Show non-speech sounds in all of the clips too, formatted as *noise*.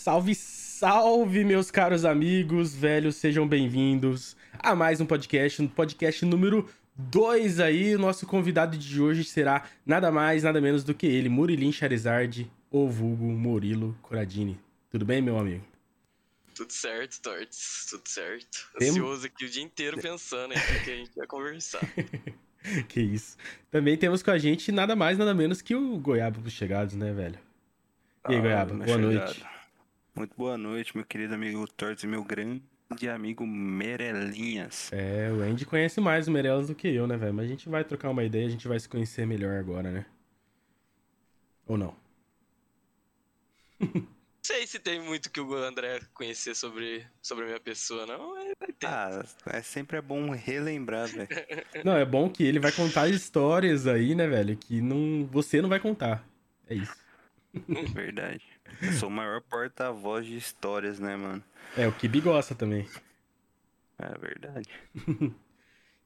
Salve, salve, meus caros amigos, velhos, sejam bem-vindos a mais um podcast, um podcast número 2 aí. Nosso convidado de hoje será nada mais, nada menos do que ele, Murilim Charizard, o vulgo Murilo Coradini. Tudo bem, meu amigo? Tudo certo, Tortes, tudo certo. Ansioso aqui o dia inteiro pensando em o que a gente vai conversar. *laughs* que isso. Também temos com a gente nada mais, nada menos que o Goiaba dos Chegados, né, velho? E aí, Ah, Goiaba, meu boa chegado. noite. Muito boa noite, meu querido amigo Torres e meu grande amigo Merelinhas. É, o Andy conhece mais o Meirelles do que eu, né, velho? Mas a gente vai trocar uma ideia, a gente vai se conhecer melhor agora, né? Ou não? Não sei se tem muito que o André conhecer sobre, sobre a minha pessoa, não. Ah, é sempre é bom relembrar, velho. *laughs* Não, é bom que ele vai contar histórias aí, né, velho? Que não, você não vai contar. É isso. Verdade. Eu sou o maior porta-voz de histórias, né, mano? É, o Kibi gosta também. É verdade. *laughs*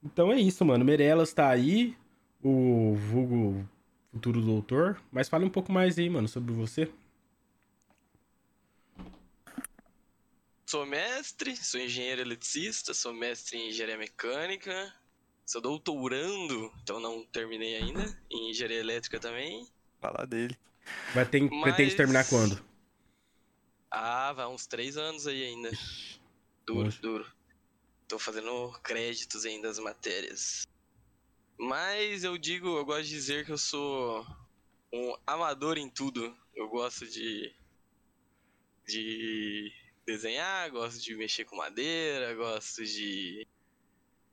Então é isso, mano. Meirelles tá aí, o vulgo futuro doutor. Mas fale um pouco mais aí, mano, sobre você. Sou mestre, sou engenheiro eletricista, sou mestre em engenharia mecânica, sou doutorando, então não terminei ainda, em engenharia elétrica também. Fala dele. Vai ter, Mas- Pretende terminar quando? Ah, vai uns três anos aí ainda. Duro, Poxa. duro. Tô fazendo créditos ainda das matérias. Mas eu digo, eu gosto de dizer que eu sou um amador em tudo. Eu gosto de. de desenhar, gosto de mexer com madeira, gosto de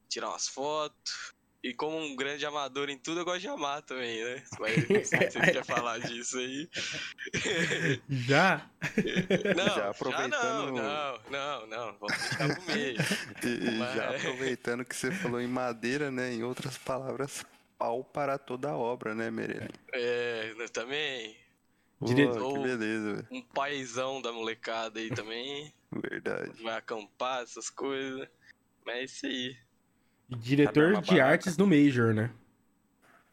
tirar umas fotos. E como um grande amador em tudo, eu gosto de amar também, né? Mas não sei se você quer falar disso aí. *laughs* Já? Não, Já já aproveitando- não, não, não, não. Vamos deixar pro meio. *laughs* E, Mas- já aproveitando que você falou em madeira, né? Em outras palavras, pau para toda a obra, né, Merelinhas? É, eu também. Dire- Pô, que beleza, velho. Um paizão da molecada aí também. Verdade. Vai acampar, essas coisas. Mas é isso aí. Diretor de artes no Major, né?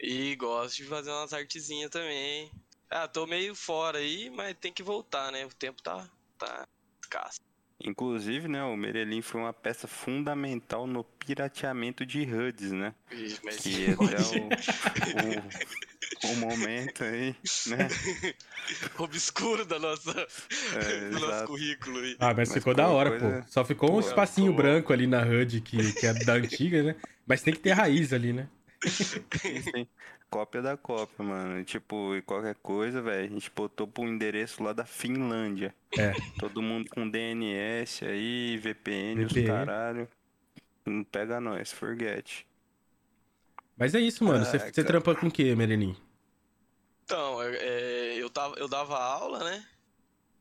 E gosto de fazer umas artezinhas também. Ah, tô meio fora aí, mas tem que voltar, né? O tempo tá, tá escasso. Inclusive, né, o Merelim foi uma peça fundamental no pirateamento de HUDs, né? Ih, Mas Que *laughs* até o, o, o momento aí, né? *laughs* obscuro da nossa, É, do nosso exato. currículo aí. Ah, mas, Mas ficou da hora, coisa- pô. Só ficou um Pô, espacinho ficou- branco ali na HUD, que, que é da antiga, né? Mas tem que ter raiz ali, né? Sim. Cópia da cópia, mano. Tipo, e qualquer coisa, velho, a gente botou pro endereço lá da Finlândia. É. Todo mundo com DNS aí, VPN, os VPN. caralho. Não pega nós, forget. Mas é isso, mano. Você, você trampa com o quê, Melenin? Então, é, é, eu, tava, eu dava aula, né?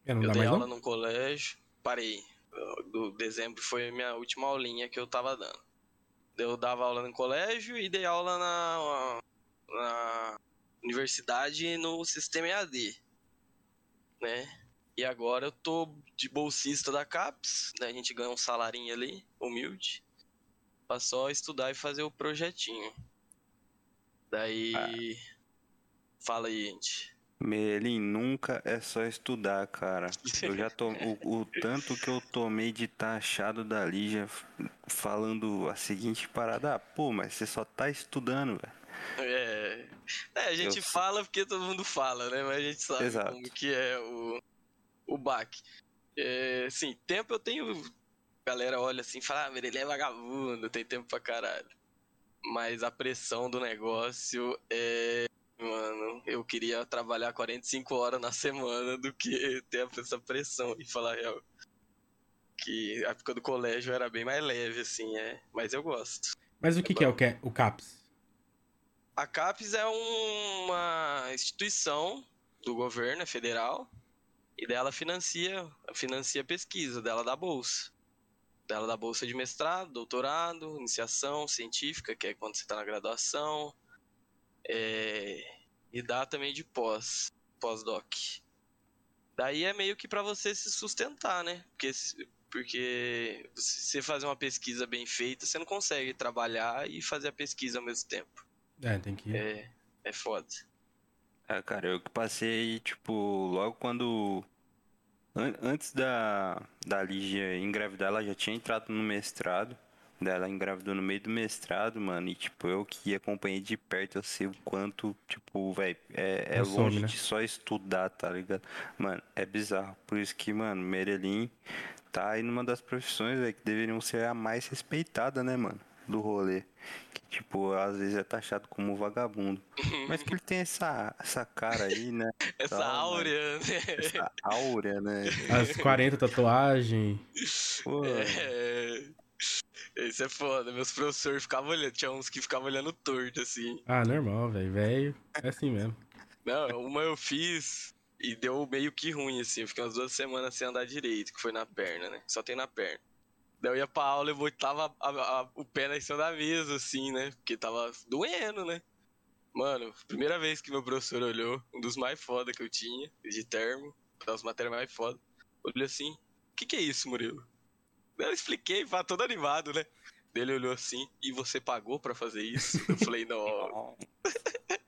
É, não eu dei mais aula não? num colégio, parei. Do dezembro foi a minha última aulinha que eu tava dando. Eu dava aula no colégio e dei aula na, na universidade no sistema EAD, né? E agora eu tô de bolsista da CAPES, né? A gente ganha um salarinho ali, humilde, pra só estudar e fazer o projetinho. Daí... Fala aí, gente. Merlin, nunca é só estudar, cara. Eu já tô. O, o tanto que eu tomei de taxado da Lígia falando a seguinte parada, ah, pô, mas você só tá estudando, velho. É, é, a gente Eu- fala porque todo mundo fala, né? Mas a gente sabe Exato. como que é o, o baque. É, sim, tempo eu tenho. A galera olha assim e fala, ah, ele é vagabundo, tem tempo pra caralho. Mas a pressão do negócio é. Eu queria trabalhar 45 horas na semana do que *laughs* ter essa pressão e falar a real. Que a época do colégio era bem mais leve, assim, é. Mas eu gosto. Mas o que, que é o, ca- o CAPS? A CAPES é uma instituição do governo, é federal, e dela financia, financia pesquisa, dela dá bolsa. Dela dá bolsa de mestrado, doutorado, iniciação científica, que é quando você está na graduação, é, e dá também de pós, pós-doc. Daí é meio que para você se sustentar, né? Porque, se- porque se você fazer uma pesquisa bem feita, você não consegue trabalhar e fazer a pesquisa ao mesmo tempo. É, tem que. É, é foda. Ah, cara, eu que passei, tipo, logo quando An- Antes da, da Lígia engravidar, ela já tinha entrado no mestrado. Daí ela engravidou no meio do mestrado, mano. E, tipo, eu que acompanhei de perto, eu sei o quanto, tipo, velho, é, é longe né? de só estudar, tá ligado? Mano, é bizarro. Por isso que, mano, Merelim tá aí numa das profissões, velho, que deveriam ser a mais respeitada, né, mano? Do rolê. Que, tipo, às vezes é taxado como vagabundo. *laughs* Mas que ele tem essa, essa cara aí, né? *laughs* Essa Tá, áurea, né? Essa áurea, né? As 40 tatuagens. Pô, É. Isso é foda. Meus professores ficavam olhando. Tinha uns que ficavam olhando torto, assim. Ah, normal, velho. Velho. É assim mesmo. Não, uma eu fiz e deu meio que ruim, assim. Eu fiquei umas duas semanas sem andar direito, que foi na perna, né? Só tem na perna. Daí eu ia pra aula e botava a- a- o pé na cima da mesa, assim, né? Porque tava doendo, né? Mano, primeira vez que meu professor olhou, um dos mais foda que eu tinha, de termo, das matérias mais foda, olhou assim: O que, que é isso, Murilo? Eu expliquei, pá, todo animado, né? Ele olhou assim: E você pagou pra fazer isso? Eu falei: Não, *laughs*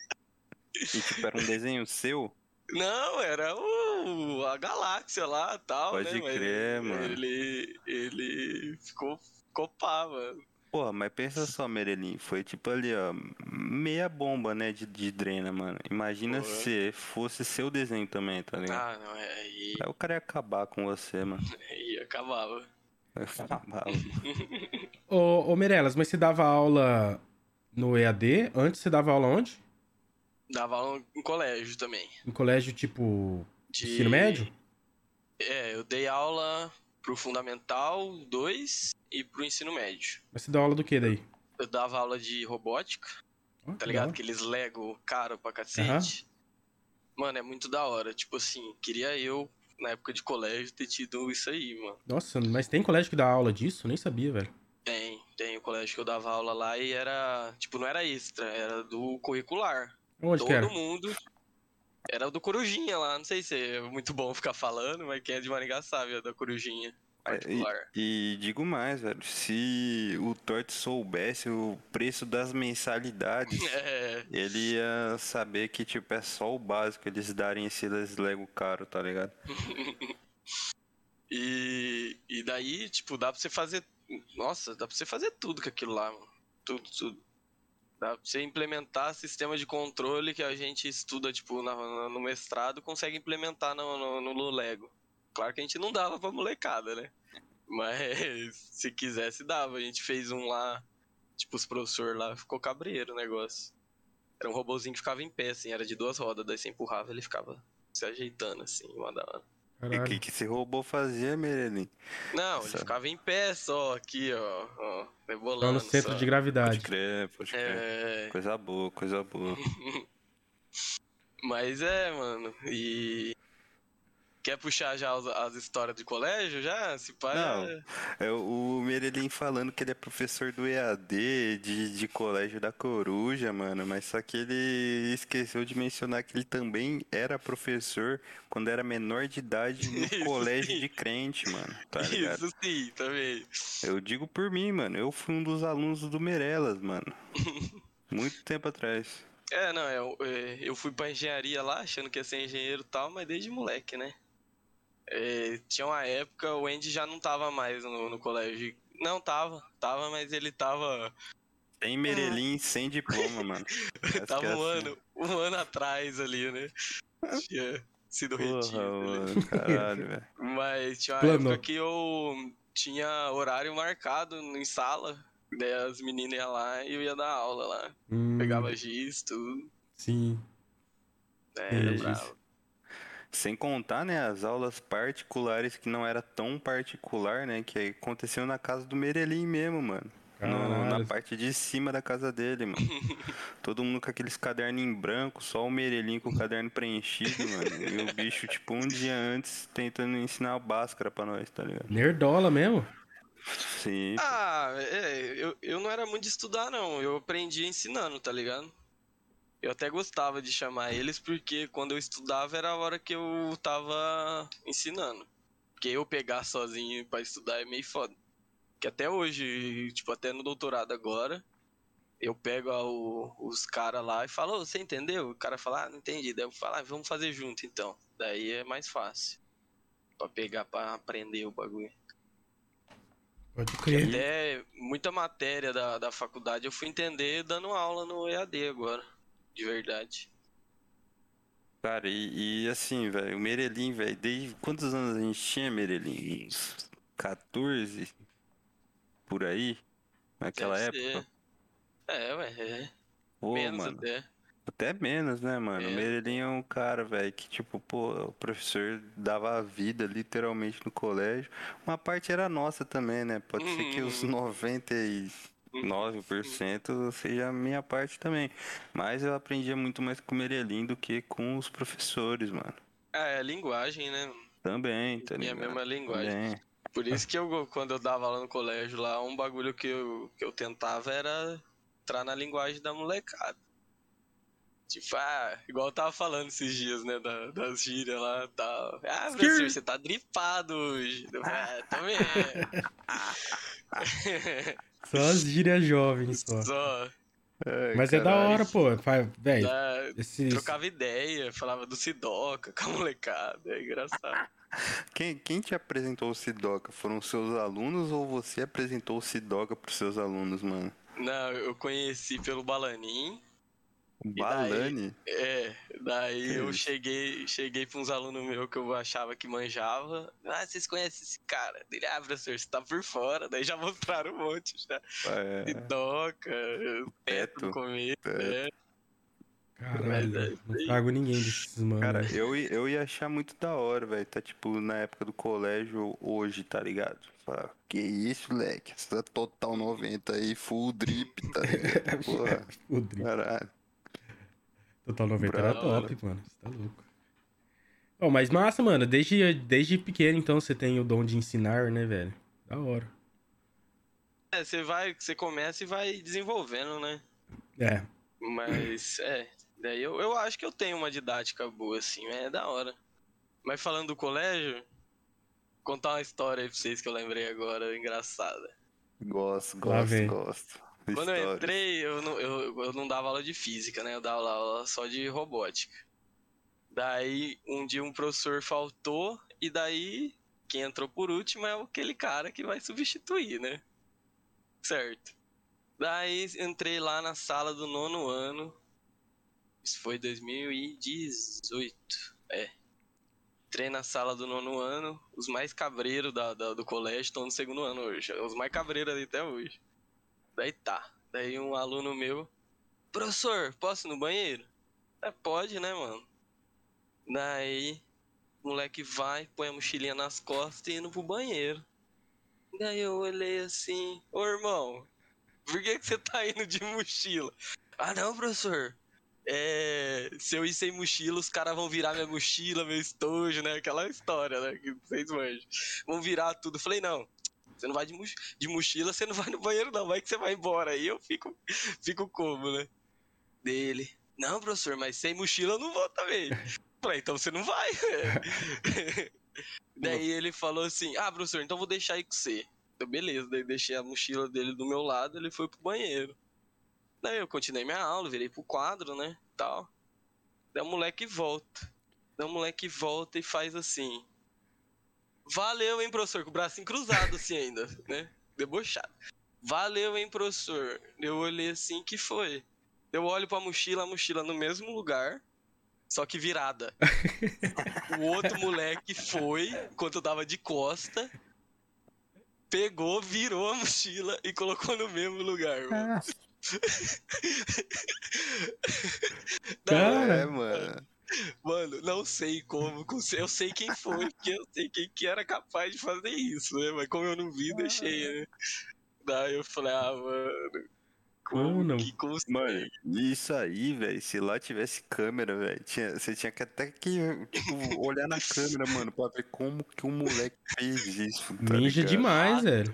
E tipo, era um desenho seu? Não, era o, a galáxia lá e tal, Pode né? Mas crer, mano. Ele, ele ficou, ficou pá, mano. Porra, mas pensa só, Merelim, foi tipo ali, ó, meia bomba, né, de, de drena, mano. Imagina Porra. se fosse seu desenho também, tá ligado? Ah, não, é, aí, Aí o cara ia acabar com você, mano. *laughs* aí acabava. Ô, ô Merelas, mas você dava aula no EAD? Antes você dava aula onde? Dava aula em colégio também. Em colégio tipo. De... Ensino médio? É, eu dei aula pro Fundamental 2 e pro ensino médio. Mas você dá aula do que daí? Eu dava aula de robótica, tá ligado? da Aqueles Lego caro pra cacete. Mano, é muito da hora. Tipo assim, queria eu, na época de colégio, ter tido isso aí, mano. Nossa, mas tem colégio que dá aula disso? Nem sabia, velho. Tem, tem o colégio que eu dava aula lá e era, tipo, não era extra, era do curricular. Onde que era? Todo mundo. Era do Corujinha lá, não sei se é muito bom ficar falando, mas quem é de Maringá sabe, é da Corujinha particular. E digo mais, velho, se o Torte soubesse o preço das mensalidades, *laughs* É, ele ia saber que, tipo, é só o básico eles darem esses Lego caro, tá ligado? *laughs* e, e daí, tipo, dá pra você fazer. Nossa, dá pra você fazer tudo com aquilo lá, mano. Tudo, tudo. Dá pra você implementar sistema de controle que a gente estuda, tipo, na- na- no mestrado, consegue implementar no, no, no Lego. Claro que a gente não dava pra molecada, né? Mas *laughs* se quisesse, dava. A gente fez um lá, tipo, os professores lá, ficou cabreiro o negócio. Era um robozinho que ficava em pé, assim, era de duas rodas, daí você empurrava ele ficava se ajeitando, assim, uma da hora. E o que, que esse robô fazia, Merelim? Não, ele Essa- ficava em pé só, aqui, ó, ó Tá rebolando. no centro só. de gravidade. Pode crer, pode crer. É, Coisa boa, coisa boa. *laughs* mas é, mano, e... Quer puxar já os- as histórias de colégio, já? Se pá, Não. É o Merelim falando que ele é professor do EAD, de, de colégio da Coruja, mano, mas só que ele esqueceu de mencionar que ele também era professor quando era menor de idade no *laughs* Isso colégio sim. de crente, mano, tá ligado? Isso sim, também. Eu digo por mim, mano, eu fui um dos alunos do Merelas, mano. *laughs* Muito tempo atrás. É, não, eu, é, eu fui pra engenharia lá, achando que ia ser engenheiro e tal, mas desde moleque, né? É, tinha uma época, o Andy já não tava mais no, no colégio. Não, tava, tava, mas ele tava Sem Merelim, sem diploma, mano. *laughs* Tava é um assim. ano, um ano atrás ali, né? Tinha sido Porra, retido. né? mano, caralho, velho. Mas tinha uma Planou. época que eu tinha horário marcado em sala. Daí as meninas iam lá e eu ia dar aula lá. Hum, Pegava giz, tudo. Sim. É, era bravo. Sem contar, né, as aulas particulares que não era tão particular, né, que aconteceu na casa do Merelim mesmo, mano. No- na parte de cima da casa dele, mano. *laughs* Todo mundo com aqueles cadernos em branco, só o Merelim com o caderno preenchido, mano. E o bicho, tipo, um dia antes tentando ensinar a báscara pra nós, tá ligado? Nerdola mesmo? Sim. Ah, é, eu, eu não era muito de estudar, não. Eu aprendi ensinando, tá ligado? Eu até gostava de chamar eles, porque quando eu estudava era a hora que eu tava ensinando. Porque eu pegar sozinho pra estudar é meio foda. Que até hoje, tipo, até no doutorado agora, eu pego o- os caras lá e falo, "Ô, você entendeu? O cara fala, ah, não entendi. Daí eu falo, ah, vamos fazer junto então. Daí é mais fácil. pra pegar pra aprender o bagulho. Pode crer. Até muita matéria da, da faculdade eu fui entender dando aula no EAD agora. De verdade. Cara, e, e assim, velho, o Merelim, velho, desde quantos anos a gente tinha Merelim? Uns 14? Por aí? Naquela Deve época? ser. É, ué, é. Pô, Menos mano. até. Até menos, né, mano? O É. Merelim é um cara, velho, que, tipo, pô, o professor dava a vida literalmente no colégio. Uma parte era nossa também, né? Pode ser que os Uhum. 99% seja a minha parte também. Mas eu aprendia muito mais com o Merelim do que com os professores, mano. É, é linguagem, né? Também, tá E a ligado? mesma linguagem. Também. Por isso que eu, quando eu dava aula no colégio lá, um bagulho que eu, que eu tentava era entrar na linguagem da molecada. Tipo, ah, igual eu tava falando esses dias, né, da, das gírias lá e tal. Ah, professor, você tá dripado hoje. Ah, também. *laughs* *laughs* Só as gírias jovens, só. Só. Ai, Mas é da caralho. hora, pô. Fa- Véi, da- esse... trocava ideia, falava do Sidoca com a molecada. É engraçado. *laughs* Quem, quem te apresentou o Sidoca? Foram os seus alunos ou você apresentou o Sidoca pros seus alunos, mano? Não, eu conheci pelo Balanim. O daí? Balani? É, daí eu isso? cheguei, cheguei pra uns alunos meus que eu achava que manjava. Ah, vocês conhecem esse cara? Ele, ah, professor, você tá por fora. Daí já mostraram um monte, já. É, Sidoca, teto Teto. né? Caralho, não trago ninguém desses, mano. Cara, eu, eu ia achar muito da hora, velho. Tá tipo na época do colégio hoje, tá ligado? Falar, que isso, leque? Essa total 90 aí, full drip, tá *laughs* ligado? Porra, O drip. caralho. Total 90 era Bravo, top, mano. Você tá louco. Bom, mas massa, mano. Desde, desde pequeno, então, você tem o dom de ensinar, né, velho? Da hora. É, você vai, você começa e vai desenvolvendo, né? É. Mas, *clears throat* é, daí eu, eu acho que eu tenho uma didática boa, assim, é da hora. Mas falando do colégio, contar uma história aí pra vocês que eu lembrei agora, engraçada. Gosto, gosto, gosto. Quando eu entrei, eu não, eu, eu não dava aula de física, né? Eu dava aula só de robótica. Daí, um dia um professor faltou, e daí, quem entrou por último é aquele cara que vai substituir, né? Certo. Daí, entrei lá na sala do nono ano. Isso foi 2018. É. Entrei na sala do nono ano. Os mais cabreiros da, da- do colégio estão no segundo ano hoje. Os mais cabreiros ali até hoje. Daí tá. Daí um aluno meu, professor, posso ir no banheiro? É, pode, né, mano? Daí, o moleque vai, põe a mochilinha nas costas e indo pro banheiro. Daí eu olhei assim, ô irmão, por que, que você tá indo de mochila? Ah não, professor. É, se eu ir sem mochila, os caras vão virar minha mochila, meu estojo, né? Aquela história, né? Que vocês manjam. Vão virar tudo. Falei, não, você não vai de, de mochila, você não vai no banheiro, não. Vai que você vai embora. Aí eu fico, fico como, né? Dele. Não, professor, mas sem mochila eu não vou também. Falei, então você não vai. *laughs* Daí ele falou assim: Ah, professor, então vou deixar aí com você. Eu, beleza, daí deixei a mochila dele do meu lado, ele foi pro banheiro. Daí eu continuei minha aula, virei pro quadro, né? Tal. Daí o moleque volta. Daí o moleque volta e faz assim. Valeu, hein, professor? Com o bracinho cruzado assim ainda, né? Debochado. Valeu, hein, professor? Eu olhei assim, que foi? Eu olho pra mochila, a mochila no mesmo lugar, só que virada. *laughs* o outro moleque foi, enquanto eu tava de costa, pegou, virou a mochila e colocou no mesmo lugar, mano. Cara. *laughs* É, mano. Mano, não sei como, com- eu sei quem foi, *laughs* porque eu sei quem que era capaz de fazer isso, né? Mas como eu não vi, deixei, né? Daí eu falei, ah, mano. Como Mano. que consegue? Mano, isso aí, velho, se lá tivesse câmera, velho, tinha, você tinha que até que, tipo, olhar na câmera, mano, pra ver como que o moleque fez isso, tá Ninja ligado? demais, velho.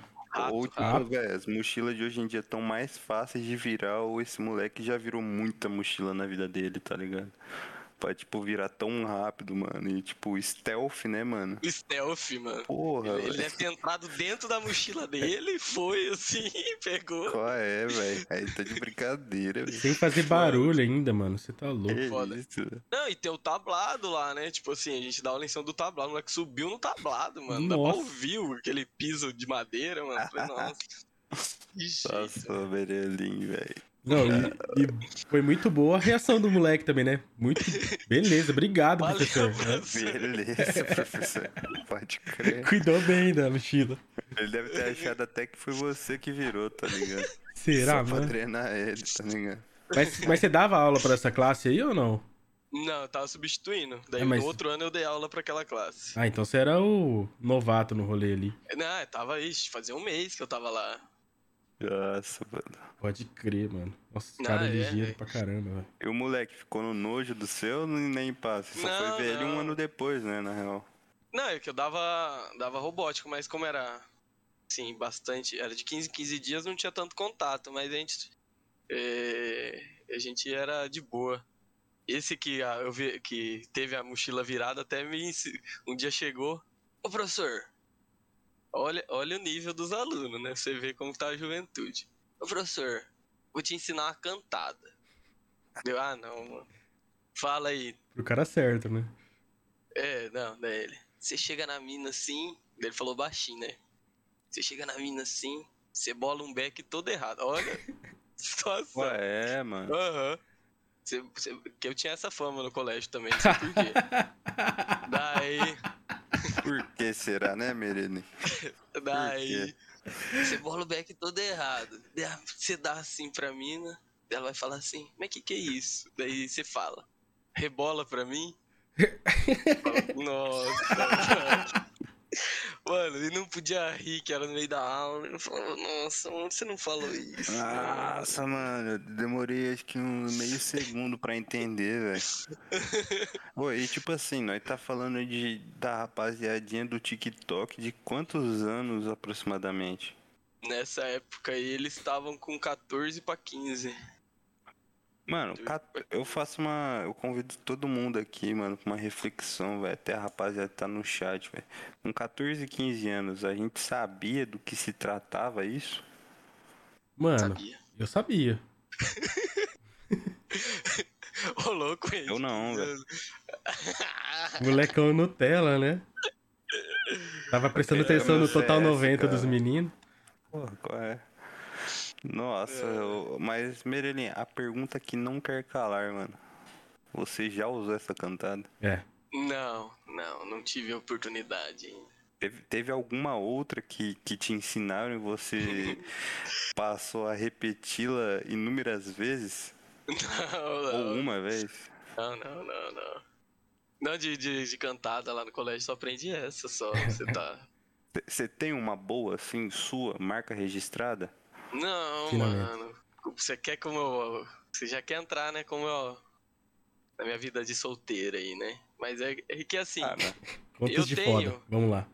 Ou, tipo, velho, as mochilas de hoje em dia estão mais fáceis de virar, ou esse moleque já virou muita mochila na vida dele, tá ligado? Pra, tipo, virar tão rápido, mano. E, tipo, stealth, né, mano? Stealth, mano. Porra, Ele, ele velho. deve ter entrado dentro da mochila *laughs* dele, foi assim, *laughs* pegou. Qual é, velho? Aí tá de brincadeira, velho. Sem fazer barulho ainda, mano. Você tá louco. Que foda. isso? Não, e tem o tablado lá, né? Tipo assim, a gente dá aula em cima do tablado, o moleque subiu no tablado, mano. Dá pra Nossa. ouvir aquele piso de madeira, mano. Falei, *laughs* nossa. Que jeito. Nossa, Merelim, velho. Não, e, e foi muito boa a reação do moleque também, né? Muito. Beleza, obrigado, Valeu, professor. Professor. Beleza, professor. Pode crer. Cuidou bem da mochila. Ele deve ter achado até que foi você que virou, tá ligado? Será, Só pra mano? treinar ele, tá ligado? Mas, mas você dava aula pra essa classe aí ou não? Não, eu tava substituindo. Daí É, mas- no outro ano eu dei aula pra aquela classe. Ah, então você era o novato no rolê ali. Não, eu tava, ixi, fazia um mês que eu tava lá. Nossa, mano. Pode crer, mano. Nossa, Ah, cara é, ligeiro é. pra caramba, velho. E o moleque ficou no nojo do seu nem passa? Você só Não, foi ver ele um não. ano depois, né, na real. Não, é que eu dava, dava robótica, mas como era, assim, bastante, era de 15 em 15 dias, não tinha tanto contato, mas a gente, é, a gente era de boa. Esse que ah, eu vi, que teve a mochila virada até me, um dia chegou, ô professor, olha, olha o nível dos alunos, né, você vê como tá a juventude. Ô professor, vou te ensinar uma cantada. Deu, ah não, mano. Fala aí, Pro cara certo, né? é, não, daí ele. Você chega na mina assim. daí Ele falou baixinho, né? Você chega na mina assim, você bola um back todo errado. Olha, *laughs* situação. Ué, é, mano. Aham. Você- você- Que eu tinha essa fama no colégio também, não sei por quê. *laughs* daí, Por que será, né, Merelim? *laughs* daí. Você bola o back todo errado. Você dá assim pra mina, daí ela vai falar assim, mas que que é isso? Daí você fala, rebola pra mim. *laughs* Nossa. *laughs* Mano, ele não podia rir que era no meio da aula. Ele falou, nossa, mano, você não falou isso. Nossa, mano, eu demorei acho que um meio segundo pra entender, velho. *laughs* E tipo assim, nós tá falando de, da rapaziadinha do TikTok de quantos anos aproximadamente? Nessa época aí, eles estavam com 14 pra 15. Mano, eu faço uma. Eu convido todo mundo aqui, mano, pra uma reflexão, velho. Até a rapaziada tá no chat, velho. Com 14, 15 anos, a gente sabia do que se tratava isso? Mano, Sabia? eu sabia. *laughs* Ô, louco, gente. Eu não, velho. *laughs* Molecão Nutella, né? Tava prestando É, atenção no Total CS, 90 dos cara. meninos. Porra, qual é? Nossa, É. eu- mas Merelin, a pergunta que não quer calar, mano. Você já usou essa cantada? É. Não, não, não tive a oportunidade ainda. Teve, teve alguma outra que, que te ensinaram e você *laughs* passou a repeti-la inúmeras vezes? Não, Ou não. uma vez? Não, não, não, não. Não, de, de, de cantada lá no colégio, só aprendi essa só. Você tá. *laughs* Você tem uma boa, assim, sua, marca registrada? Não, Finalmente. mano. Você quer como eu. Você já quer entrar, né? Como eu. Na minha vida de solteiro aí, né? Mas é, é que assim, Ah, né? *laughs* Contas Eu de tenho. foda. Vamos lá.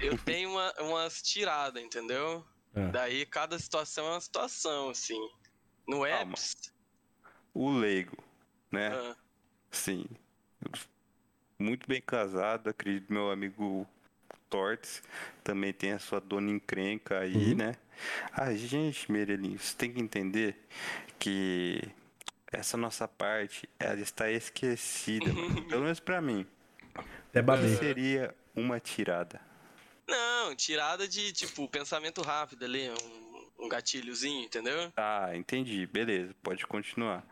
eu tenho uma, umas tiradas, entendeu? Ah. Daí cada situação é uma situação, assim. No apps. O leigo, né? ah, Sim. Muito bem casado, acredito que meu amigo Tortes também tem a sua dona encrenca aí, Uhum. né? A gente, Merelinho, você tem que entender que essa nossa parte, ela está esquecida, mano. *laughs* Pelo menos pra mim. Até O que babei. seria uma tirada? Não, tirada de, tipo, pensamento rápido ali, um, um gatilhozinho, entendeu? Ah, entendi. Beleza, pode continuar.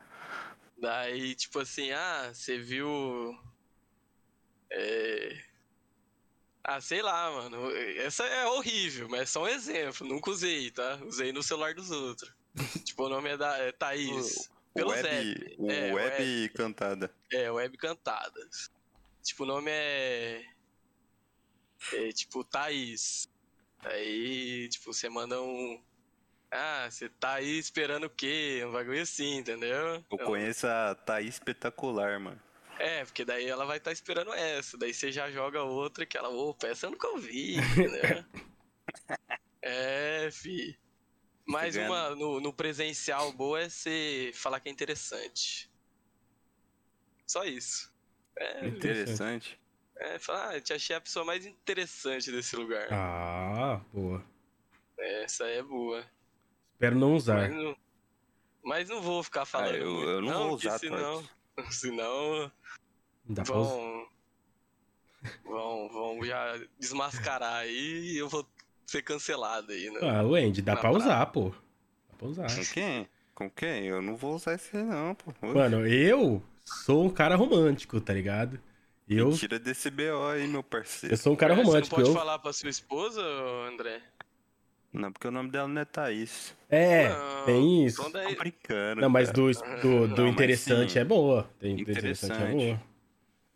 Daí, tipo assim, ah, você viu. É. Ah, sei lá, mano. Essa é horrível, mas é só um exemplo. Nunca usei, tá? Usei no celular dos outros. *laughs* tipo, o nome é da é Thaís. Pelo web, Zap. o É, web cantada. É, Web Cantadas. Tipo, o nome é. É tipo Thaís. Aí, tipo, você manda um. Ah, você tá aí esperando o quê? Um bagulho assim, entendeu? Eu conheço a Thaís espetacular, mano. É, porque daí ela vai estar esperando essa. Daí você já joga outra que ela, opa, essa eu nunca ouvi, entendeu? *laughs* é, fi. Mais Tá uma no, no presencial boa é você falar que é interessante. Só isso. É, Interessante. é fala, ah, eu te achei a pessoa mais interessante desse lugar. Ah, boa. Essa aí é boa. Espero não Mas usar. não, mas não vou ficar falando. eu- muito, eu não vou que usar, senão, *laughs* senão Dá pra usar. vão, vão, vão já desmascarar aí e eu vou ser cancelado aí, né? Ah, Wendy, dá pra praia. usar, pô. Dá pra usar. Com quem? Com quem? Eu não vou usar esse aí não, pô. Oxe, Mano, eu sou um cara romântico, tá ligado? Eu, Tira desse BO aí, meu parceiro. eu sou um cara romântico. Você não pode Eu, falar pra sua esposa, André? Não, porque o nome dela não é Thaís. é, Não, tem isso. Então Tô daí, brincando. Não, mas do, do, do Não, interessante sim. é boa. Tem do interessante é Interessante. boa.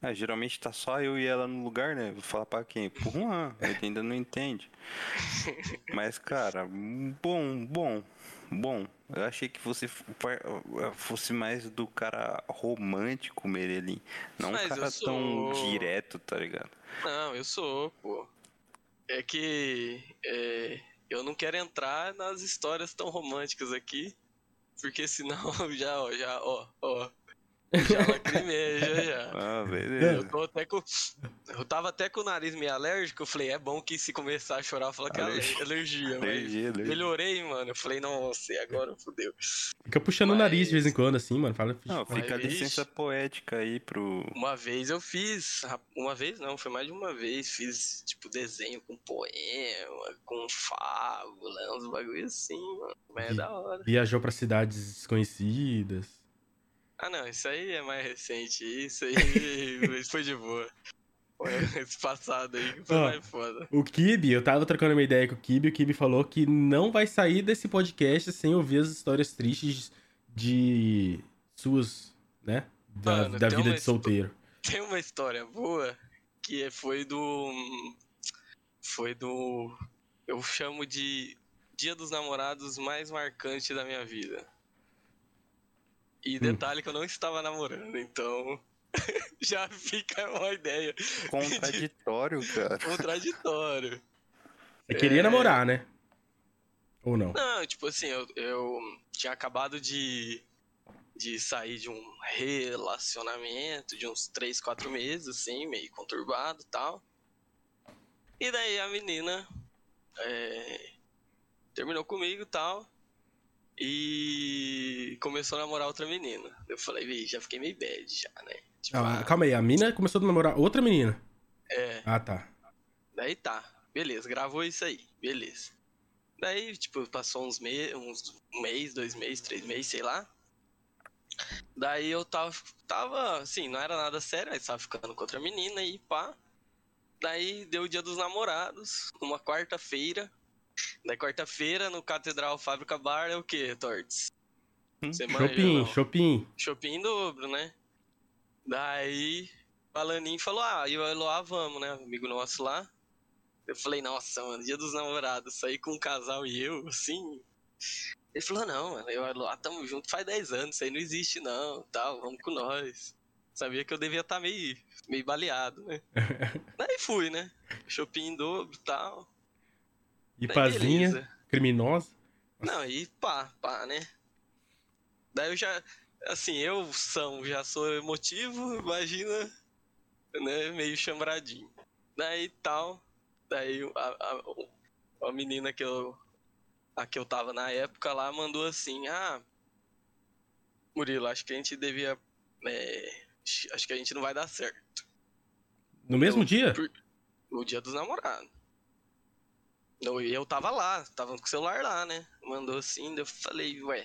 Ah, geralmente tá só eu e ela no lugar, né? Vou falar pra quem? Pro Juan, ele ainda não entende. *laughs* Mas, cara, bom, bom, bom. Eu achei que você fosse mais do cara romântico, Merelin. Não um Mas eu cara tão sou. direto, tá ligado? Não, eu sou, pô. É que é, eu não quero entrar nas histórias tão românticas aqui, porque senão *laughs* já, ó, já, ó, ó, já lacrimeja já. Ah, Eu beleza. tô até com. Eu tava até com o nariz meio alérgico. Eu falei, é bom que se começar a chorar, eu falo que é Alergia. ale- alergia. Mas Alergia, alergia. melhorei, mano. Eu falei, nossa, e agora fodeu. Fica puxando o nariz de vez em Mas- quando, assim, mano. Fala. Não, fica a Mas, licença poética aí pro. Uma vez eu fiz. Uma vez não, foi mais de uma vez. Fiz, tipo, desenho com poema, com fábula, uns bagulho assim, mano. Mas é Vi- da hora. Viajou pra cidades desconhecidas. Ah, não, isso aí é mais recente. Isso aí *laughs* foi de boa. Esse passado aí que foi Ó. mais foda. O Kibi, eu tava trocando uma ideia com o Kibi, o Kibi falou que não vai sair desse podcast sem ouvir as histórias tristes de suas, né? Da, Mano, da vida de solteiro. *laughs* Tem uma história boa que é- foi do. Foi do. Eu chamo de Dia dos Namorados mais marcante da minha vida. E detalhe que eu não estava namorando, então. *laughs* já fica uma ideia. Contraditório, cara. *laughs* Contraditório. Você queria É. namorar, né? Ou não? Não, tipo assim, eu, eu tinha acabado de, de sair de um relacionamento de uns 3, 4 meses, assim, meio conturbado e tal. E daí a menina é, terminou comigo e tal. E começou a namorar outra menina. Eu falei, já fiquei meio bad já, né? Tipo, Ah, ah, calma aí, a mina começou a namorar outra menina. é. Ah, tá. Daí tá, beleza, gravou isso aí, beleza. Daí, tipo, passou uns, me uns um mês, dois meses, três meses, sei lá. Daí eu tava, tava, assim, não era nada sério, mas tava ficando com outra menina e pá. Daí deu o dia dos namorados, uma quarta-feira. Daí quarta-feira, no Catedral Fábrica Bar, é o quê, Tortes? Você manja, Chopin? Chopin. Shopping em dobro, né? Daí, o Alanin falou, ah, e o Eloá vamos, né? Amigo nosso lá. Eu falei, nossa, mano, dia dos namorados, sair com um casal e eu, assim. Ele falou, não, mano, eu e o Eloá tamo junto faz 10 anos, isso aí não existe não, tal, vamos com nós. Sabia que eu devia estar meio, meio baleado, né? *laughs* Daí fui, né? Shopping em dobro e tal. E Daí pazinha, beleza. criminosa. Não, e pá, pá, né? Daí eu já, assim, eu são, já sou emotivo, imagina, né, meio chambradinho. Daí tal, daí a, a, a menina que eu, a que eu tava na época lá mandou assim, ah, Murilo, acho que a gente devia, é, acho que a gente não vai dar certo. No mesmo Eu- dia? por- No dia dos namorados. Não, e eu tava lá, tava com o celular lá, né? Mandou assim, eu falei, ué,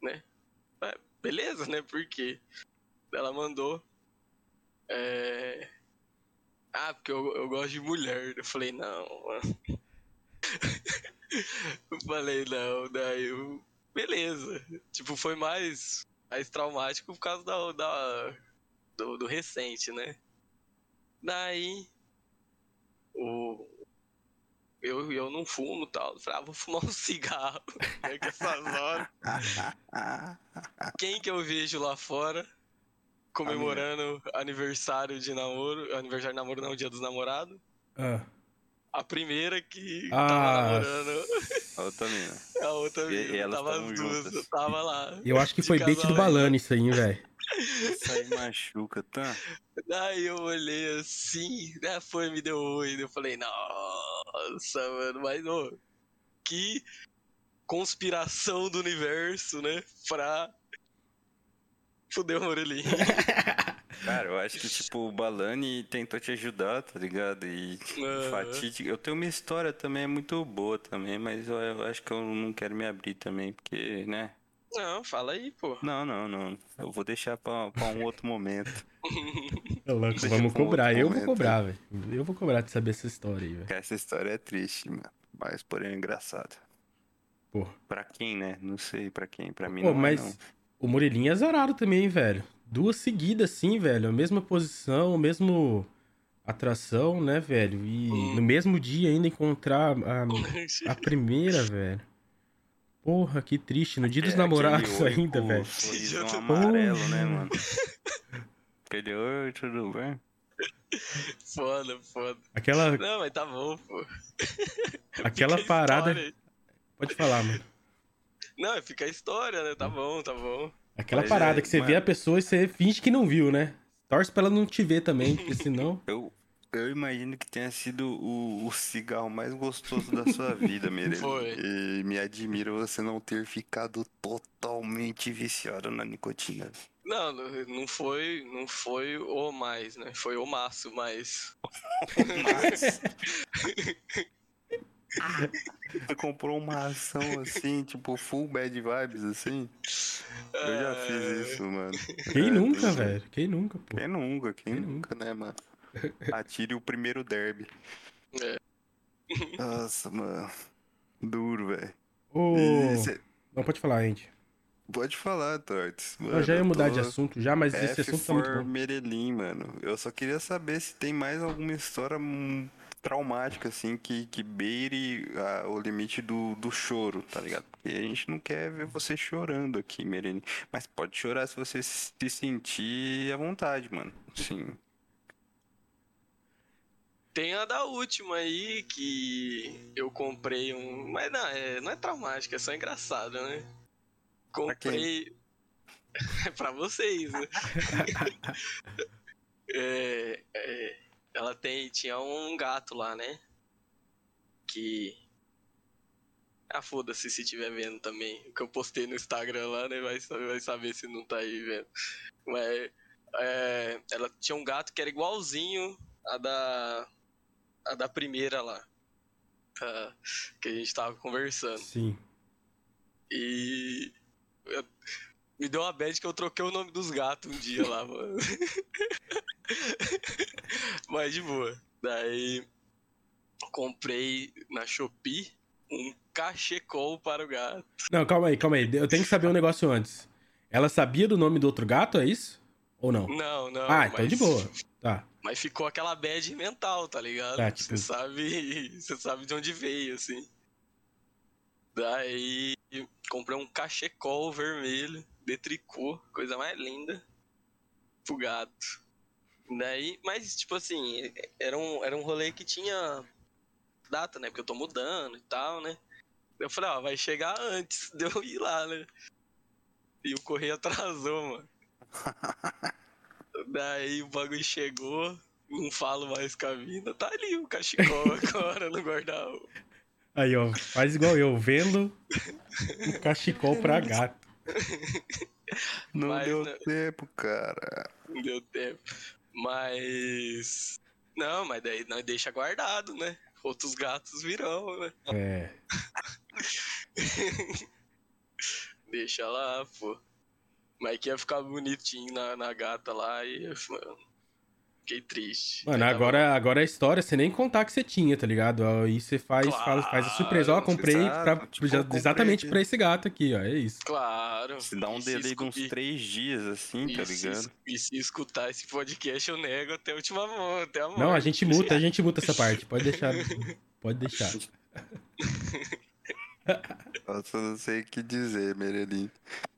né? Ué, beleza, né? Por quê? Ela mandou. É... Ah, porque eu, eu gosto de mulher. Eu falei, não, *laughs* eu falei, não, daí eu. Beleza. Tipo, foi mais, mais traumático por causa da, da, do, do recente, né? Daí. O, eu, eu não fumo e tal. Eu falei, ah, vou fumar um *laughs* cigarro. né, que essas horas. *laughs* Quem que eu vejo lá fora comemorando aniversário de namoro? Aniversário de namoro não, dia dos namorados. Ah. A primeira que Ah. tava namorando A outra mina. a outra E- menina. e elas tava as duas, juntas. eu tava lá. Eu acho que foi bait do. Balani isso aí, hein, velho. Isso aí machuca, tá? Daí eu olhei assim, né? Foi, me deu oi. Eu falei, nossa, mano, mas ô, que conspiração do universo, né? Pra fuder o Morelinho. *laughs* Cara, eu acho que, tipo, o Balani tentou te ajudar, tá ligado? E Aham. fatídico. Eu tenho uma história também, é muito boa também, mas eu, eu acho que eu não quero me abrir também, porque, né? Não, fala aí, pô. Não, não, não. Eu vou deixar pra, pra um outro momento. Louco, vamos um cobrar. Eu vou momento, cobrar, velho. Eu vou cobrar de saber essa história aí, velho. Essa história é triste, mano. Mas, porém, é engraçada. Pô. Pra quem, né? Não sei pra quem. Pra mim Pô, não mas é, não. o Morelinha é azarado também, velho. Duas seguidas, sim, velho. A mesma posição, mesmo atração, né, velho? E Hum. no mesmo dia ainda encontrar a, a *laughs* primeira, velho. Porra, que triste. No dia dos É, namorados ainda, velho. sorrisão Porra. amarelo, né, mano? *laughs* Aquele oi, tudo bem? foda, foda. Aquela, Não, mas tá bom, pô. *laughs* aquela parada. história. Pode falar, mano. Não, fica a história, né? Tá bom, tá bom. Aquela Mas parada é, que você mano. vê a pessoa e você finge que não viu, né? Torce pra ela não te ver também, porque senão. *laughs* Eu, eu imagino que tenha sido o, o cigarro mais gostoso da sua vida, Meire. *laughs* Foi. E me admira você não ter ficado totalmente viciado na nicotina. Não, não foi, não foi o mais, né? Foi o maço, mas. *laughs* Mas... Você comprou uma ação assim, tipo, full bad vibes, assim? Eu já É. fiz isso, mano. Quem É, nunca, é. velho? Quem nunca, pô? Quem nunca, quem Quem nunca, né, mano? Atire o primeiro derby. É. Nossa, mano. Duro, velho. Ô. Cê- Não, pode falar, Andy. Pode falar, Tortes. Eu já ia mudar tô de assunto já, mas esse F assunto tá muito bom. Merelim, mano. Eu só queria saber se tem mais alguma história hum, traumática, assim, que, que beire ah, o limite do, do choro, tá ligado? Porque a gente não quer ver você chorando aqui, Merelim. Mas pode chorar se você se sentir à vontade, mano. Sim. Tem a da última aí que eu comprei um. Mas não, é, não é traumático, é só engraçado, né? Comprei. *laughs* É pra vocês, né? *laughs* É, é, ela tem, tinha um gato lá, né? Que. Ah, foda-se se estiver vendo também. O que eu postei no Instagram lá, né? Vai, vai saber se não tá aí vendo. Mas. é, ela tinha um gato que era igualzinho a da. A da primeira lá. tá? que a gente tava conversando. Sim. E. eu- me deu uma bad que eu troquei o nome dos gatos um dia lá, mano. *laughs* Mas de boa. Daí. Comprei na Shopee um cachecol para o gato. Não, calma aí, calma aí. Eu tenho que saber um negócio antes. Ela sabia do nome do outro gato, é isso? Ou não? Não, não. ah, então mas, de boa. Tá. Mas ficou aquela bad mental, tá ligado? Tá, tipo- Você sabe. *laughs* Você sabe de onde veio, assim. Daí comprei um cachecol vermelho de tricô, coisa mais linda, pro gato. Daí, mas tipo assim, era um, era um rolê que tinha data, né? Porque eu tô mudando e tal, né? Eu falei, ó, vai chegar antes *laughs* de eu ir lá, né? E o correio atrasou, mano. *laughs* Daí o bagulho chegou, não falo mais com a mina, tá ali o cachecol *laughs* agora no guarda-roupa. Aí, ó, faz igual eu, vendo um cachecol pra *laughs* gato. Não Mas, deu né? tempo, cara. Não deu tempo. Mas. Não, mas daí nós deixa guardado, né? Outros gatos virão, né? É. *laughs* Deixa lá, pô. Mas que ia ficar bonitinho na, na gata lá e. Mano, fiquei triste. Mano, Mas tá agora, agora a história, você nem contar que você tinha, tá ligado? Aí você faz, fala- faz a surpresa. Ó, Claro, comprei pra- Tipo, já- eu comprei exatamente pra esse gato aqui, ó. É isso. Claro. Se dá um delay de uns e- três dias, assim, tá e se- ligado? E se escutar esse podcast, eu nego até a última mão, até a morte. Não, a gente muta, a gente muta essa parte. Pode deixar. *laughs* Pode deixar. Nossa, eu não sei o que dizer, Merelim.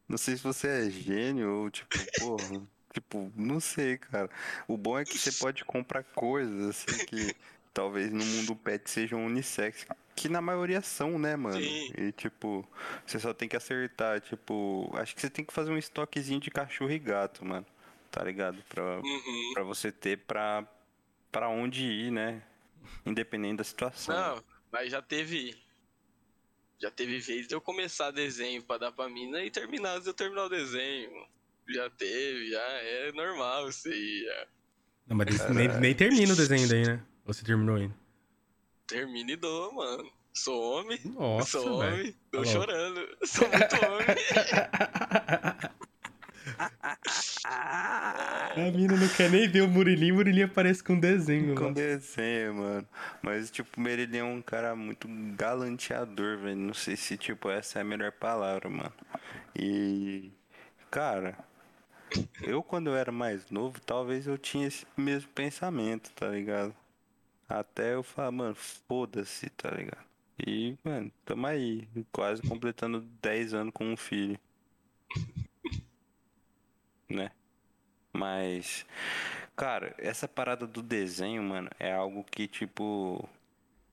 Não sei se você é gênio ou, tipo, porra. Tipo, não sei, cara. O bom é que você pode comprar coisas, assim, que talvez no mundo pet sejam unissex. Que na maioria são, né, mano? Sim. E tipo, você só tem que acertar, tipo, acho que você tem que fazer um estoquezinho de cachorro e gato, mano. Tá ligado? Pra, Uhum. pra você ter pra, pra onde ir, né? Independente da situação. Não, mas já teve. Já teve vez de eu começar desenho pra dar pra mina e terminar de eu terminar o desenho. Já teve, já é normal isso aí. Já. Não, mas nem, nem termina o desenho daí, né? Ou você terminou ainda? Termina e dou, mano. Sou homem. Nossa, sou velho. homem. Tô Tá louco. chorando. Sou muito homem. *laughs* A mina não quer nem ver o Murilinho, o Murilinho aparece com desenho Com lá. desenho, mano. Mas, tipo, o Merilinho é um cara muito galanteador, velho. Não sei se, tipo, essa é a melhor palavra, mano. E, cara, eu quando eu era mais novo, talvez eu tinha esse mesmo pensamento, tá ligado? Até eu falar, mano, foda-se, tá ligado? E, mano, tamo aí, quase completando 10 anos com um filho. Né? Mas, cara, essa parada do desenho, mano, é algo que, tipo,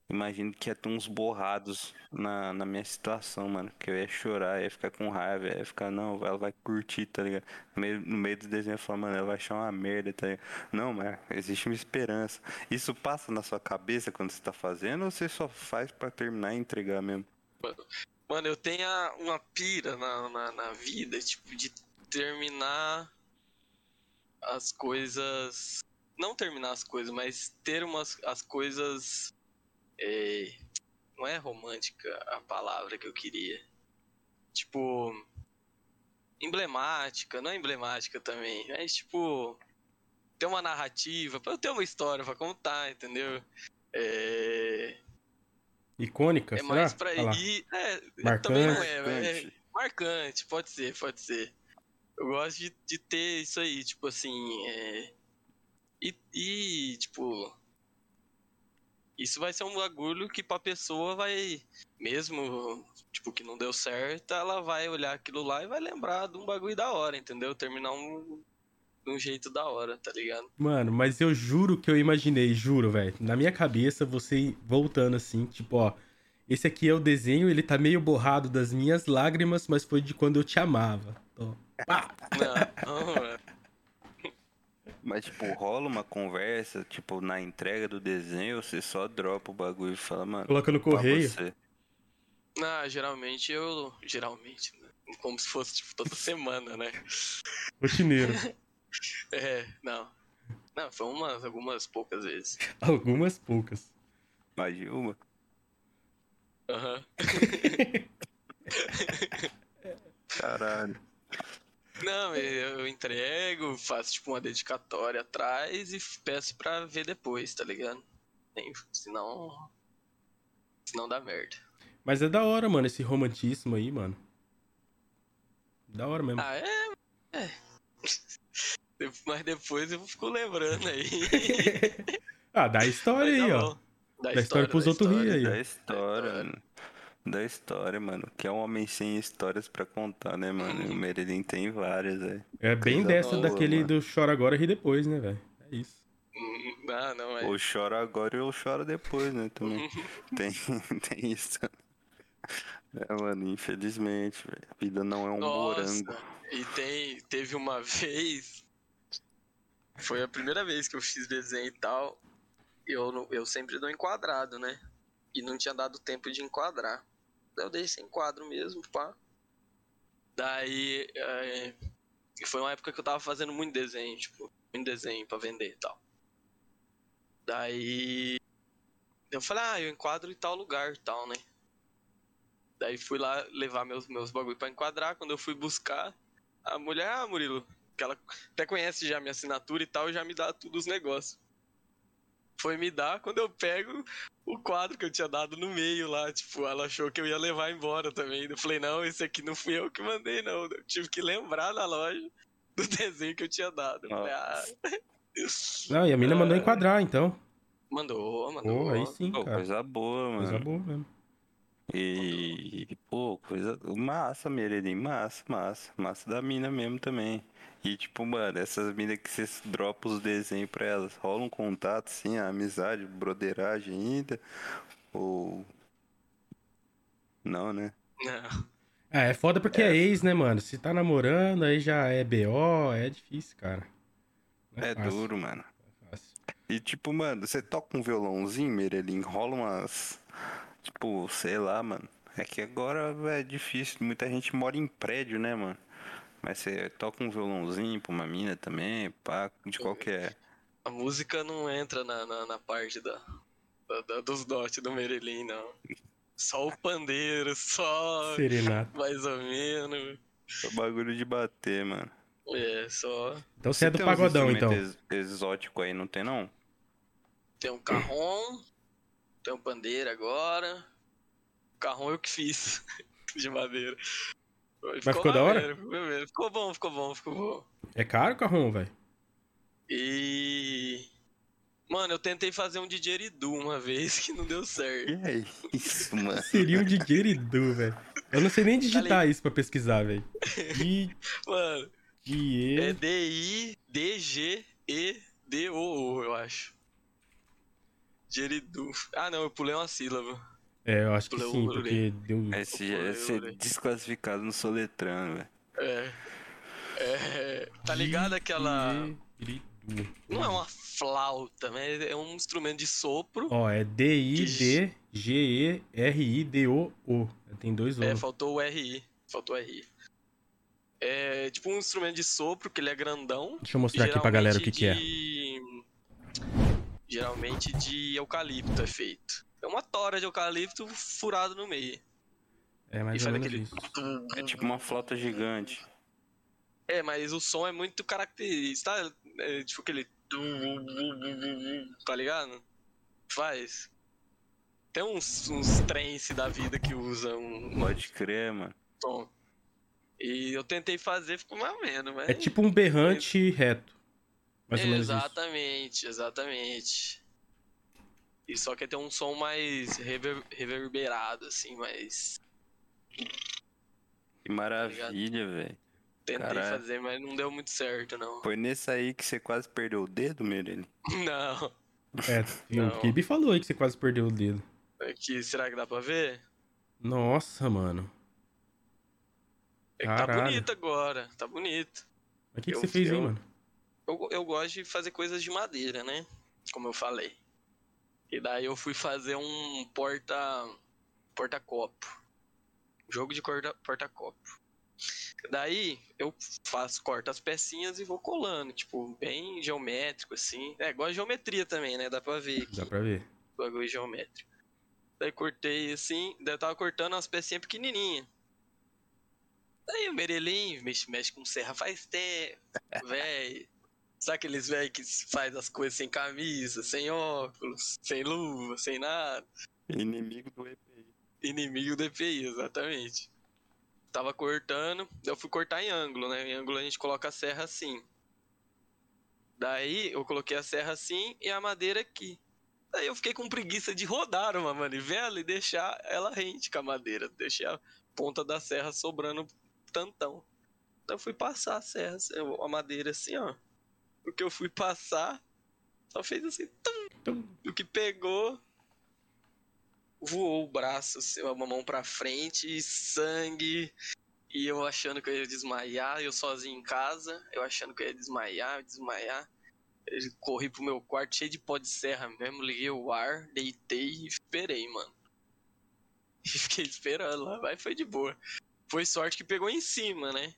imagino que ia ter uns borrados na, na minha situação, mano. Que eu ia chorar, ia ficar com raiva, ia ficar, não, ela vai curtir, tá ligado? No meio, no meio do desenho, eu falo, mano, ela vai achar uma merda, tá ligado? Não, mas existe uma esperança. Isso passa na sua cabeça quando você tá fazendo ou você só faz pra terminar e entregar mesmo? Mano, eu tenho uma pira na, na, na vida, tipo, de terminar as coisas. Não terminar as coisas, mas ter umas as coisas. é, não é romântica a palavra que eu queria. Tipo. Emblemática, não é emblemática também, mas tipo. Ter uma narrativa, pra eu ter uma história pra contar, entendeu? É, Icônica, é será? mais pra ir. É, Marcante. também não é, é marcante, pode ser, pode ser. Eu gosto de, de ter isso aí, tipo assim. É... E, e, tipo. Isso vai ser um bagulho que pra pessoa vai. Mesmo, tipo, que não deu certo, ela vai olhar aquilo lá e vai lembrar de um bagulho da hora, entendeu? Terminar um. De um jeito da hora, tá ligado? Mano, mas eu juro que eu imaginei, juro, velho. Na minha cabeça, você voltando assim, tipo, ó. Esse aqui é o desenho, ele tá meio borrado das minhas lágrimas, mas foi de quando eu te amava. Ó. Pá! Não, não. Mas, tipo, rola uma conversa, tipo, na entrega do desenho, você só dropa o bagulho e fala, mano, Coloca no correio. você. Ah, geralmente eu. Geralmente, né? Como se fosse tipo, toda semana, né? Rotineiro. *laughs* É, não. Não, foi umas, algumas poucas vezes. Algumas poucas. Mas, Gilma, Aham. *laughs* *laughs* caralho. Não, eu entrego, faço tipo uma dedicatória atrás e peço pra ver depois, tá ligado? Nem- Senão. Senão dá merda. Mas é da hora, mano, esse romantismo aí, mano. Da hora mesmo. Ah, é? É. *laughs* Mas depois eu fico lembrando aí. *laughs* Ah, dá a história Mas aí, tá ó. bom. Dá história pros outros rir aí, ó. Da história, mano. Da história, mano. Que é um homem sem histórias pra contar, né, mano? E o Meredin tem várias, velho. É bem Coisa dessa boa, daquele mano. do chora agora ri depois, né, velho? É isso. Hum, Ah, não, é. Ou chora agora ou chora depois, né, também. *laughs* tem, *laughs* tem isso. É, mano, infelizmente, velho. A vida não é um morango. Nossa, e tem, teve uma vez. Foi a primeira vez que eu fiz desenho e tal. Eu, eu sempre dou enquadrado, né? E não tinha dado tempo de enquadrar. Eu dei sem quadro mesmo, pá. Daí. é, foi uma época que eu tava fazendo muito desenho, tipo, muito desenho pra vender e tal. Daí. Eu falei, ah, eu enquadro em tal lugar e tal, né? Daí fui lá levar meus, meus bagulho pra enquadrar. Quando eu fui buscar, a mulher, ah, Murilo, que ela até conhece já minha assinatura e tal, já me dá tudo os negócios. Foi me dar, quando eu pego o quadro que eu tinha dado no meio lá, tipo, ela achou que eu ia levar embora também. Eu falei, não, esse aqui não fui eu que mandei, não. Eu tive que lembrar na loja do *laughs* desenho que eu tinha dado. Eu falei, ah. Não, e a mina mandou enquadrar, então. Mandou, mandou. Pô, aí sim, Pô, cara. coisa boa, mano. Coisa boa mesmo. E, pô, coisa massa, Meredim, massa, massa, massa da mina mesmo também. E tipo, mano, essas minas que você dropa os desenhos pra elas, rola um contato, sim, a amizade, broderagem ainda? Ou. Não, né? Não. É, é foda porque é. ex, né, mano? Se tá namorando, aí já é BO, é difícil, cara. Não É, fácil, duro, mano. é fácil. E tipo, mano, você toca um violãozinho, Merelim, rola umas. Tipo, sei lá, mano. É que agora é difícil, muita gente mora em prédio, né, mano? Mas você toca um violãozinho pra uma mina também, pá, de qualquer. A música não entra na, na, na parte da, da- da- dos dotes do Merelim, não. Só o pandeiro, só Serenata. mais ou menos. É bagulho de bater, mano. É, só Então você é do pagodão, então. ex- exótico aí, não tem não? tem um carrom, tem um pandeiro agora. O carrom eu que fiz, *laughs* de madeira. Ficou da hora? maneiro, Ficou, bom, ficou bom, ficou bom. É caro o carrão, velho? E. Mano, eu tentei fazer um didgeridoo uma vez *laughs* que não deu certo. E é isso, mano. *laughs* Seria um didgeridoo, velho. Eu não sei nem Tá digitar isso pra pesquisar, velho. *laughs* Mano, é. D-I-D-G-E-D-O-O, eu acho. Didgeridoo. Ah, não, eu pulei uma sílaba. É, eu acho que sim, porque deu... Esse já é ser desclassificado no soletrano, velho. É. É. Tá ligado aquela. Não é uma flauta, mas é um instrumento de sopro. Ó, é D-I-D-G-E-R-I-D-O-O. Tem dois O. É, faltou o RI. Faltou o RI. É tipo um instrumento de sopro, que ele é grandão. Deixa eu mostrar aqui pra galera o que, que é. de... Geralmente de eucalipto é feito. É uma tora de eucalipto furado no meio. É mais ou faz menos aquele. isso. É tipo uma flauta gigante. É, mas o som é muito característico, tá? É, tipo aquele. Tá ligado? Faz. Tem uns, uns trance da vida que usa um, Pode crer, mano. som. E eu tentei fazer, ficou mais ou menos, mas. É tipo um berrante reto. Mais ou menos isso. Exatamente, exatamente. E só que tem um som mais rever- reverberado, assim, mas. Que maravilha, velho. Tentei Caralho. fazer, mas não deu muito certo, não. Foi nesse aí que você quase perdeu o dedo, Meirelle? *laughs* Não. É, e o Não. Kibe falou aí que você quase perdeu o dedo. Aqui, será que dá pra ver? Nossa, mano. É que tá bonito agora, tá bonito. Mas o que, que você fez aí, eu- mano? Eu, eu gosto de fazer coisas de madeira, né? Como eu falei. E daí eu fui fazer um porta. porta-copo. Jogo de porta-copo. Daí eu faço, corto as pecinhas e vou colando, tipo, bem geométrico, assim. É, gosto de geometria também, né? Dá pra ver aqui Dá pra ver. bagulho geométrico. Daí cortei assim, daí eu tava cortando umas pecinhas pequenininhas. Daí o Merelim mexe, mexe com serra faz tempo, *laughs* velho. Sabe aqueles velho que faz as coisas sem camisa, sem óculos, sem luva, sem nada? Inimigo do EPI. Inimigo do EPI, exatamente. Tava cortando, eu fui cortar em ângulo, né? Em ângulo a gente coloca a serra assim. Daí eu coloquei a serra assim e a madeira aqui. Daí eu fiquei com preguiça de rodar uma manivela e deixar ela rente com a madeira. Deixei a ponta da serra sobrando tantão. Então eu fui passar a serra, a madeira assim, ó. O que eu fui passar, só fez assim, tum, Tum. o que pegou, voou o braço, assim, uma mão pra frente, sangue. E eu achando que eu ia desmaiar, eu sozinho em casa, eu achando que eu ia desmaiar, desmaiar. Eu corri pro meu quarto cheio de pó de serra mesmo, liguei o ar, deitei e esperei, mano. E *laughs* fiquei esperando lá, mas foi de boa. Foi sorte que pegou em cima, né?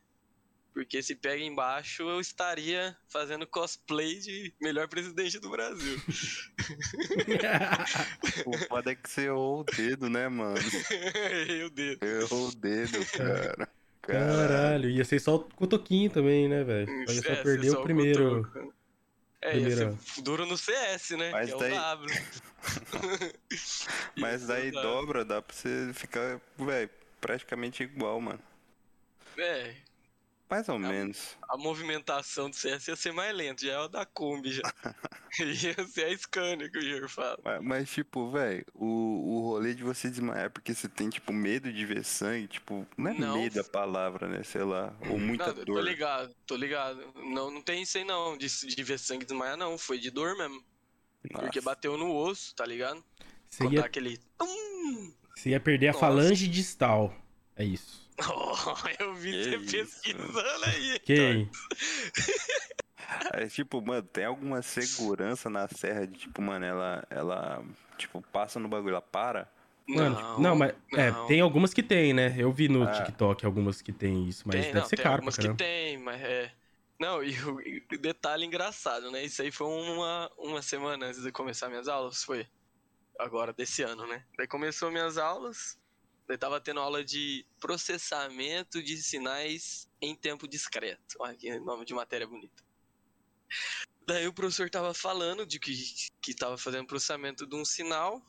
Porque se pega embaixo, eu estaria fazendo cosplay de melhor presidente do Brasil. *laughs* O foda é que você errou o dedo, né, mano? *laughs* Errei o dedo. Errou o dedo, cara. Caralho. Caralho, ia ser só o cotoquinho também, né, velho? Ia só É, perder você o primeiro. cotoco. É, ia ser duro no CS, né? Mas que é daí- o W. *laughs* Mas daí dá. dobra, dá pra você ficar, velho, praticamente igual, mano. É. Mais ou menos. A movimentação do CS ia ser mais lenta, já é o da Kombi já. *laughs* ia ser a Scania que o Júlio fala. Mas, mas, tipo, velho, o, o rolê de você desmaiar é porque você tem, tipo, medo de ver sangue, tipo, não é Não. medo a palavra, né? Sei lá. Ou muita não, eu tô dor. ligado, tô ligado. Não, não tem isso aí não, de, de ver sangue desmaiar não, foi de dor mesmo. Porque Nossa. bateu no osso, tá ligado? Você Quando ia, aquele... você ia perder a Nossa. falange distal. É isso. Oh, *laughs* eu vi Que você isso, pesquisando aí. *laughs* Quem? É, tipo, mano, tem alguma segurança na serra de, tipo, mano, ela, ela, tipo, passa no bagulho, ela para? Mano, tipo, não, mas é, não. tem algumas que tem, né? Eu vi no Ah. TikTok algumas que tem isso, mas Tem, deve não, ser tem caro pra algumas que tem, mas é. Não, e o e o detalhe engraçado, né? Isso aí foi uma, uma semana antes de começar minhas aulas, foi agora desse ano, né? Daí começou minhas aulas, daí tava tendo aula de processamento de sinais em tempo discreto. Olha que nome de matéria bonita. Daí o professor tava falando de que, que tava fazendo processamento de um sinal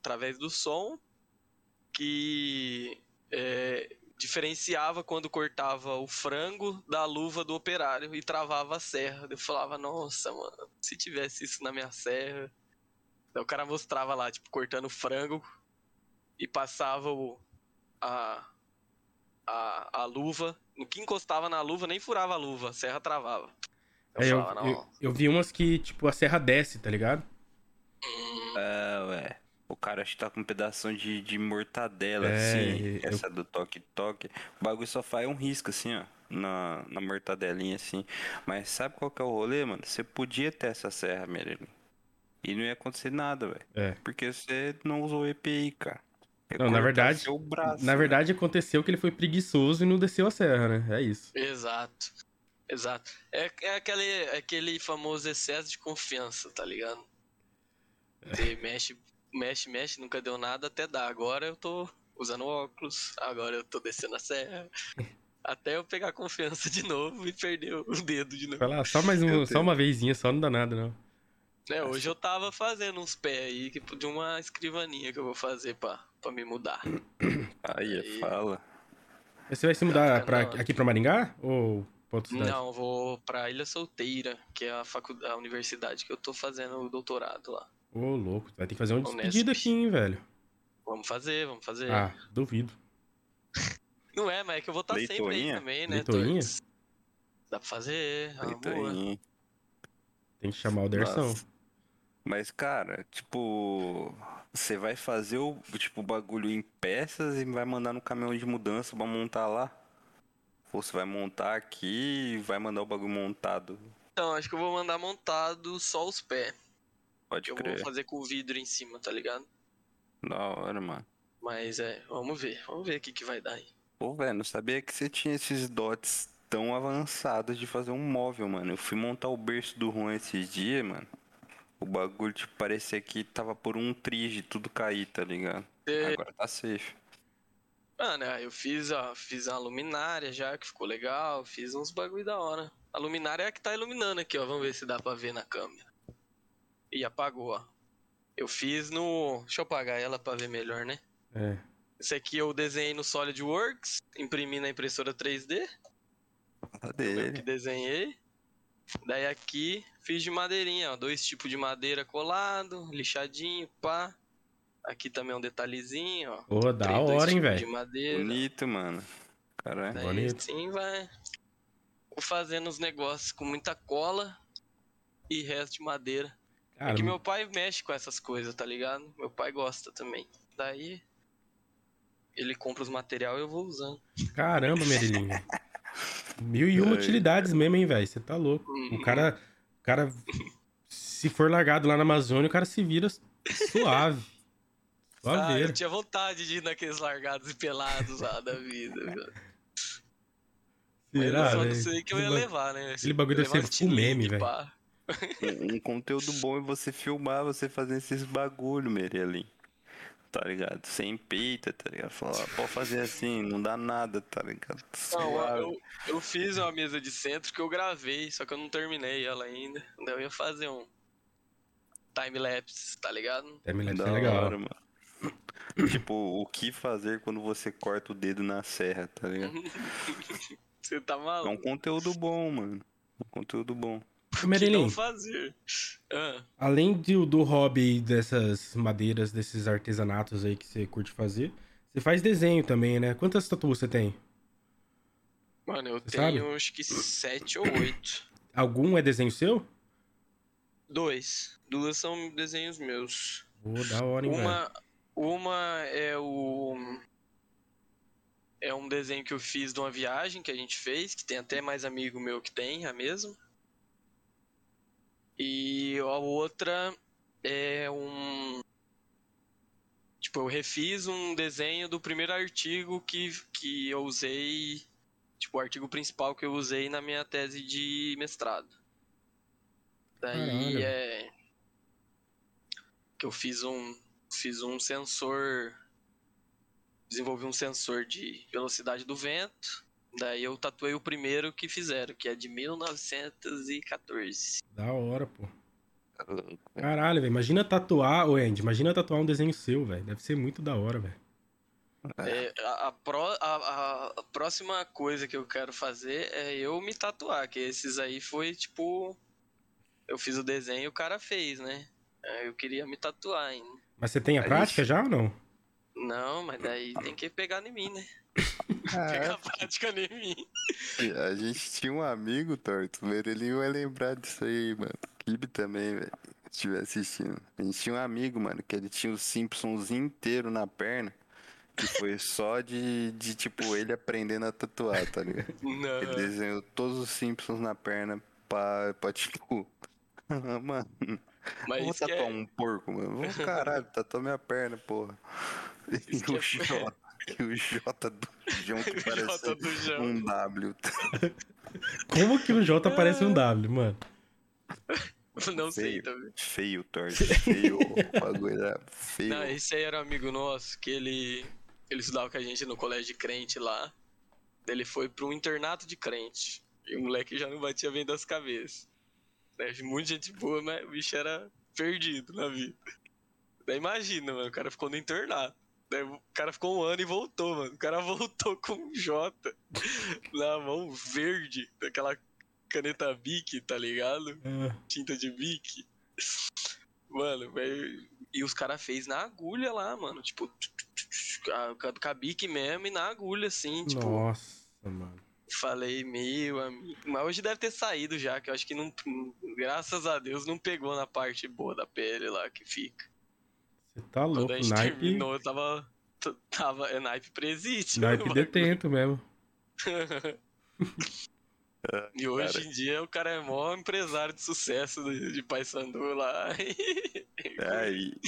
através do som que é, diferenciava quando cortava o frango da luva do operário e travava a serra. Eu falava, nossa, mano, se tivesse isso na minha serra. Daí o cara mostrava lá, tipo, cortando frango e passava o, a, a, a luva. No que encostava na luva, nem furava a luva, a serra travava. Eu É, eu, falava, não. eu, eu vi umas que, tipo, a serra desce, tá ligado? É, ué. O cara acho que tá com um pedaço de, de mortadela, É, assim. eu- Essa do toque-toque. O bagulho só faz um risco, assim, ó. Na, na mortadelinha, assim. Mas sabe qual que é o rolê, mano? Você podia ter essa serra, Merlin. E não ia acontecer nada, velho. É. Porque você não usou EPI, cara. Ia Não, na verdade- braço, Na né? verdade, aconteceu que ele foi preguiçoso e não desceu a serra, né? É isso. Exato. Exato. É, é aquele, é aquele famoso excesso de confiança, tá ligado? Você mexe, mexe, mexe, nunca deu nada até dar. Agora eu tô usando óculos, agora eu tô descendo a serra. Até eu pegar confiança de novo e perder o dedo de novo. Vai lá, só mais um, só uma vezinha, só não dá nada, não. É, hoje eu tava fazendo uns pés aí que- de uma escrivaninha que eu vou fazer pra, pra me mudar. *coughs* Aí, Aí. fala. Você vai se mudar pra, não. aqui pra Maringá? Ou pra outra cidade? Não, vou pra Ilha Solteira, que é a, facu... a universidade que eu tô fazendo o doutorado lá. Ô, louco, vai ter que fazer uma Unesp. despedida aqui, hein, velho. Vamos fazer, vamos fazer. Ah, duvido. *laughs* Não é, mas é que eu vou estar sempre aí Leitoinha? também, né? Leitoinha? Dá pra fazer, é boa. aí. Tem que chamar o Dersão. Nossa. Mas, cara, tipo, você vai fazer o tipo bagulho em peças e vai mandar no caminhão de mudança pra montar lá? Ou você vai montar aqui e vai mandar o bagulho montado? Então, acho que eu vou mandar montado só os pés. Pode Eu crer. vou fazer com o vidro em cima, tá ligado? Da hora, mano. Mas é, vamos ver, vamos ver o que, que vai dar aí. Pô, velho, não sabia que você tinha esses dots tão avançados de fazer um móvel, mano. Eu fui montar o berço do Juan esses dias, mano. O bagulho, tipo, parecia que tava por um trige, tudo cair, tá ligado? É. Agora tá safe. Mano, é, eu fiz a, fiz a luminária já, que ficou legal. Fiz uns bagulho da hora. A luminária é a que tá iluminando aqui, ó. Vamos ver se dá pra ver na câmera. Ih, apagou, ó. Eu fiz no. Deixa eu apagar ela pra ver melhor, né? É. Esse aqui eu desenhei no SolidWorks, imprimi na impressora 3D, Fala eu que desenhei. Daí aqui fiz de madeirinha, ó, dois tipos de madeira colado, lixadinho, pá. Aqui também um detalhezinho, ó. Ô, da Três, hora, hein, velho. De madeira. Bonito, mano. Caralho. Daí Bonito. sim vai. Vou fazendo os negócios com muita cola e resto de madeira. Cara, é que meu pai mexe com essas coisas, tá ligado? Meu pai gosta também. Daí ele compra os material e eu vou usando. Caramba, Merilinho. *laughs* Mil e uma utilidades mesmo, hein, velho? Você tá louco. O cara, o cara, se for largado lá na Amazônia, o cara se vira suave. *laughs* Ah, eu tinha vontade de ir naqueles largados e pelados lá da vida. *laughs* viu? Mas eu Será, só não sei que eu ia levar, né? aquele bagulho deve ser full meme, velho. Um, um conteúdo bom é você filmar, você fazer esses bagulho, Merelin. Tá ligado? Sem peita, tá ligado? Falar, pode fazer assim, não dá nada, tá ligado? Não, eu, eu fiz uma mesa de centro que eu gravei, só que eu não terminei ela ainda. Daí eu ia fazer um time-lapse, tá ligado? É, me Da é legal. hora, mano. *clears throat* tipo, o que fazer quando você corta o dedo na serra, tá ligado? *laughs* Você tá É um maluco. conteúdo bom, mano. Um conteúdo bom. O que Merilim, não fazer? Ah, além do, do hobby dessas madeiras, desses artesanatos aí que você curte fazer, você faz desenho também, né? Quantas tatuas você tem? mano, eu Você tenho sabe? acho que sete ou oito. Algum é desenho seu? Dois. Duas são desenhos meus. Pô, da hora, hein, velho? Uma, uma é o. É um desenho que eu fiz de uma viagem que a gente fez, que tem até mais amigo meu que tem, a mesma. E a outra é um. Tipo, eu refiz um desenho do primeiro artigo que, que eu usei. Tipo, o artigo principal que eu usei na minha tese de mestrado. Daí Caralho. é. Que eu fiz um. Fiz um sensor. Desenvolvi um sensor de velocidade do vento. Daí eu tatuei o primeiro que fizeram, que é de 1914. Da hora, pô. Tá. Caralho, velho. Imagina tatuar, ô Andy, imagina tatuar um desenho seu, velho. Deve ser muito da hora, velho. É, a, a pró- a- a- a próxima coisa que eu quero fazer é eu me tatuar, que esses aí foi tipo. Eu fiz o desenho e o cara fez, né? Aí Eu queria me tatuar ainda. Mas você tem a Aí prática já ou não? Não, mas daí tem que pegar em mim, né? Ah, Pegar a prática em mim. A gente tinha um amigo, Torto. O Merelinho vai lembrar disso aí, mano. Kibe também, velho. Se estiver assistindo. A gente tinha um amigo, mano, que ele tinha os Simpsons inteiro na perna. Que foi só de, de, tipo, ele aprendendo a tatuar, tá ligado? Ele Não. desenhou todos os Simpsons na perna pra, pra tipo. *laughs* mano, Mas vou tatuar é, um porco, mano. Vou, caralho, tatuar minha perna, porra. E o é- J. *laughs* E o J do João que *laughs* o parece Jota do João. um W. Como que um J parece um W, mano? Não sei Feio. também. Feio, Torto. *laughs* Feio. O bagulho era feio. Não, esse aí era um amigo nosso, que ele, ele estudava com a gente no colégio de crente lá. Ele foi para um internato de crente. E o moleque já não batia bem das cabeças. Né? Muita gente boa, mas o bicho era perdido na vida. Daí imagina, mano, o cara ficou no internato. Daí o cara ficou um ano e voltou, mano. O cara *laughs* voltou com um J na mão verde, daquela caneta Bic, tá ligado? Ah, tinta de bique. Mano, velho. E os caras fez na agulha lá, mano. Tipo, com a bique mesmo e na agulha, assim. Tipo, nossa, mano. falei, meu amigo. Mas hoje deve ter saído já, que eu acho que não. Graças a Deus não pegou na parte boa da pele lá que fica. Você tá Quando louco. a gente Naipe, terminou, eu tava. Tava. É naipe presídio. naipe detento mesmo. *laughs* E hoje em dia o cara é mó empresário de sucesso de, de Paysandu lá. *laughs* É, e,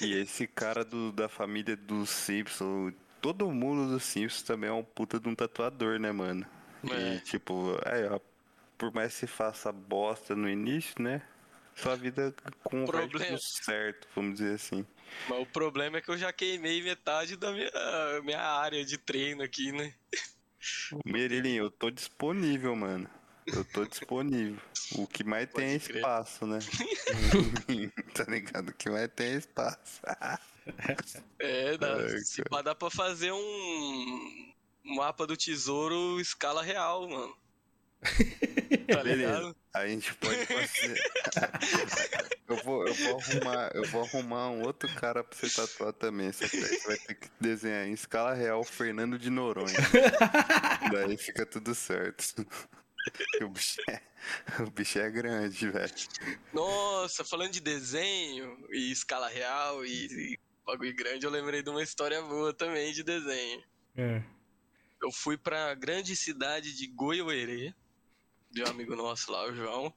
e esse cara do, da família dos Simpsons, todo mundo dos Simpsons também é um puta de um tatuador, né, mano? É. E tipo, é, ó, por mais que você faça bosta no início, né? Sua vida com vai Problema. certo, vamos dizer assim. Mas o problema é que eu já queimei metade da minha, minha área de treino aqui, né? Merilinho, eu tô disponível, mano. Eu tô disponível. O que mais tem é Pode crer. espaço, né? *laughs* tá ligado? O que mais tem é espaço. É, dá, Ai, se dá pra fazer um mapa do tesouro escala real, mano. Tá Beleza. ligado? A gente pode fazer. *laughs* eu, vou, eu, vou arrumar, eu vou arrumar um outro cara pra você tatuar também. Só que daí você vai ter que desenhar em escala real Fernando de Noronha. daí fica tudo certo. o, bicho é, o bicho é grande, velho. Nossa, falando de desenho e escala real e, e bagulho grande, eu lembrei de uma história boa também de desenho. É. Eu fui pra grande cidade de Goiôerê, de um amigo nosso lá, o João.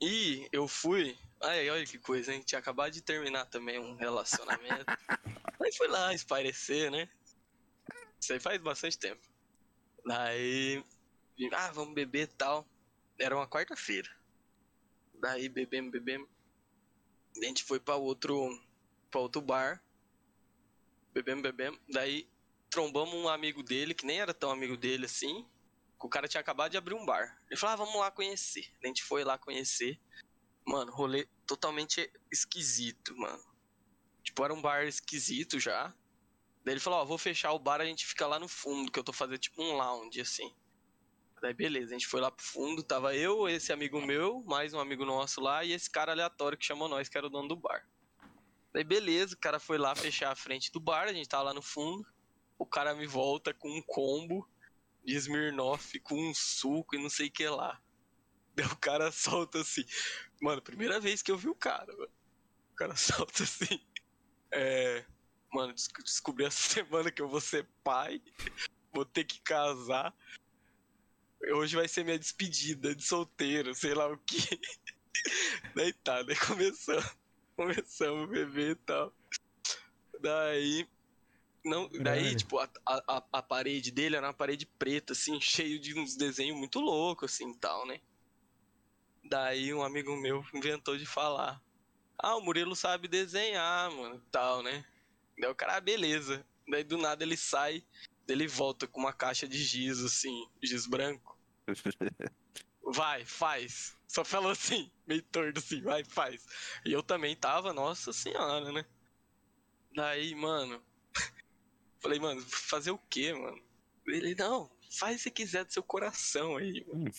E eu fui. Ai, olha que coisa, hein? Tinha acabado de terminar também um relacionamento. *laughs* aí fui lá espairecer, né? Isso aí faz bastante tempo. Daí. Ah, vamos beber e tal. Era uma quarta-feira. Daí bebemos, bebemos. A gente foi pra outro. pra outro bar. Bebemos, bebemos. Daí trombamos um amigo dele, que nem era tão amigo dele assim. O cara tinha acabado de abrir um bar. Ele falou, ah, vamos lá conhecer. A gente foi lá conhecer. Mano, rolê totalmente esquisito, mano. Tipo, era um bar esquisito já. Daí ele falou, ó, vou fechar o bar, a gente fica lá no fundo, que eu tô fazendo tipo um lounge, assim. Daí beleza, a gente foi lá pro fundo, tava eu, esse amigo meu, mais um amigo nosso lá, e esse cara aleatório que chamou nós, que era o dono do bar. Daí beleza, o cara foi lá fechar a frente do bar, a gente tava lá no fundo, o cara me volta com um combo Smirnoff com um suco e não sei o que lá. Daí o cara *laughs* solta assim, mano, primeira vez que eu vi o cara, mano. O cara *laughs* solta assim, é... Mano, descobri essa *laughs* semana que eu vou ser pai, vou ter que casar. Hoje vai ser minha despedida de solteiro, sei lá o que. Daí tá, daí começamos. Começamos a beber e tal. Daí. Não, daí, tipo, a, a, a parede dele era uma parede preta, assim, *laughs* cheio de uns desenhos muito loucos, assim, tal, né? Daí um amigo meu inventou de falar. Ah, o Murilo sabe desenhar, mano, tal, né? Daí o cara, ah, beleza. Daí do nada ele sai, ele volta com uma caixa de giz, assim, giz branco. *laughs* Vai, faz. Só falou assim, meio torto assim, vai, faz. E eu também tava, nossa senhora, né? Daí, mano. Falei, mano, fazer o quê, mano? Ele, não, faz se quiser do seu coração aí, mano.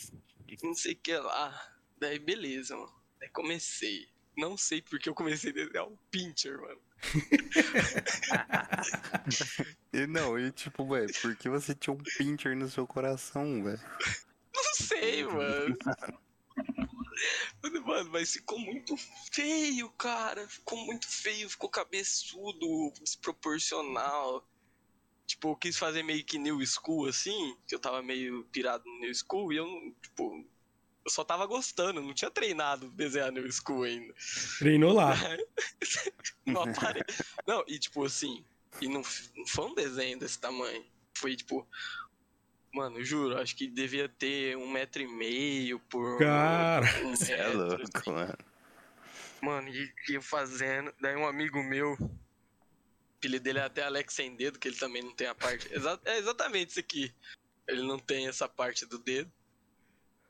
Não sei o que lá. Daí, beleza, mano. Daí comecei. Não sei porque eu comecei a desenhar um pincher, mano. *laughs* e não, e tipo, velho, por que você tinha um pincher no seu coração, velho? Não sei, mano. Mano, mas ficou muito feio, cara. Ficou muito feio, ficou cabeçudo, desproporcional. Tipo, eu quis fazer meio que New School, assim, que eu tava meio pirado no New School, e eu, tipo, eu só tava gostando, não tinha treinado desenhar New School ainda. Treinou lá. *laughs* não, não, e tipo assim, e não, não foi um desenho desse tamanho. Foi tipo, Mano, juro, acho que devia ter um metro e meio por. Cara, um metro, é louco, assim. mano. Mano, e ia fazendo. Daí um amigo meu. O apelido dele é até Alex Sem Dedo, que ele também não tem a parte. É exatamente isso aqui. Ele não tem essa parte do dedo.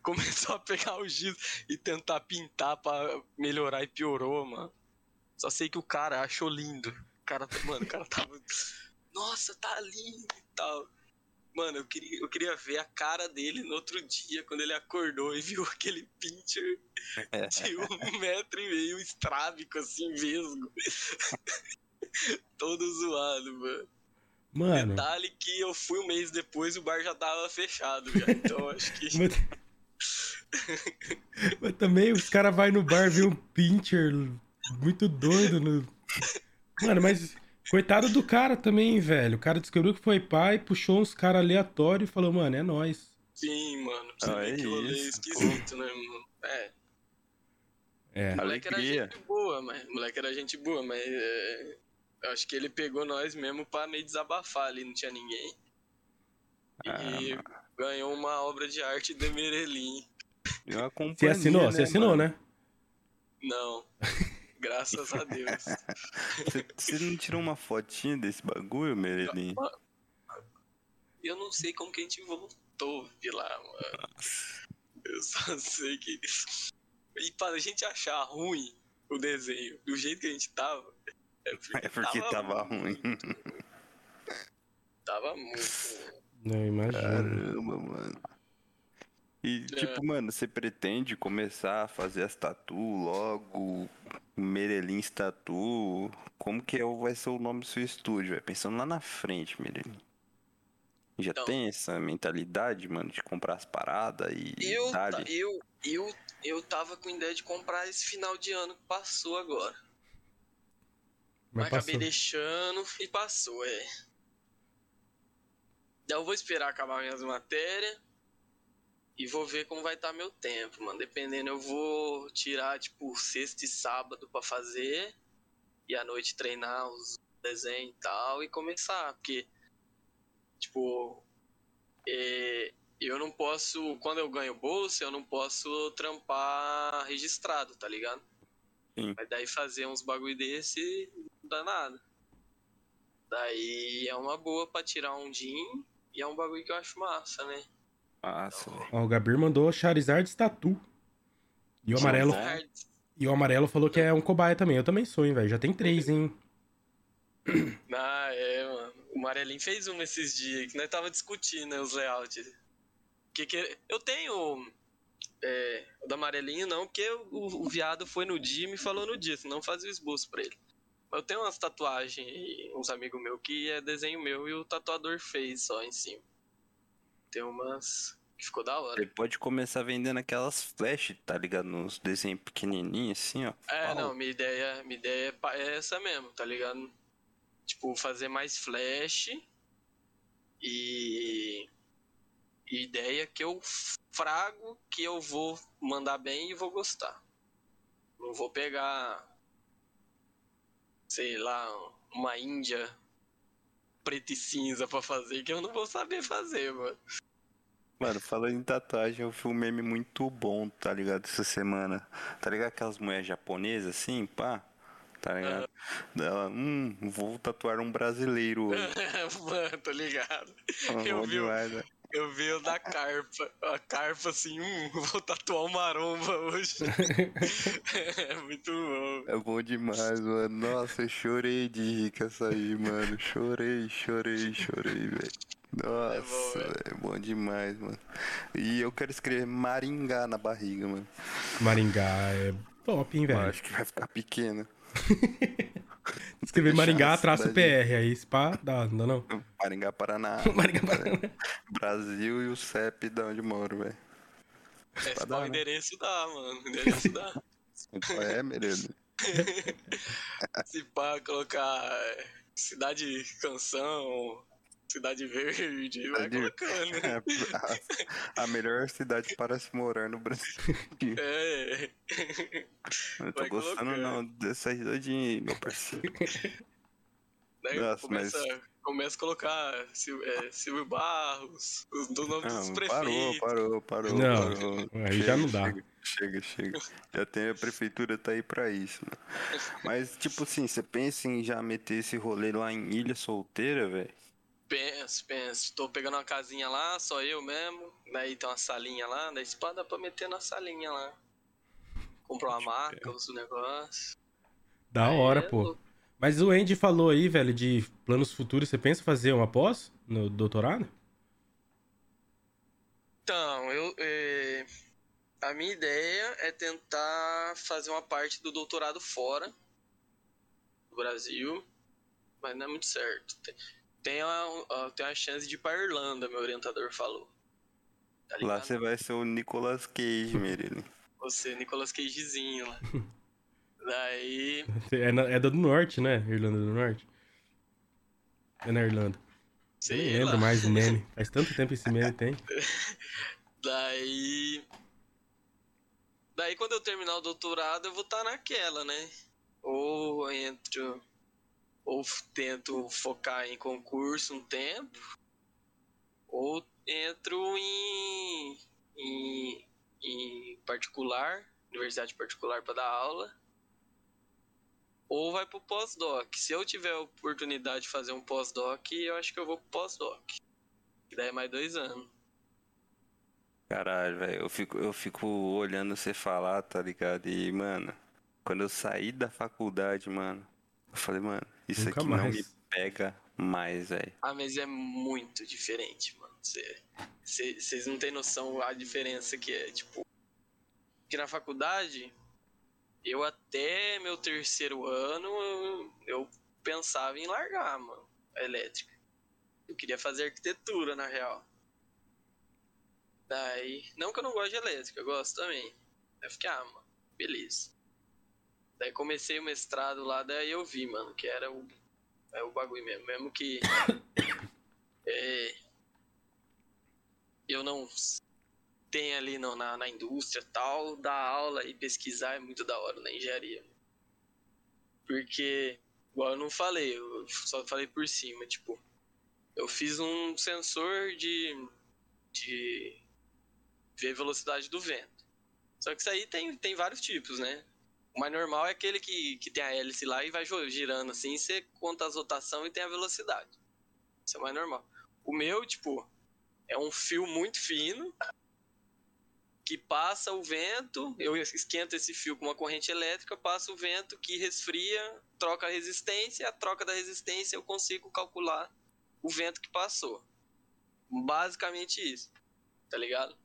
Começou a pegar o giz e tentar pintar pra melhorar e piorou, mano. Só sei que o cara achou lindo. O cara, mano, o cara tava. Nossa, tá lindo e tal. Mano, eu queria, eu queria ver a cara dele no outro dia, quando ele acordou e viu *laughs* aquele pincher de um metro e meio estrábico, assim, vesgo. *laughs* *laughs* Todo zoado, mano. Mano. Detalhe que eu fui um mês depois e o bar já tava fechado, já. *laughs* Então acho que. Mas... *laughs* Mas também os caras vão no bar ver um pincher muito doido no. Mano, mas Coitado do cara também, velho. O cara descobriu que foi pai, puxou uns caras aleatórios e falou, mano, é nós. Sim, mano. Ah, é isso. esquisito, né, mano? É. É. O moleque Alegria. era gente boa, mas. O moleque era gente boa, mas. É... Eu acho que ele pegou nós mesmo pra meio desabafar ali, não tinha ninguém. E ah, ganhou uma obra de arte de Merelin. Você assinou? Né, você assinou, mano? né? Não. Graças a Deus. Você não tirou uma fotinha desse bagulho, Merelin? Eu não sei como que a gente voltou de lá, mano. Eu só sei que. E pra gente achar ruim o desenho do jeito que a gente tava. É porque, é porque tava, tava ruim. Tava muito. Não, imagina. Caramba, mano. E, é. tipo, mano, você pretende começar a fazer as tatu logo? Merelin Tatu? Como que é, vai ser o nome do seu estúdio? Pensando lá na frente, Merelin. Já então, tem essa mentalidade, mano, de comprar as paradas e. Eu, eu, eu, eu tava com ideia de comprar esse final de ano que passou agora. Mas, Mas acabei deixando e passou, é. Eu vou esperar acabar minhas matérias e vou ver como vai estar tá meu tempo, mano. Dependendo, eu vou tirar, tipo, sexta e sábado para fazer. E à noite treinar os desenhos e tal. E começar. Porque, tipo, é, eu não posso. Quando eu ganho bolsa, eu não posso trampar registrado, tá ligado? Sim. Mas daí fazer uns bagulho desse não dá nada. Daí é uma boa pra tirar um din e é um bagulho que eu acho massa, né? Massa, velho. Ó, o Gabir mandou Charizard Tatu. E o amarelo. E o amarelo falou que é um cobaia também. Eu também sou, hein, velho. Já tem três, hein? *coughs* Ah, é, mano. o Marelinho fez uma esses dias que nós tava discutindo né, os layouts. Que, que eu tenho é, o da Amarelinho não, porque o, o, viado foi no dia e me falou no dia, senão fazia o esboço pra ele. Eu tenho umas tatuagens, uns amigos meus, que é desenho meu e o tatuador fez só em cima. Tem umas que ficou da hora. Ele pode começar vendendo aquelas flash, tá ligado? Nos desenhos pequenininhos assim, ó. É, Pau. não, minha ideia, minha ideia é essa mesmo, tá ligado? Tipo, fazer mais flash e ideia que eu frago que eu vou mandar bem e vou gostar. Não vou pegar, sei lá, uma Índia preta e cinza pra fazer que eu não vou saber fazer, mano. Mano, falando em tatuagem, eu vi um meme muito bom, tá ligado? Essa semana. Tá ligado aquelas mulheres japonesas assim, pá? Tá ligado? Dela, hum, vou tatuar um brasileiro hoje. *laughs* Mano, tô ligado. eu vi, demais, né? Eu vi o da carpa. A carpa assim, hum, *laughs* vou tatuar o maromba hoje. *laughs* é muito bom. É bom demais, mano. Nossa, eu chorei de rir com essa aí, mano. Chorei, chorei, chorei, velho. Nossa, é bom, é bom demais, mano. E eu quero escrever Maringá na barriga, mano. Maringá é top, hein, velho? Acho que vai ficar pequeno. *laughs* Escrever Maringá, traço PR, aí spa, dá, não dá não? Maringá, Paraná. *laughs* Maringá, Paraná. *laughs* Brasil e o CEP de onde moro, velho. É, se dá, o né? endereço dá, mano. O endereço dá. É, menino. *laughs* se pá, colocar é, cidade canção, Cidade Verde, vai colocando. *laughs* É, a, a, melhor cidade para se morar no Brasil. É. Eu tô vai gostando colocando. não dessa risadinha aí, meu parceiro. Daí Nossa, começa, mas... começa a colocar é, Silvio Barros, os do nome dos prefeitos. Parou, parou, parou. Não, parou. aí chega, já não dá. Chega, chega, chega. Já tem a prefeitura tá aí pra isso. Mano. Mas, tipo assim, você pensa em já meter esse rolê lá em Ilha Solteira, velho? Penso, penso. Tô pegando uma casinha lá, só eu mesmo. Daí tem uma salinha lá, daí se dá pra meter na salinha lá. Comprar uma marca, os negócios. Da aí hora, é pô. Louco. Mas o Andy falou aí, velho, de planos futuros. Você pensa fazer uma pós no doutorado? Então, eu. É... A minha ideia é tentar fazer uma parte do doutorado fora do Brasil, mas não é muito certo tem a, tem a chance de ir pra Irlanda, meu orientador falou. Tá lá você vai ser o Nicolas Cage, Merino. Você, Nicolas Cagezinho lá. *laughs* Daí. É, na, é do norte, né? Irlanda do Norte. É na Irlanda. Sei Eu nem lembro mais do meme. Faz tanto tempo esse meme tem. *laughs* Daí. Daí quando eu terminar o doutorado, eu vou estar tá naquela, né? Ou entro ou tento focar em concurso um tempo, ou entro em, em, em particular, universidade particular para dar aula, ou vai pro pós-doc. Se eu tiver a oportunidade de fazer um pós-doc, eu acho que eu vou pro pós-doc. Que daí é mais dois anos. Caralho, velho, eu fico, eu fico olhando você falar, tá ligado? E, mano, quando eu saí da faculdade, mano, eu falei, mano, isso Nunca aqui mais. não me pega mais, velho. Ah, mas é muito diferente, mano. Vocês não têm noção a diferença que é. Tipo, que na faculdade, eu até meu terceiro ano, eu, eu pensava em largar, mano, a elétrica. Eu queria fazer arquitetura, na real. Daí, não que eu não gosto de elétrica, eu gosto também. Eu fiquei, ah, mano, beleza. Daí comecei o mestrado lá, daí eu vi, mano, que era o, é o bagulho mesmo. Mesmo que *coughs* é, eu não tenha ali no, na, na indústria tal, dar aula e pesquisar é muito da hora na engenharia. Porque, igual eu não falei, eu só falei por cima, tipo, eu fiz um sensor de, de ver velocidade do vento. Só que isso aí tem, tem vários tipos, né? O mais normal é aquele que, que tem a hélice lá e vai girando assim, você conta as rotação e tem a velocidade. Isso é o mais normal. O meu, tipo, é um fio muito fino que passa o vento, eu esquento esse fio com uma corrente elétrica, passa o vento que resfria, troca a resistência, a troca da resistência eu consigo calcular o vento que passou. Basicamente isso. Tá ligado?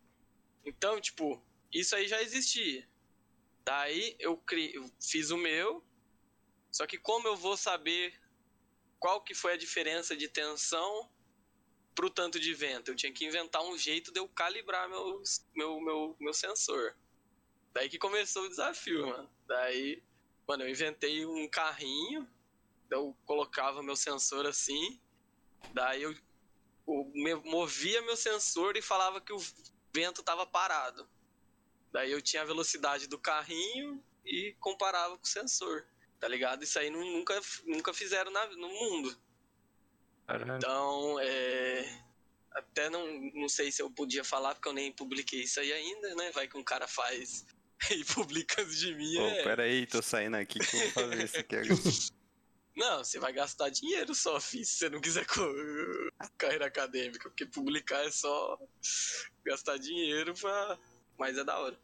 Então, tipo, isso aí já existia. Daí eu, cri... eu fiz o meu. Só que como eu vou saber qual que foi a diferença de tensão pro tanto de vento? Eu tinha que inventar um jeito de eu calibrar meu, meu, meu, meu sensor. Daí que começou o desafio, mano. Daí, mano, eu inventei um carrinho, eu colocava meu sensor assim, daí eu, eu movia meu sensor e falava que o vento tava parado. Daí eu tinha a velocidade do carrinho e comparava com o sensor, tá ligado? Isso aí nunca, nunca fizeram na, no mundo. Caramba. Então, é. Até não, não sei se eu podia falar, porque eu nem publiquei isso aí ainda, né? Vai que um cara faz *laughs* e publica de mim. Pô, é... Pera aí, tô saindo aqui que eu vou fazer isso aqui agora. *laughs* Não, você vai gastar dinheiro só, filho, se você não quiser carreira acadêmica, porque publicar é só gastar dinheiro pra. Mas é da hora.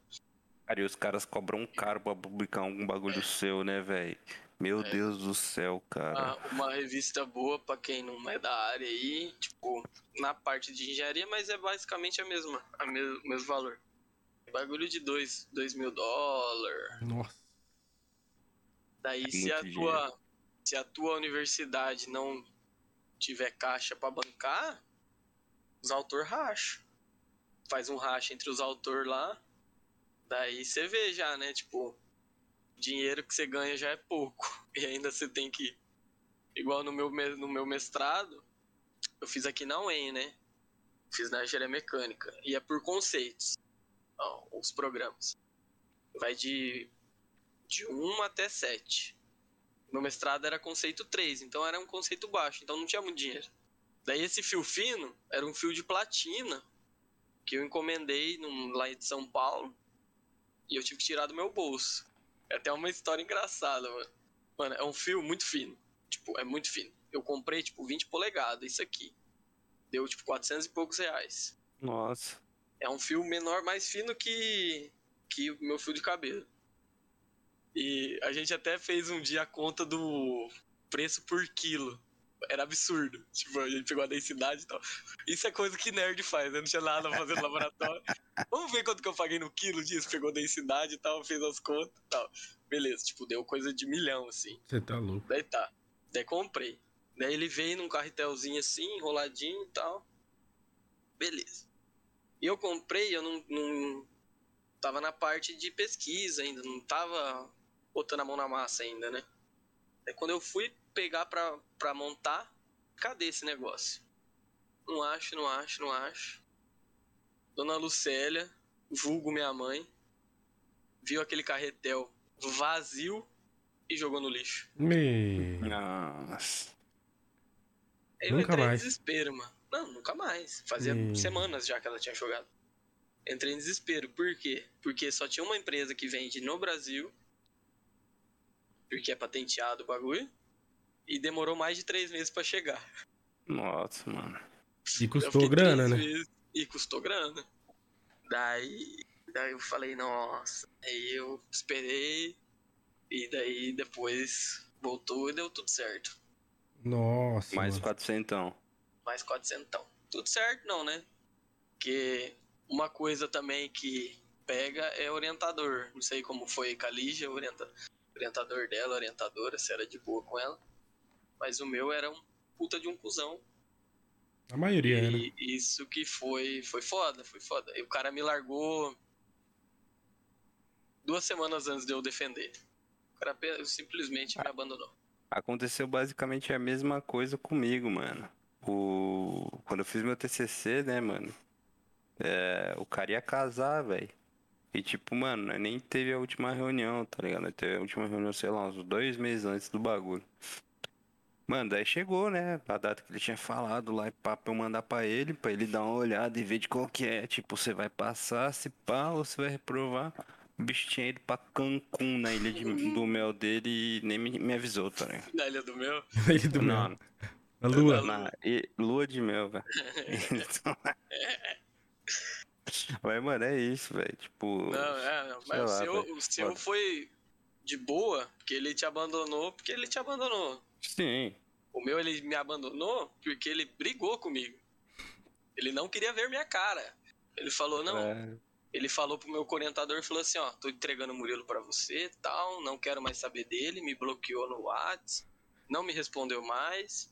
Cara, e os caras cobram caro pra publicar algum bagulho seu, né, velho? Meu é. Deus do céu, cara. Uma, uma, revista boa pra quem não é da área aí, tipo, na parte de engenharia, mas é basicamente a mesma, a me, o mesmo valor. Bagulho de 2 mil dólares. Nossa. Daí, é se a, tua, se a tua universidade não tiver caixa para bancar, os autores racham. Faz um racha entre os autores lá. Daí você vê já, né? Tipo, dinheiro que você ganha já é pouco. *laughs* E ainda você tem que. Igual no meu, no meu mestrado, eu fiz aqui na UEM, né? Fiz na engenharia mecânica. E é por conceitos os programas. Vai de, de 1 até 7. Meu mestrado era conceito 3, então era um conceito baixo, então não tinha muito dinheiro. Daí esse fio fino era um fio de platina que eu encomendei num, lá de São Paulo e eu tive que tirar do meu bolso. É até uma história engraçada, mano. Mano, é um fio muito fino. Tipo, é muito fino. Eu comprei, tipo, 20 polegadas, isso aqui. Deu, tipo, 400 e poucos reais. Nossa. É um fio menor, mais fino que, que o meu fio de cabelo. E a gente até fez um dia a conta do preço por quilo. Era absurdo. Tipo, a gente pegou a densidade e tal. Isso é coisa que nerd faz, né? Não tinha nada a fazer no laboratório. *laughs* Vamos ver quanto que eu paguei no quilo disso. Pegou a densidade e tal, fez as contas e tal. Beleza, tipo, deu coisa de milhão, assim. Você tá louco. Daí tá. Daí comprei. Daí ele veio num carretelzinho assim, enroladinho e tal. Beleza. E eu comprei, eu não, não tava na parte de pesquisa ainda, não tava botando a mão na massa ainda, né? Aí quando eu fui pegar pra, pra montar, cadê esse negócio? Não acho, não acho, não acho. Dona Lucélia, vulgo minha mãe, viu aquele carretel vazio e jogou no lixo. Me... Nossa. Aí eu Nunca entrei mais. em desespero, mano. Não, nunca mais. Fazia hum. semanas já que ela tinha jogado. Entrei em desespero. Por quê? Porque só tinha uma empresa que vende no Brasil. Porque é patenteado o bagulho. E demorou mais de três meses para chegar. Nossa, mano. E custou grana, né? e custou grana. Daí, daí eu falei, nossa. Aí eu esperei. E daí depois voltou e deu tudo certo. Nossa. Mais mano. 400 então mais 400. Tudo certo não, né? Porque uma coisa também que pega é orientador. Não sei como foi com a Lígia, orienta, orientador dela, orientadora, se era de boa com ela. Mas o meu era um puta de um cuzão. A maioria, e né? Isso que foi, foi foda, foi foda. E o cara me largou duas semanas antes de eu defender. O cara simplesmente me abandonou. Aconteceu basicamente a mesma coisa comigo, mano o... quando eu fiz meu TCC, né, mano? É... o cara ia casar, velho. E tipo, mano, nem teve a última reunião, tá ligado? Teve a última reunião, sei lá, uns dois meses antes do bagulho. Mano, daí chegou, né? A data que ele tinha falado lá, pra eu mandar pra ele, pra ele dar uma olhada e ver de qual que é. Tipo, você vai passar, se pá, ou você vai reprovar. O bicho tinha ido pra Cancún, na ilha de, do mel dele, e nem me, me avisou, tá ligado? Na ilha do mel? *laughs* Na ilha do Não, mel. A lua. Na, e, lua de mel, velho. *laughs* *laughs* mas, mano, é isso, velho. Tipo. Não, é, não. Mas lá, o seu, o seu foi de boa, porque ele te abandonou, porque ele te abandonou. Sim. O meu ele me abandonou porque ele brigou comigo. Ele não queria ver minha cara. Ele falou, não. É. Ele falou pro meu orientador, falou assim, ó, tô entregando o Murilo para você, tal, não quero mais saber dele, me bloqueou no WhatsApp, não me respondeu mais.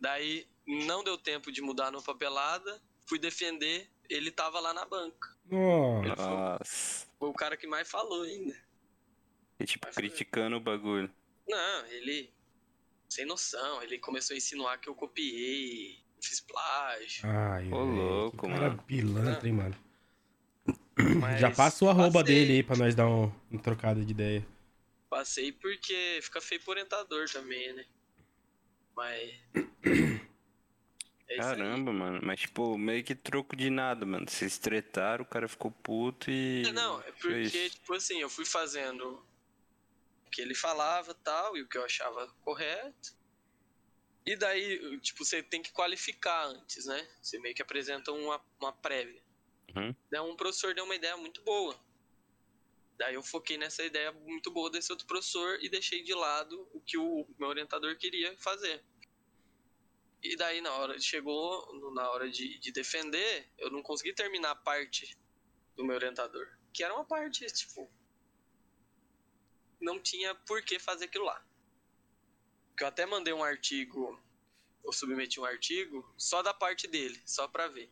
Daí não deu tempo de mudar no papelada, fui defender, ele tava lá na banca. Nossa. Foi, foi o cara que mais falou ainda. E tipo, Mas criticando foi... o bagulho. Não, ele. Sem noção, ele começou a insinuar que eu copiei, fiz plágio. Ai, Ô, louco, cara mano. pilantra, hein, mano. Mas Já passa o arroba passei... dele aí pra nós dar um, um trocado de ideia. Passei porque fica feio pro orientador também, né? Mas. É Caramba, mano. Mas, tipo, meio que troco de nada, mano. Vocês tretaram, o cara ficou puto e. É, não, é porque, tipo assim, eu fui fazendo que ele falava tal, e o que eu achava correto. E daí, tipo, você tem que qualificar antes, né? Você meio que apresenta uma, uma prévia. Uhum. Daí um professor deu uma ideia muito boa. Daí eu foquei nessa ideia muito boa desse outro professor e deixei de lado o que o meu orientador queria fazer. E daí na hora chegou na hora de, de defender, eu não consegui terminar a parte do meu orientador, que era uma parte tipo não tinha por que fazer aquilo lá. Que eu até mandei um artigo, eu submeti um artigo só da parte dele, só para ver.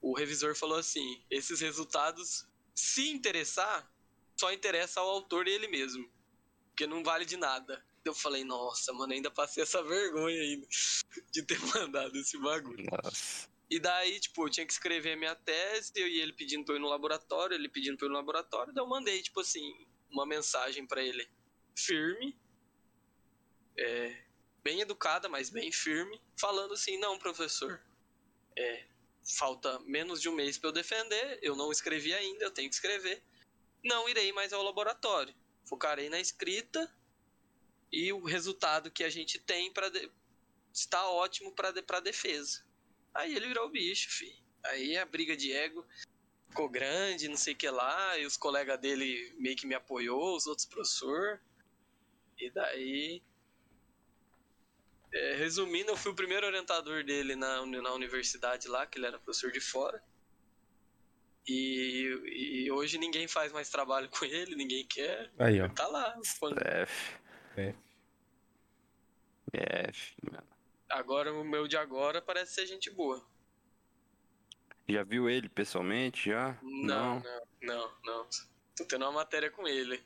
O revisor falou assim: esses resultados, se interessar, só interessa ao autor ele mesmo, porque não vale de nada. Eu falei, nossa, mano, ainda passei essa vergonha ainda *laughs* de ter mandado esse bagulho. Nossa. E daí, tipo, eu tinha que escrever a minha tese, eu e ele pedindo pra eu ir no laboratório, ele pedindo pra eu ir no laboratório, daí eu mandei, tipo assim, uma mensagem para ele firme, é, bem educada, mas bem firme, falando assim, não, professor, é, falta menos de um mês para eu defender, eu não escrevi ainda, eu tenho que escrever, não irei mais ao laboratório, focarei na escrita e o resultado que a gente tem para de... está ótimo para de... para defesa. Aí ele virou o bicho, fi. Aí a briga de ego ficou grande, não sei o que lá, e os colegas dele meio que me apoiou, os outros professor. E daí é, resumindo, eu fui o primeiro orientador dele na, na universidade lá, que ele era professor de fora. E, e hoje ninguém faz mais trabalho com ele, ninguém quer. Aí, ó. Tá lá. Quando... F. F. F, mano. Agora, o meu de agora parece ser gente boa. Já viu ele pessoalmente, já? Não, não, não, não. Tô tendo uma matéria com ele.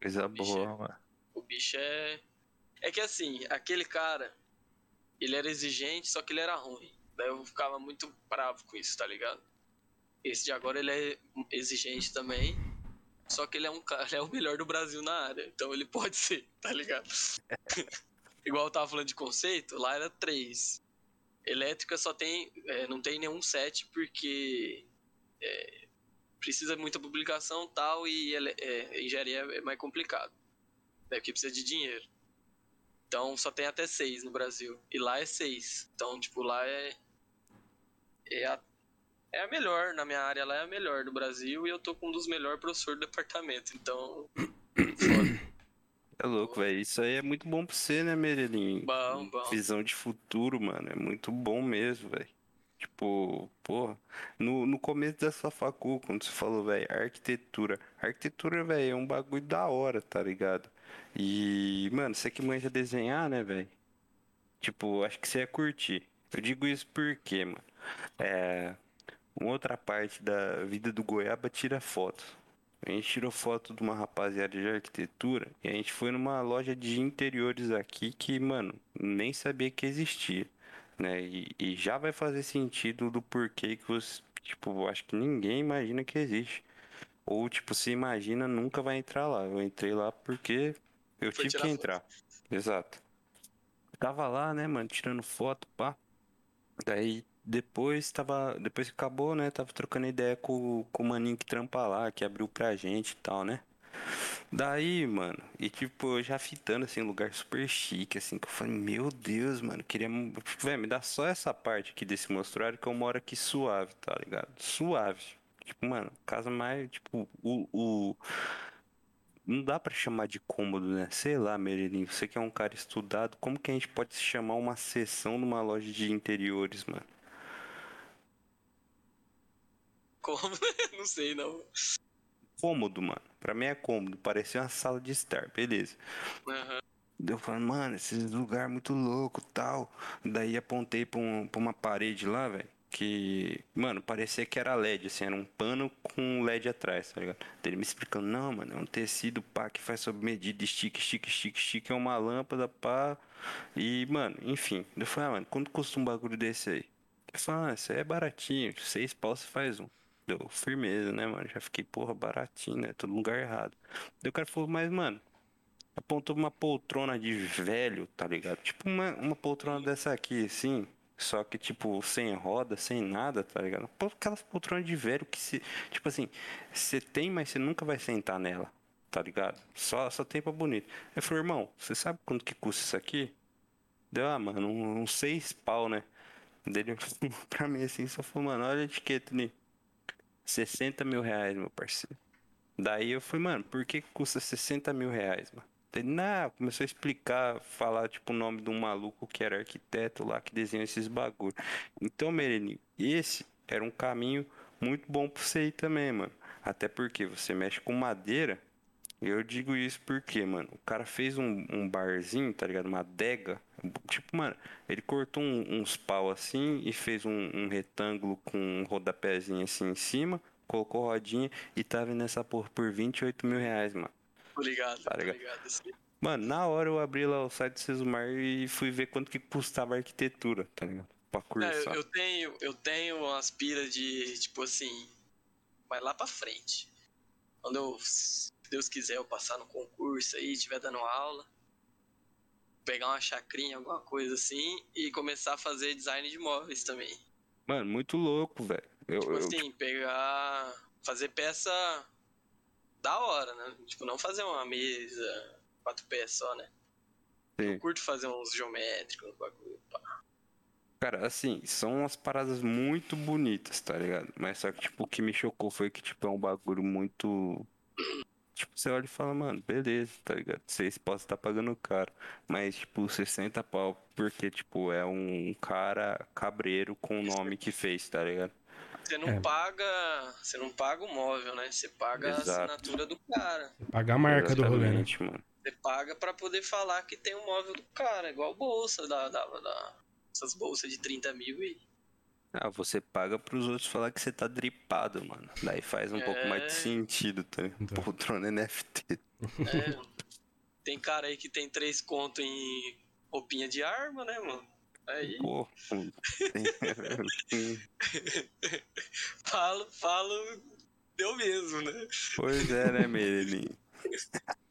Coisa boa, é... mano. O bicho é... É que assim, aquele cara, ele era exigente, só que ele era ruim. Daí eu ficava muito bravo com isso, tá ligado? Esse de agora ele é exigente também, só que ele é um cara, *laughs* ele é o melhor do Brasil na área, então ele pode ser, tá ligado? *laughs* Igual eu tava falando de conceito, lá era três. Elétrica só tem, é, não tem nenhum set porque é, precisa muita publicação tal e é, engenharia é mais complicado. Daqui precisa de dinheiro. Então só tem até seis no Brasil. E lá é seis. Então, tipo, lá é. É a, é a melhor. Na minha área lá é a melhor do Brasil. E eu tô com um dos melhores professores do departamento. Então. *coughs* Foda. É louco, velho. Isso aí é muito bom pra você, né, Merelinho? Bom, bom. Visão de futuro, mano. É muito bom mesmo, velho. Tipo, porra, no, no começo da sua facul, quando você falou, velho, arquitetura. Arquitetura, velho, é um bagulho da hora, tá ligado? E, mano, você que manja desenhar, né, velho? Tipo, acho que você ia curtir. Eu digo isso porque, mano, é. Uma outra parte da vida do Goiaba tira foto. A gente tirou foto de uma rapaziada de arquitetura e a gente foi numa loja de interiores aqui que, mano, nem sabia que existia, né? E, e já vai fazer sentido do porquê que você, tipo, acho que ninguém imagina que existe. Ou, tipo, se imagina, nunca vai entrar lá. Eu entrei lá porque eu Foi tive que entrar. Foto. Exato. Tava lá, né, mano, tirando foto, pá. Daí depois tava. Depois que acabou, né? Tava trocando ideia com, com o maninho que trampa lá, que abriu pra gente e tal, né? Daí, mano, e tipo, eu já fitando assim, lugar super chique, assim, que eu falei, meu Deus, mano, queria. Véi, me dá só essa parte aqui desse mostruário que eu moro aqui suave, tá ligado? Suave. Tipo, mano, casa mais. Tipo, o, o não dá pra chamar de cômodo, né? Sei lá, Merilinho, você que é um cara estudado, como que a gente pode chamar uma sessão numa loja de interiores, mano? Como? *laughs* não sei, não. Cômodo, mano. Pra mim é cômodo. Parecia uma sala de estar, beleza. Aham. Eu falei, mano, esse lugar muito louco tal. Daí apontei pra, um- pra uma parede lá, velho. Que, mano, parecia que era LED, assim, era um pano com LED atrás, tá ligado? Daí ele me explicando, não, mano, é um tecido pá que faz sob medida, estica, estica, estica, estica, é uma lâmpada pá. E, mano, enfim. Eu falei, ah, mano, quanto custa um bagulho desse aí? Ele falou, ah, isso aí é baratinho, seis pau você faz um. Deu firmeza, né, mano? Já fiquei, porra, baratinho, né? Todo lugar errado. Daí o cara falou, mas, mano, apontou uma poltrona de velho, tá ligado? Tipo uma, uma poltrona dessa aqui, assim. Só que, tipo, sem roda, sem nada, tá ligado? Aquelas poltronas de velho que se. Tipo assim, você tem, mas você nunca vai sentar nela, tá ligado? Só, só tem pra bonito. Aí falou, irmão, você sabe quanto que custa isso aqui? Deu, ah, mano, uns uns seis pau, né? Dele *laughs* pra mim assim, só falou, mano, olha a etiqueta ali. 60 mil reais, meu parceiro. Daí eu falei, mano, por que custa 60 mil reais, mano? Ele, não, começou a explicar, falar, tipo, o nome de um maluco que era arquiteto lá, que desenhou esses bagulho. Então, Mereninho, esse era um caminho muito bom pra você ir também, mano. Até porque você mexe com madeira. Eu digo isso porque, mano, o cara fez um, um barzinho, tá ligado? Uma adega. Tipo, mano, ele cortou um- uns pau assim e fez um, um retângulo com um rodapézinho assim em cima, colocou rodinha e tava nessa porra por 28 mil reais, mano. Obrigado, Tá ligado? obrigado. Mano, na hora eu abri lá o site do Sesumar e fui ver quanto que custava a arquitetura, tá ligado? Pra É, cursar. eu, eu tenho, eu tenho umas piras de, tipo assim, vai lá pra frente. Quando eu, se Deus quiser, eu passar no concurso aí, estiver dando aula, pegar uma chacrinha, alguma coisa assim, e começar a fazer design de móveis também. Mano, muito louco, velho. Eu, Tipo eu- assim, pegar, fazer peça da hora, né? Tipo, não fazer uma mesa, quatro pés só, né? Sim. Eu curto fazer uns geométricos, uns bagulho. pá. Cara, assim, são umas paradas muito bonitas, tá ligado? Mas só que, tipo, o que me chocou foi que, tipo, é um bagulho muito. Tipo, você olha e fala, mano, beleza, tá ligado? Vocês podem estar pagando caro. Mas, tipo, 60 pau, porque, tipo, é um cara cabreiro com o nome que fez, tá ligado? Você não É. paga. Você não paga o móvel, né? Você paga Exato. a assinatura do cara. Pagar a marca do rolê, né? Exatamente, mano. Você paga pra poder falar que tem um móvel do cara, igual bolsa da, da, da- essas bolsas de 30 mil e. Ah, você paga pros outros falar que você tá dripado, mano. Daí faz um pouco mais de É. sentido, tá? Então. Poltrona NFT. É, tem cara aí que tem três conto em roupinha de arma, né, mano? Aí, Pô, tem- *laughs* falo, falo, deu mesmo, né? Pois é, né, Merelinho? *laughs*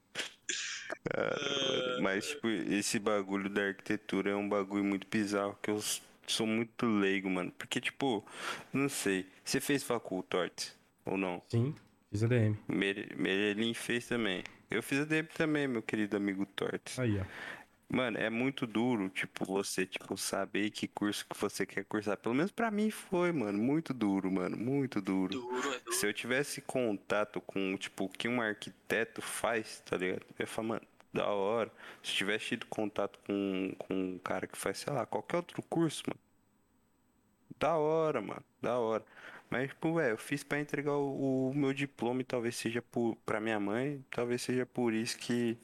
Cara, mas, tipo, esse bagulho da arquitetura é um bagulho muito bizarro que eu s- sou muito leigo, mano. Porque, tipo, não sei. Você fez facul, Tortes? Ou não? Sim, fiz ADM. Mere- Merelinho fez também. Eu fiz a DEP também, meu querido amigo Tortes. Aí, ó. Mano, é muito duro, tipo, você, tipo, saber que curso que você quer cursar. Pelo menos pra mim foi, mano. Muito duro, mano. Muito duro. Duro, é duro. Se eu tivesse contato com, tipo, o que um arquiteto faz, tá ligado? Eu ia falar, mano, da hora. Se tivesse tido contato com, com um cara que faz, sei lá, qualquer outro curso, mano. Da hora, mano. Da hora. Mas, tipo, velho, eu fiz pra entregar o, o meu diploma e talvez seja por, pra minha mãe, talvez seja por isso que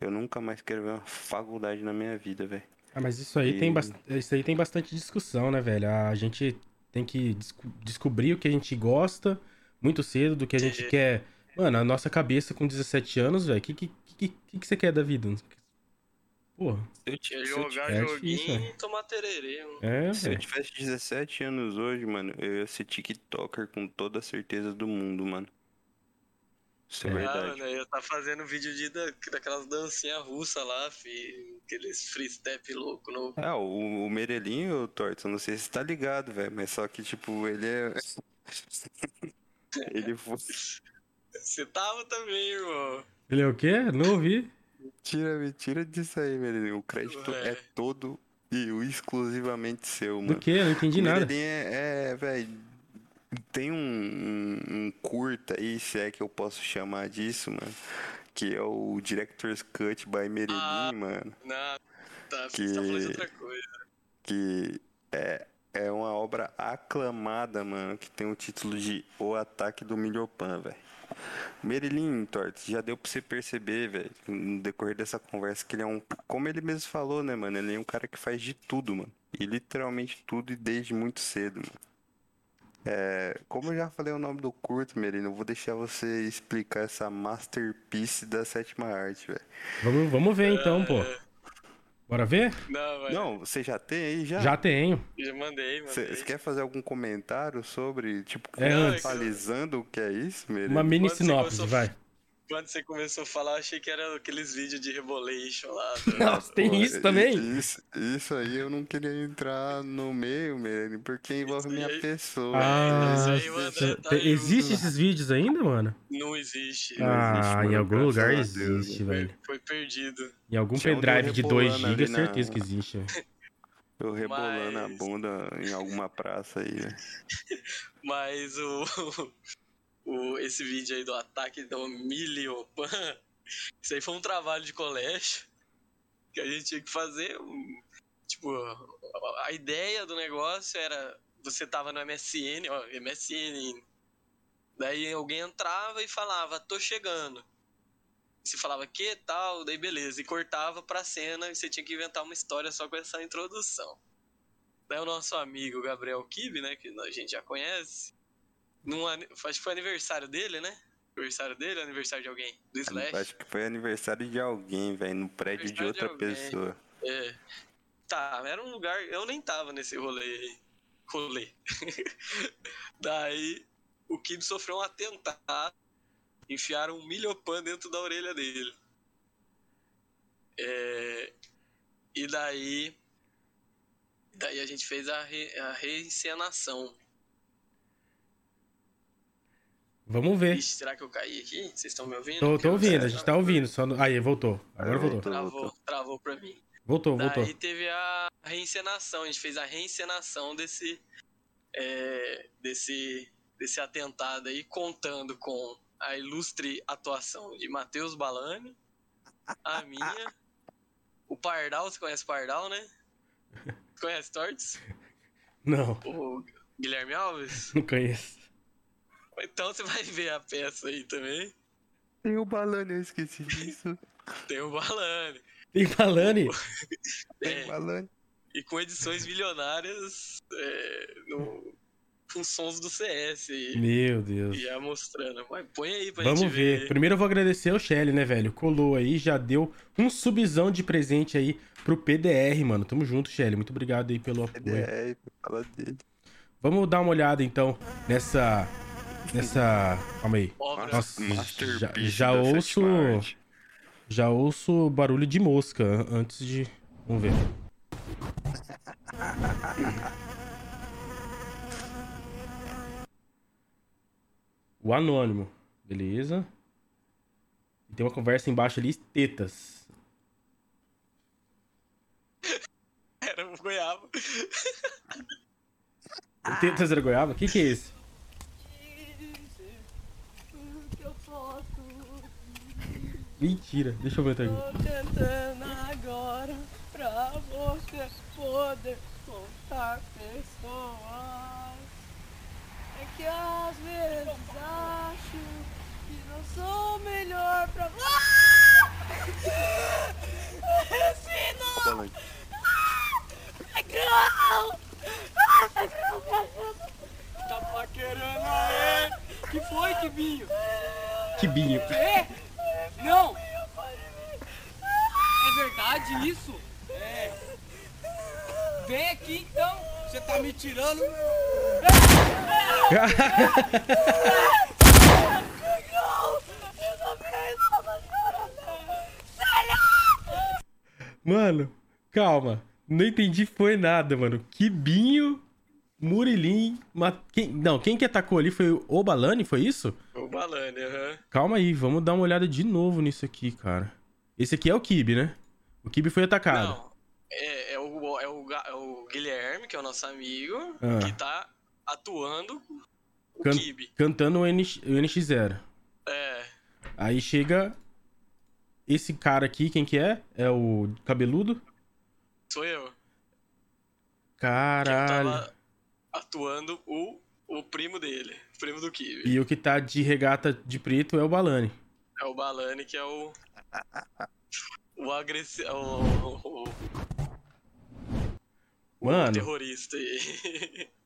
eu nunca mais quero ver uma faculdade na minha vida, velho. Ah, mas isso aí, tem E- bas- isso aí tem bastante discussão, né, velho? A gente tem que desco- descobrir o que a gente gosta muito cedo, do que a gente Sim. quer. Mano, a nossa cabeça com 17 anos, velho, o que, que, que, que, que você quer da vida? Porra, Se eu, É ti- se eu jogar é joguinho difícil, e tomar tererê, mano. é, Se eu velho. tivesse 17 anos hoje, mano, eu ia ser TikToker com toda a certeza do mundo, mano. Isso é, É. Ah, verdade. mano, aí eu tá fazendo vídeo de, da, daquelas dancinhas russas lá, fi. Aqueles free step louco no. É, o, o Merelinho, Torto, eu não sei se você tá ligado, velho, mas só que, tipo, ele é. *laughs* ele foi. Você tava também, irmão. Ele é o quê? Não ouvi. Tira, me tira disso aí, Merelinho. O crédito Ué. é todo e o exclusivamente seu, Do mano. quê? Eu não entendi O nada. É, é velho. Tem um, um, um curta aí, se é que eu posso chamar disso, mano. que é o Director's Cut by Merlin, Ah. mano. Não, tá, Que- você tá falando de outra coisa. Que é, é uma obra aclamada, mano, que tem o título de O Ataque do Milhopan, velho. Merilin, Tortes, já deu pra você perceber, velho, no decorrer dessa conversa, que ele é um. Como ele mesmo falou, né, mano? Ele é um cara que faz de tudo, mano. E literalmente tudo e desde muito cedo, mano. É, como eu já falei o nome do curto, Merino, vou deixar você explicar essa masterpiece da sétima arte, velho. Vamos, vamos ver então, pô. Bora ver? Não, mas Não, você já tem aí já? Já tenho. já mandei, mandei. Você quer fazer algum comentário sobre, tipo, É, antes. o que é isso, Merino? Uma mini sinopse, vai. Quando você começou a falar, eu achei que era aqueles vídeos de Rebolation lá. Nossa, tem Pô, isso também? Isso, isso aí eu não queria entrar no meio, Merino, porque envolve Isso minha aí- pessoa. Ah, isso aí, mano, cê- tá tem- aí, existe mano. esses vídeos ainda, mano? Não existe. Não Ah, existe, em algum lugar a Deus, existe, velho. foi perdido. Em algum Tinha um pendrive de 2 Rebolando GB, ali na- certeza que existe. velho. *laughs* Eu rebolando a Mas- bunda em alguma praça aí, né? *laughs* Mas o, o esse vídeo aí do ataque do Miliopan, *laughs* isso aí foi um trabalho de colégio que a gente tinha que fazer. Tipo, a- a ideia do negócio era você tava no MSN, ó, MSN. Daí alguém entrava e falava, tô chegando. Você falava que tal, daí beleza, e cortava pra cena e você tinha que inventar uma história só com essa introdução. Daí o nosso amigo Gabriel Kibe, né, que a gente já conhece, num, acho que foi aniversário dele, né? Aniversário dele ou aniversário de alguém? Do Slash? Acho que foi aniversário de alguém, velho, no prédio de de outra alguém. pessoa. É. Tá, era um lugar. Eu nem tava nesse rolê aí. Rolê. *laughs* Daí o Kibe sofreu um atentado. Enfiaram um milhopan dentro da orelha dele. É, E daí. Daí a gente fez a, re... a reencenação. Vamos ver. Ixi, será que eu caí aqui? Vocês estão me ouvindo? Tô, tô ouvindo, a gente tá ouvindo. Só no- Aí, voltou. Agora Aí voltou. voltou. Travou, travou pra mim. Voltou, voltou. Daí teve a reencenação, a gente fez a reencenação desse, é, desse, desse atentado aí, contando com a ilustre atuação de Matheus Balani, a minha, o Pardal, você conhece o Pardal, né? *laughs* Conhece Tortes? Não, O Guilherme Alves? não conheço. Então você vai ver a peça aí também. Tem o balão, eu esqueci disso. Tem o Balani. Tem Balani? *laughs* Tem É, balão. e com edições milionárias é, no, com sons do CS aí. Meu Deus. Ia mostrando. Mas põe aí pra Vamos gente ver. ver. Primeiro eu vou agradecer ao Shelly, né, velho? Colou aí, já deu um subzão de presente aí pro PDR, mano. Tamo junto, Shelly. Muito obrigado aí pelo apoio. É, fala dele. Vamos dar uma olhada então nessa. Nessa. Calma aí. Nossa, já, já ouço. Já ouço barulho de mosca an- antes de. Vamos ver. *laughs* O anônimo. Beleza. E Tem uma conversa embaixo ali, tetas. *laughs* Era um goiaba. Tetas era goiaba? O que, que é esse? O que eu posso? Mentira. Deixa eu ver aqui. Tô tentando agora pra você poder contar pessoas. É que às vezes acho que não sou o melhor pra. Ah! Não! Balão. Negrão! Ah, me ajuda! Tá paquerando aí? Que foi, Kibinho? Que binho. É? Não! É verdade isso? É. Vem aqui então. Você tá me tirando? Mano, calma. Não entendi foi nada, mano. Quibinho, Murilim. Quem... Não, quem que atacou ali foi o Balani, foi isso? O Balani, aham. Calma aí, vamos dar uma olhada de novo nisso aqui, cara. Esse aqui é o Kibe, né? O Kibe foi atacado. Não. É, é, o, é, o, é o Guilherme, que é o nosso amigo, Ah. que tá atuando o Can- Kibe. Cantando o, NX... o NX0. É. Aí chega esse cara aqui, quem que é? É o cabeludo? Sou eu. Que eu Caralho. tava atuando o, o primo dele, o primo do Kiwi. E o que tá de regata de preto é o Balani. É o Balani que é o. O agressivo. O, o, o Mano, terrorista aí. *laughs*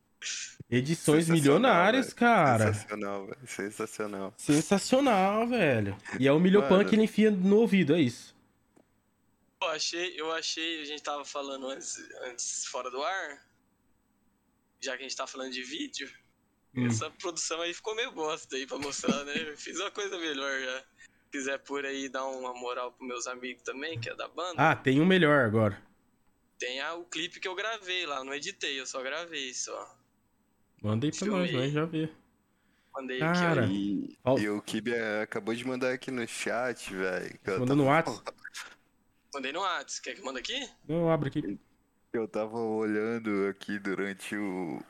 edições milionárias, velho. cara. Sensacional, velho. Sensacional. Sensacional, velho. E é o Milhopan que ele enfia no ouvido, é isso. Eu achei, eu achei, a gente tava falando antes, antes fora do ar, já que a gente tá falando de vídeo, Hum. essa produção aí ficou meio bosta aí pra mostrar, né? Eu fiz uma coisa melhor já. Se quiser por aí dar uma moral pros meus amigos também, que é da banda, Ah, tem um melhor agora. tem a- o clipe que eu gravei lá, não editei, eu só gravei só. Manda aí pra Filmei. nós, nós já vê. Mandei Cara. aqui, E, Ó. e o Kibe eh, acabou de mandar aqui no chat, velho. Manda no tava- Whats. ó. Mandei no Whats, quer que manda aqui? Eu abro aqui. Eu tava olhando aqui durante o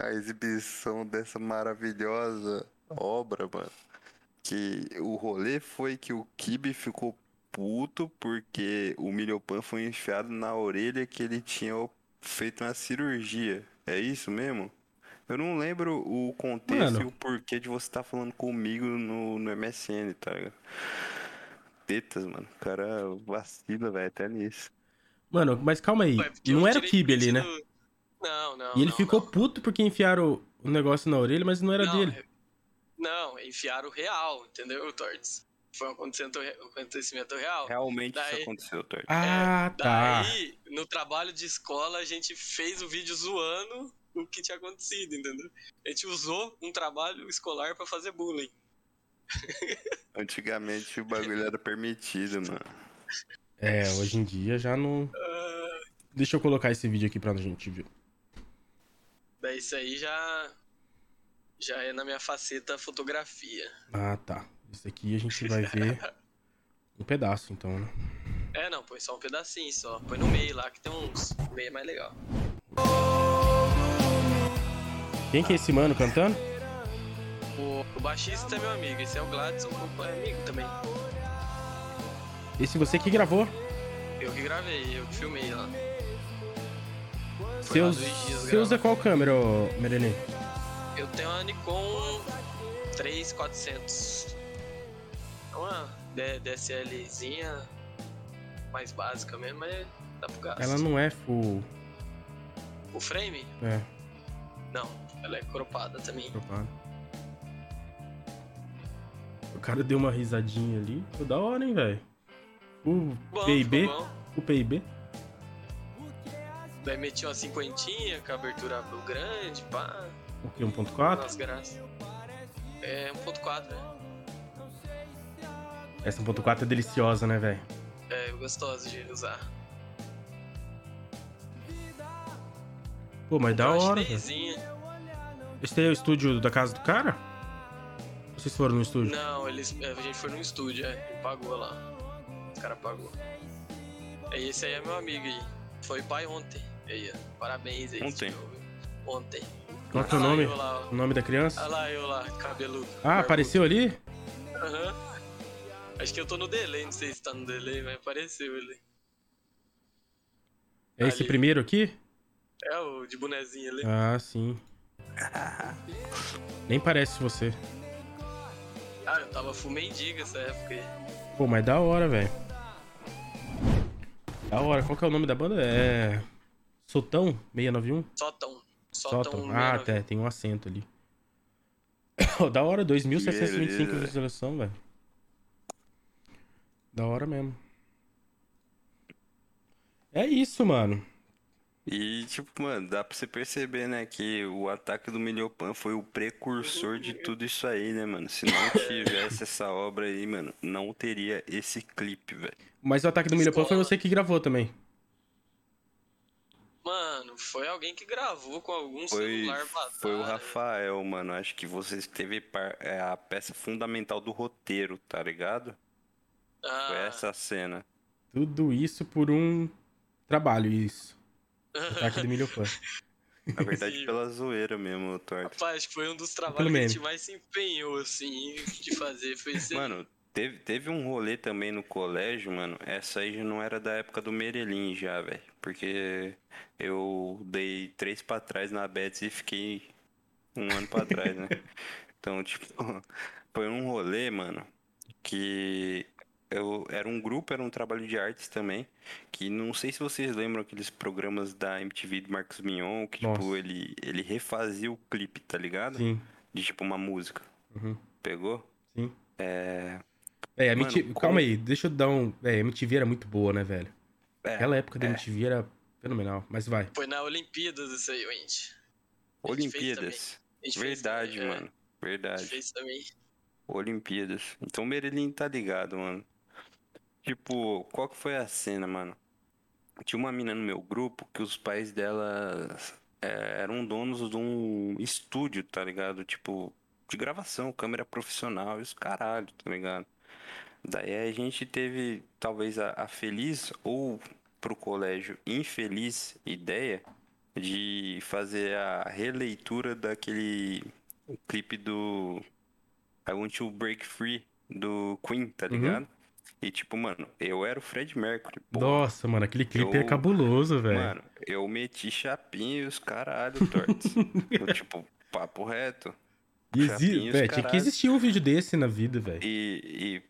a exibição dessa maravilhosa obra, mano. Que o rolê foi que o Kibe ficou puto porque o Milhopan foi enfiado na orelha que ele tinha feito uma cirurgia. É isso mesmo? Eu não lembro o contexto Mano. e o porquê de você estar falando comigo no, no MSN, tá ligado? Tetas, mano. O cara vacila, velho, até nisso. Mano, mas calma aí. Não era o Kibe ali, né? do- Não, não. E ele não, ficou não. puto porque enfiaram o negócio na orelha, mas não era Não, dele. é- Não, enfiaram o real, entendeu, Tortes? Foi um acontecimento, re- um acontecimento real. Realmente isso Daí- aconteceu, Torto. Ah, tá. Daí, no trabalho de escola, a gente fez o vídeo zoando o que tinha acontecido, entendeu? A gente usou um trabalho escolar pra fazer bullying. *laughs* Antigamente o bagulho era permitido, mano. É, hoje em dia já não. Deixa eu colocar esse vídeo aqui pra gente ver. daí isso aí já. Já é na minha faceta fotografia. Ah, tá. Esse aqui a gente vai ver *laughs* um pedaço, então, né? É, não, põe só um pedacinho só. Põe no meio lá, que tem uns. O meio é mais legal. Quem que é esse mano cantando? O, o baixista é meu amigo, esse é o Gladson, é amigo também. Esse você que gravou. Eu que gravei, eu que filmei lá. Foi Você usa, você gravando. qual câmera, Merenê? Eu tenho uma Nikon 3400. É uma DSLzinha mais básica mesmo, mas dá pro gasto. Ela não é full. O frame? É, Não, ela é cropada também. propaganda. O cara deu uma risadinha ali. Ficou da hora, hein, velho? O PIB? O PIB? Daí meti uma cinquentinha com a abertura grande, pá. O que? 1.4? Nas graças. É 1.4, né? Essa 1.4 é deliciosa, né, velho? É gostoso de usar. Pô, mas da hora. Esse aí é o estúdio da casa do cara? Vocês foram no estúdio? Não, eles, a gente foi no estúdio, é, e pagou lá. Os caras pagou. É, esse aí é meu amigo aí. Foi pai ontem. Aí, ó. Parabéns aí. Ontem? Ontem. Qual que é o nome? lá. O nome da criança? Olha lá, eu lá, cabeludo. Ah, barbudo. apareceu ali? Aham. Acho que eu tô no delay, não sei se tá no delay, mas apareceu ele. É esse Ali. primeiro aqui? É o de bonezinho ali. Ah, sim. Nem parece você. Ah, eu tava full mendiga essa época aí. Pô, mas da hora, velho. Da hora. Qual que é o nome da banda? É. Sotão 691? Sótão. Sotão. Sótão. Ah, até, tem um acento ali. *coughs* da hora, 2.725 Beleza. visualização, velho. Da hora mesmo. É isso, mano. E, tipo, mano, dá pra você perceber, né, que o ataque do Milhopan foi o precursor de tudo isso aí, né, mano? Se não tivesse essa obra aí, mano, não teria esse clipe, velho. Mas o ataque do Milhopan foi você que gravou também. Mano, foi alguém que gravou com algum Foi, celular foi o. Rafael, mano. Acho que você teve par- é, a peça fundamental do roteiro, tá ligado? Ah, Foi essa cena. Tudo isso por um trabalho, isso. Ataque do Milhopan. Na verdade, Sim. pela zoeira mesmo, Torto. Rapaz, acho que foi um dos trabalhos que a gente mais se empenhou, assim, de fazer. Foi esse. Mano, Teve, teve um rolê também no colégio, mano. Essa aí já não era da época do Merelim já, velho. Porque eu dei três pra trás na Betis e fiquei um ano pra trás, né? *laughs* Então, tipo, *laughs* foi um rolê, mano, que eu era um grupo, era um trabalho de artes também, que não sei se vocês lembram aqueles programas da MTV do Marcos Mignon, que Nossa. tipo, ele, ele refazia o clipe, tá ligado? Sim. De tipo uma música. Uhum. Pegou? Sim. É. É, a Mano, MTV... como- Calma aí, deixa eu dar um. É, a MTV era muito boa, né, velho? é, Aquela época da é. MTV era fenomenal. Mas vai. Foi na Olimpíadas isso aí, gente Olimpíadas. Fez Verdade, também, é. mano. A gente Verdade. fez também. Olimpíadas. Então o Merelim tá ligado, mano. Tipo, qual que foi a cena, mano? Tinha uma mina no meu grupo que os pais dela é, eram donos de um estúdio, tá ligado? Tipo, de gravação, câmera profissional e os caralho, tá ligado? Daí a gente teve talvez a, a feliz ou pro colégio infeliz ideia de fazer a releitura daquele clipe do I Want to Break Free do Queen, tá Uhum. E tipo, mano, eu era o Fred Mercury, pô. Nossa, mano, aquele clipe é eu- cabuloso, velho. Mano, eu meti chapinha e os caralho tortos. *laughs* Tipo, papo reto. E exi... velho, tinha que caralho. existir um vídeo desse na vida, velho. E, e,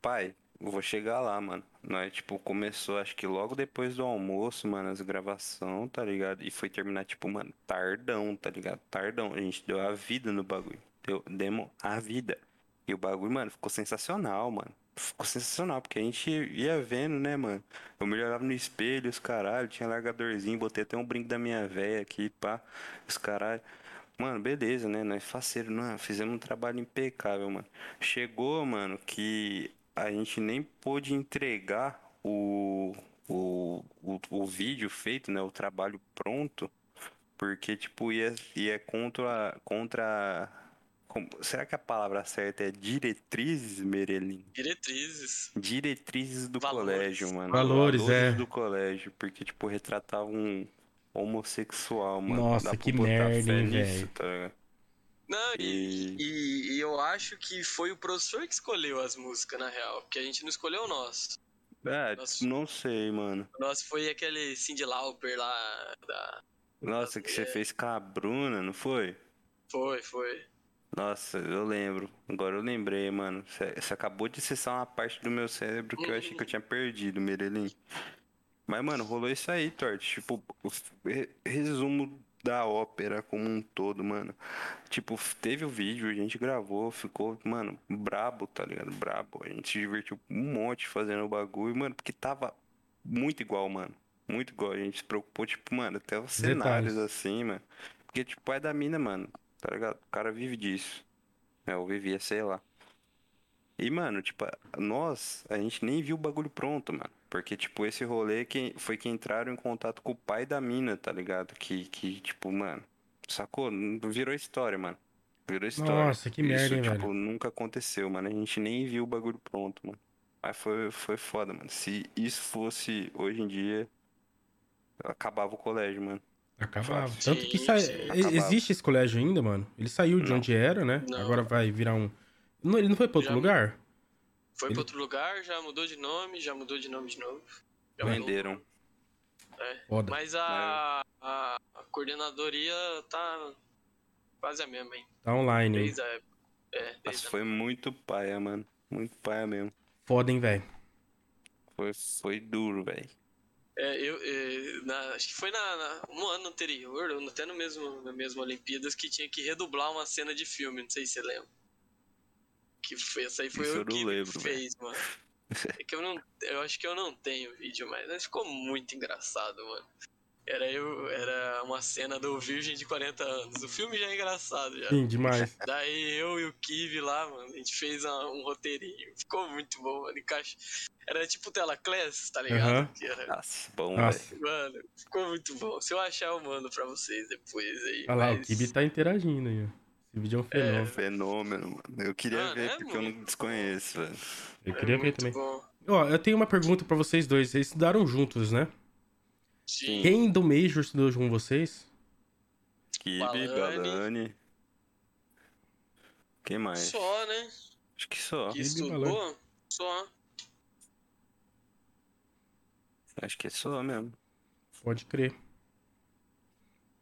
pai, vou chegar lá, mano. Nós, tipo, começou, acho que logo depois do almoço, mano, as gravação, tá ligado? E foi terminar, tipo, mano, tardão, tá ligado? Tardão. A gente deu a vida no bagulho. Deu, demos a vida. E o bagulho, mano, ficou sensacional, mano. Ficou sensacional, porque a gente ia vendo, né, mano? Eu me olhava no espelho, os caralho, tinha largadorzinho, botei até um brinco da minha véia aqui, pá, os caralho. Mano, beleza, né? Nós faceiro, não, fizemos um trabalho impecável, mano. Chegou, mano, que a gente nem pôde entregar o, o, o, o vídeo feito, né? O trabalho pronto, porque, tipo, ia, ia contra, contra... como- será que a palavra certa é diretrizes, Merelin? Diretrizes. Diretrizes do Valores. colégio, mano. Valores, é. do colégio, porque, tipo, retratava um homossexual, mano. Nossa, Dá pra que botar merda, fé hein, nisso, velho? tá ligado? Não, e, E- e, e eu acho que foi o professor que escolheu as músicas, na real. Porque a gente não escolheu o nosso. É, Nossa. não sei, mano. O nosso foi aquele Cindy Lauper lá da. Nossa, que você fez com a Bruna, não foi? Foi, foi. Nossa, eu lembro. Agora eu lembrei, mano. Você acabou de acessar uma parte do meu cérebro que eu achei que eu tinha perdido, Merelin. Mas, mano, rolou isso aí, Torte. Tipo, resumo da ópera como um todo, mano. Tipo, teve o vídeo, a gente gravou, ficou, mano, brabo, tá ligado? Brabo. A gente se divertiu um monte fazendo o bagulho, mano, porque tava muito igual, mano. Muito igual. A gente se preocupou, tipo, mano, até os cenários assim, mano. Porque, tipo, pai da mina, mano, tá ligado? O cara vive disso. É, eu vivia, sei lá. E, mano, tipo, nós, a gente nem viu o bagulho pronto, mano. Porque, tipo, esse rolê que foi que entraram em contato com o pai da mina, tá ligado? Que, que tipo, mano, sacou? Virou história, mano. Virou história. Nossa, que merda, Isso, hein, tipo, velho? nunca aconteceu, mano. A gente nem viu o bagulho pronto, mano. Mas foi, foi foda, mano. Se isso fosse hoje em dia, acabava o colégio, mano. Acabava. Sim, Tanto que sim. Acabava. existe esse colégio ainda, mano. Ele saiu de Não. onde era, né? Não. Agora vai virar um. Não, ele não foi pra outro Já- lugar? Foi Ele- pra outro lugar, já mudou de nome, já mudou de nome de novo. Já mudou. Venderam. É. Foda. Mas a, a, a coordenadoria tá quase a mesma, hein? Tá online. Desde a época. É, Mas desde a... foi muito paia, mano. Muito paia mesmo. Foda, hein, velho? Foi, foi duro, velho. É, eu, é, na- acho que foi na, na- no ano anterior, ou até no mesmo, na mesma Olimpíadas, que tinha que redublar uma cena de filme, não sei se você lembra. Que foi, essa aí foi Isso eu que lembro, fez, mano. É que eu não. Eu acho que eu não tenho vídeo, mas mas ficou muito engraçado, mano. Era eu, era uma cena do Virgem de 40 anos. O filme já é engraçado já. Sim, demais. *laughs* Daí eu e o Kive lá, mano, a gente fez uma- um roteirinho. Ficou muito bom, mano. Encaixa... Era tipo tela class, tá ligado? Aham. Que era... Nossa, bom, Nossa. Mano, ficou muito bom. Se eu achar, eu mando pra vocês depois aí. Olha lá, o mas- Kibi tá interagindo aí, ó. Esse vídeo é um fenômeno. Fenômeno, mano. Eu queria Mano, ver é porque eu não desconheço, velho. Eu é queria ver muito também. Bom. Ó, eu tenho uma pergunta pra vocês dois. Vocês estudaram juntos, né? Sim. Quem do Major estudou com vocês? Kibe, Balani. Galani. Quem mais? Só, né? Acho que só. Que estudou. Só. Acho que é só mesmo. Pode crer.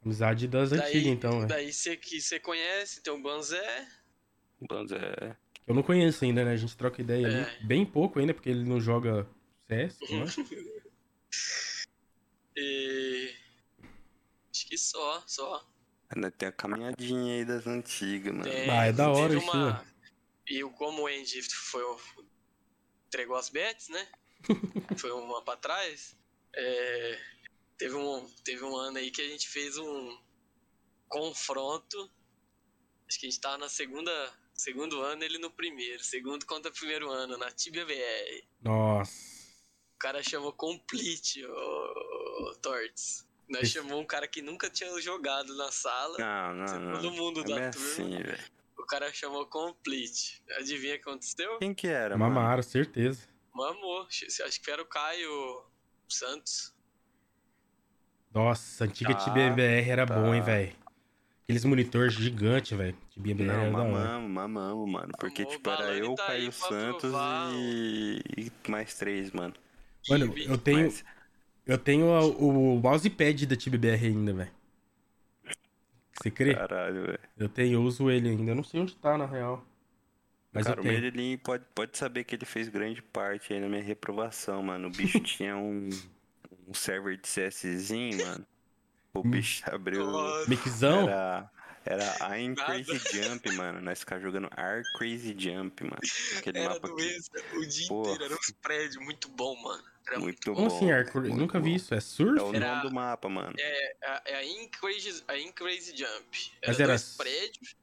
Amizade das antigas, então, velho. Daí você que você conhece, tem o Banzé. Vamos é. Eu não conheço ainda, né? A gente troca ideia É. ali. Bem pouco ainda, porque ele não joga CS, *laughs* não é? E. Acho que só, só. Ainda tem a caminhadinha aí das antigas, mano. Tem, Ah, é da hora isso, uma... né? E o- como o Andy foi o... entregou as bets, né? *laughs* foi uma pra trás. é, Teve, um, teve um ano aí que a gente fez um confronto. Acho que a gente tava na segunda. Segundo ano, ele no primeiro. Segundo contra o primeiro ano, na Tibia BR. Nossa. O cara chamou Complete, o, Torts. Nós chamou um cara que nunca tinha jogado na sala. Não, não, Todo não. mundo É da bem turma. assim, velho. O cara chamou Complete. Adivinha o que aconteceu? Quem que era, mano? Mamaram, certeza. Mamou. Acho que era o Caio Santos. Nossa, antiga Tá, TBBR era tá. bom, hein, velho. Aqueles monitores gigantes, velho. TBBR Não, era mamamos, mamamos, mano. Porque, Amor, tipo, era eu, tá Caio Santos e... e mais três, mano. Mano, eu tenho, Mas- eu tenho a- o mousepad da TBBR ainda, velho. Você crê? Caralho, velho. Eu tenho, eu uso ele ainda. Eu não sei onde tá, na real. Mas Cara, eu o tenho. Medellín pode, pode saber que ele fez grande parte aí na minha reprovação, mano. O bicho *laughs* tinha um, um server de CSzinho, mano. O Hum. bicho abriu. Mixão? Era, era I'm Nada. Crazy Jump, mano. Nós ficávamos jogando Ar Crazy Jump, mano. Aquele era mapa que doença. O dia Porra. inteiro. Era uns prédios muito bom, mano. Era muito... muito Como bom. assim, muito Nunca vi bom. isso. É surf? É o Era- nome do mapa, mano. É, é a In Crazy, a In Crazy Jump. Era Mas era- dois prédios.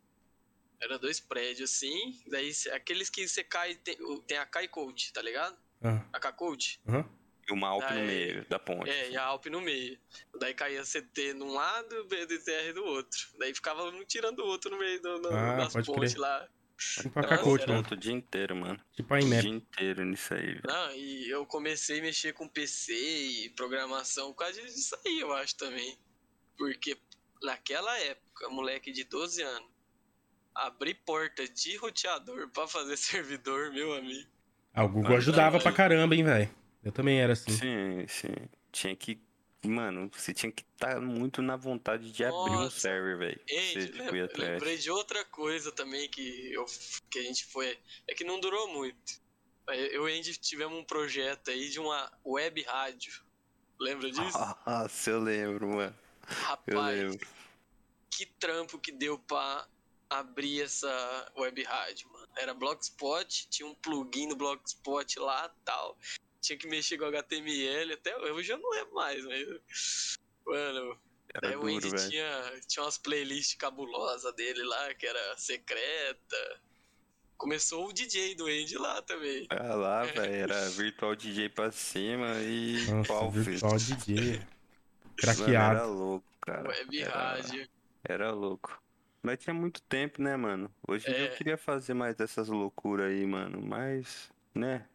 Era dois prédios, assim. Daí, aqueles que você cai... Tem, tem a Kai Coach, tá ligado? Ah, A Kai Coach. aham. E uma Alp no Aí- meio da ponte. É, e a Alp no meio. Daí caía CT num lado e o BDTR do outro. Daí ficava um tirando o outro no meio do, no, Ah, das pontes crer. lá. Tipo a mano. Ponto o dia inteiro, mano. Tipo a O dia inteiro nisso aí, velho. Não, e eu comecei a mexer com PC e programação por causa disso aí, eu acho também. Porque naquela época, moleque de 12 anos, abrir porta de roteador pra fazer *laughs* servidor, meu amigo. Ah, o Google ajudava pra caramba, hein, velho. Eu também era assim. Sim, sim. Tinha que. Mano, você tinha que estar muito na vontade de abrir um Nossa. server, velho. tipo, atrás. lembrei de outra coisa também que, eu, que a gente foi. É que não durou muito. Eu e Andy tivemos um projeto aí de uma web rádio. Lembra disso? Nossa, eu lembro, mano. Eu Rapaz, lembro. que trampo que deu pra abrir essa web rádio, mano. Era Blogspot, tinha um plugin no Blogspot lá tal. Tinha que mexer com HTML, até hoje eu não lembro mais, mas. Mano, Era Daí o Andy tinha, tinha umas playlists cabulosas dele lá, que era secreta. Começou o DJ do Andy lá também. Ah lá, velho, era virtual DJ pra cima e Nossa, pau, filho. virtual DJ. *laughs* Mano, era Craqueado. louco, cara. Web Era, rádio. era louco. Mas tinha muito tempo, né, mano? Hoje em dia É. eu queria fazer mais dessas loucuras aí, mano. Mas, né?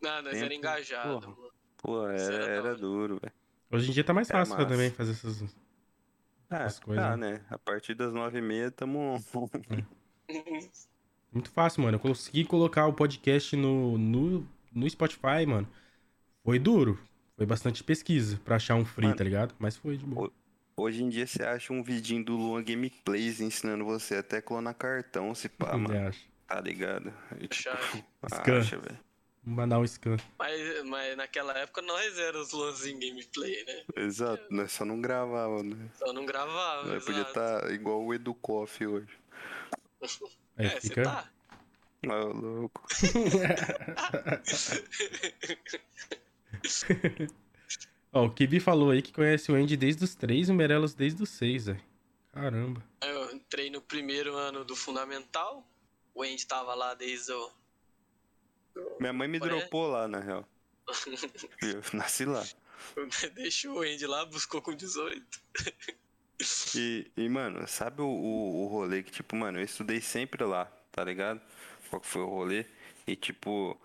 Não, nós era engajado, porra. Pô, era, era era duro, velho. Hoje em dia tá mais fácil massa. também fazer essas. Ah, Essas coisas, tá, né? A partir das nove e meia tamo... *laughs* Muito fácil, mano. Eu consegui colocar o podcast no, no, no Spotify, mano. Foi duro. Foi bastante pesquisa pra achar um free, Mano, tá ligado? Mas foi de boa. Hoje em dia você acha um vidinho do Luan Gameplays ensinando você até clonar cartão, se pá, Você mano. acha? Tá ligado? E, tipo, acha, *laughs* velho. Mandar um scan. Mas, mas naquela época nós éramos os Lanzinho Gameplay, né? Exato, nós só não gravava, né? Só não gravava. Nós podia estar igual o Edu Koff hoje. Aí É, você fica. tá. Ah, louco. *laughs* Ó, o Kibi falou aí que conhece o Andy desde os 3 e o Merelos desde os 6, velho. Caramba. Eu entrei no primeiro ano do Fundamental. O Andy tava lá desde o. Minha mãe me Ué? dropou lá, na real. *laughs* Eu nasci lá. Deixou o Andy lá, buscou com 18. E, e, mano, sabe o, o, o rolê que, tipo, mano, eu estudei sempre lá, tá ligado? Qual que foi o rolê? E, tipo,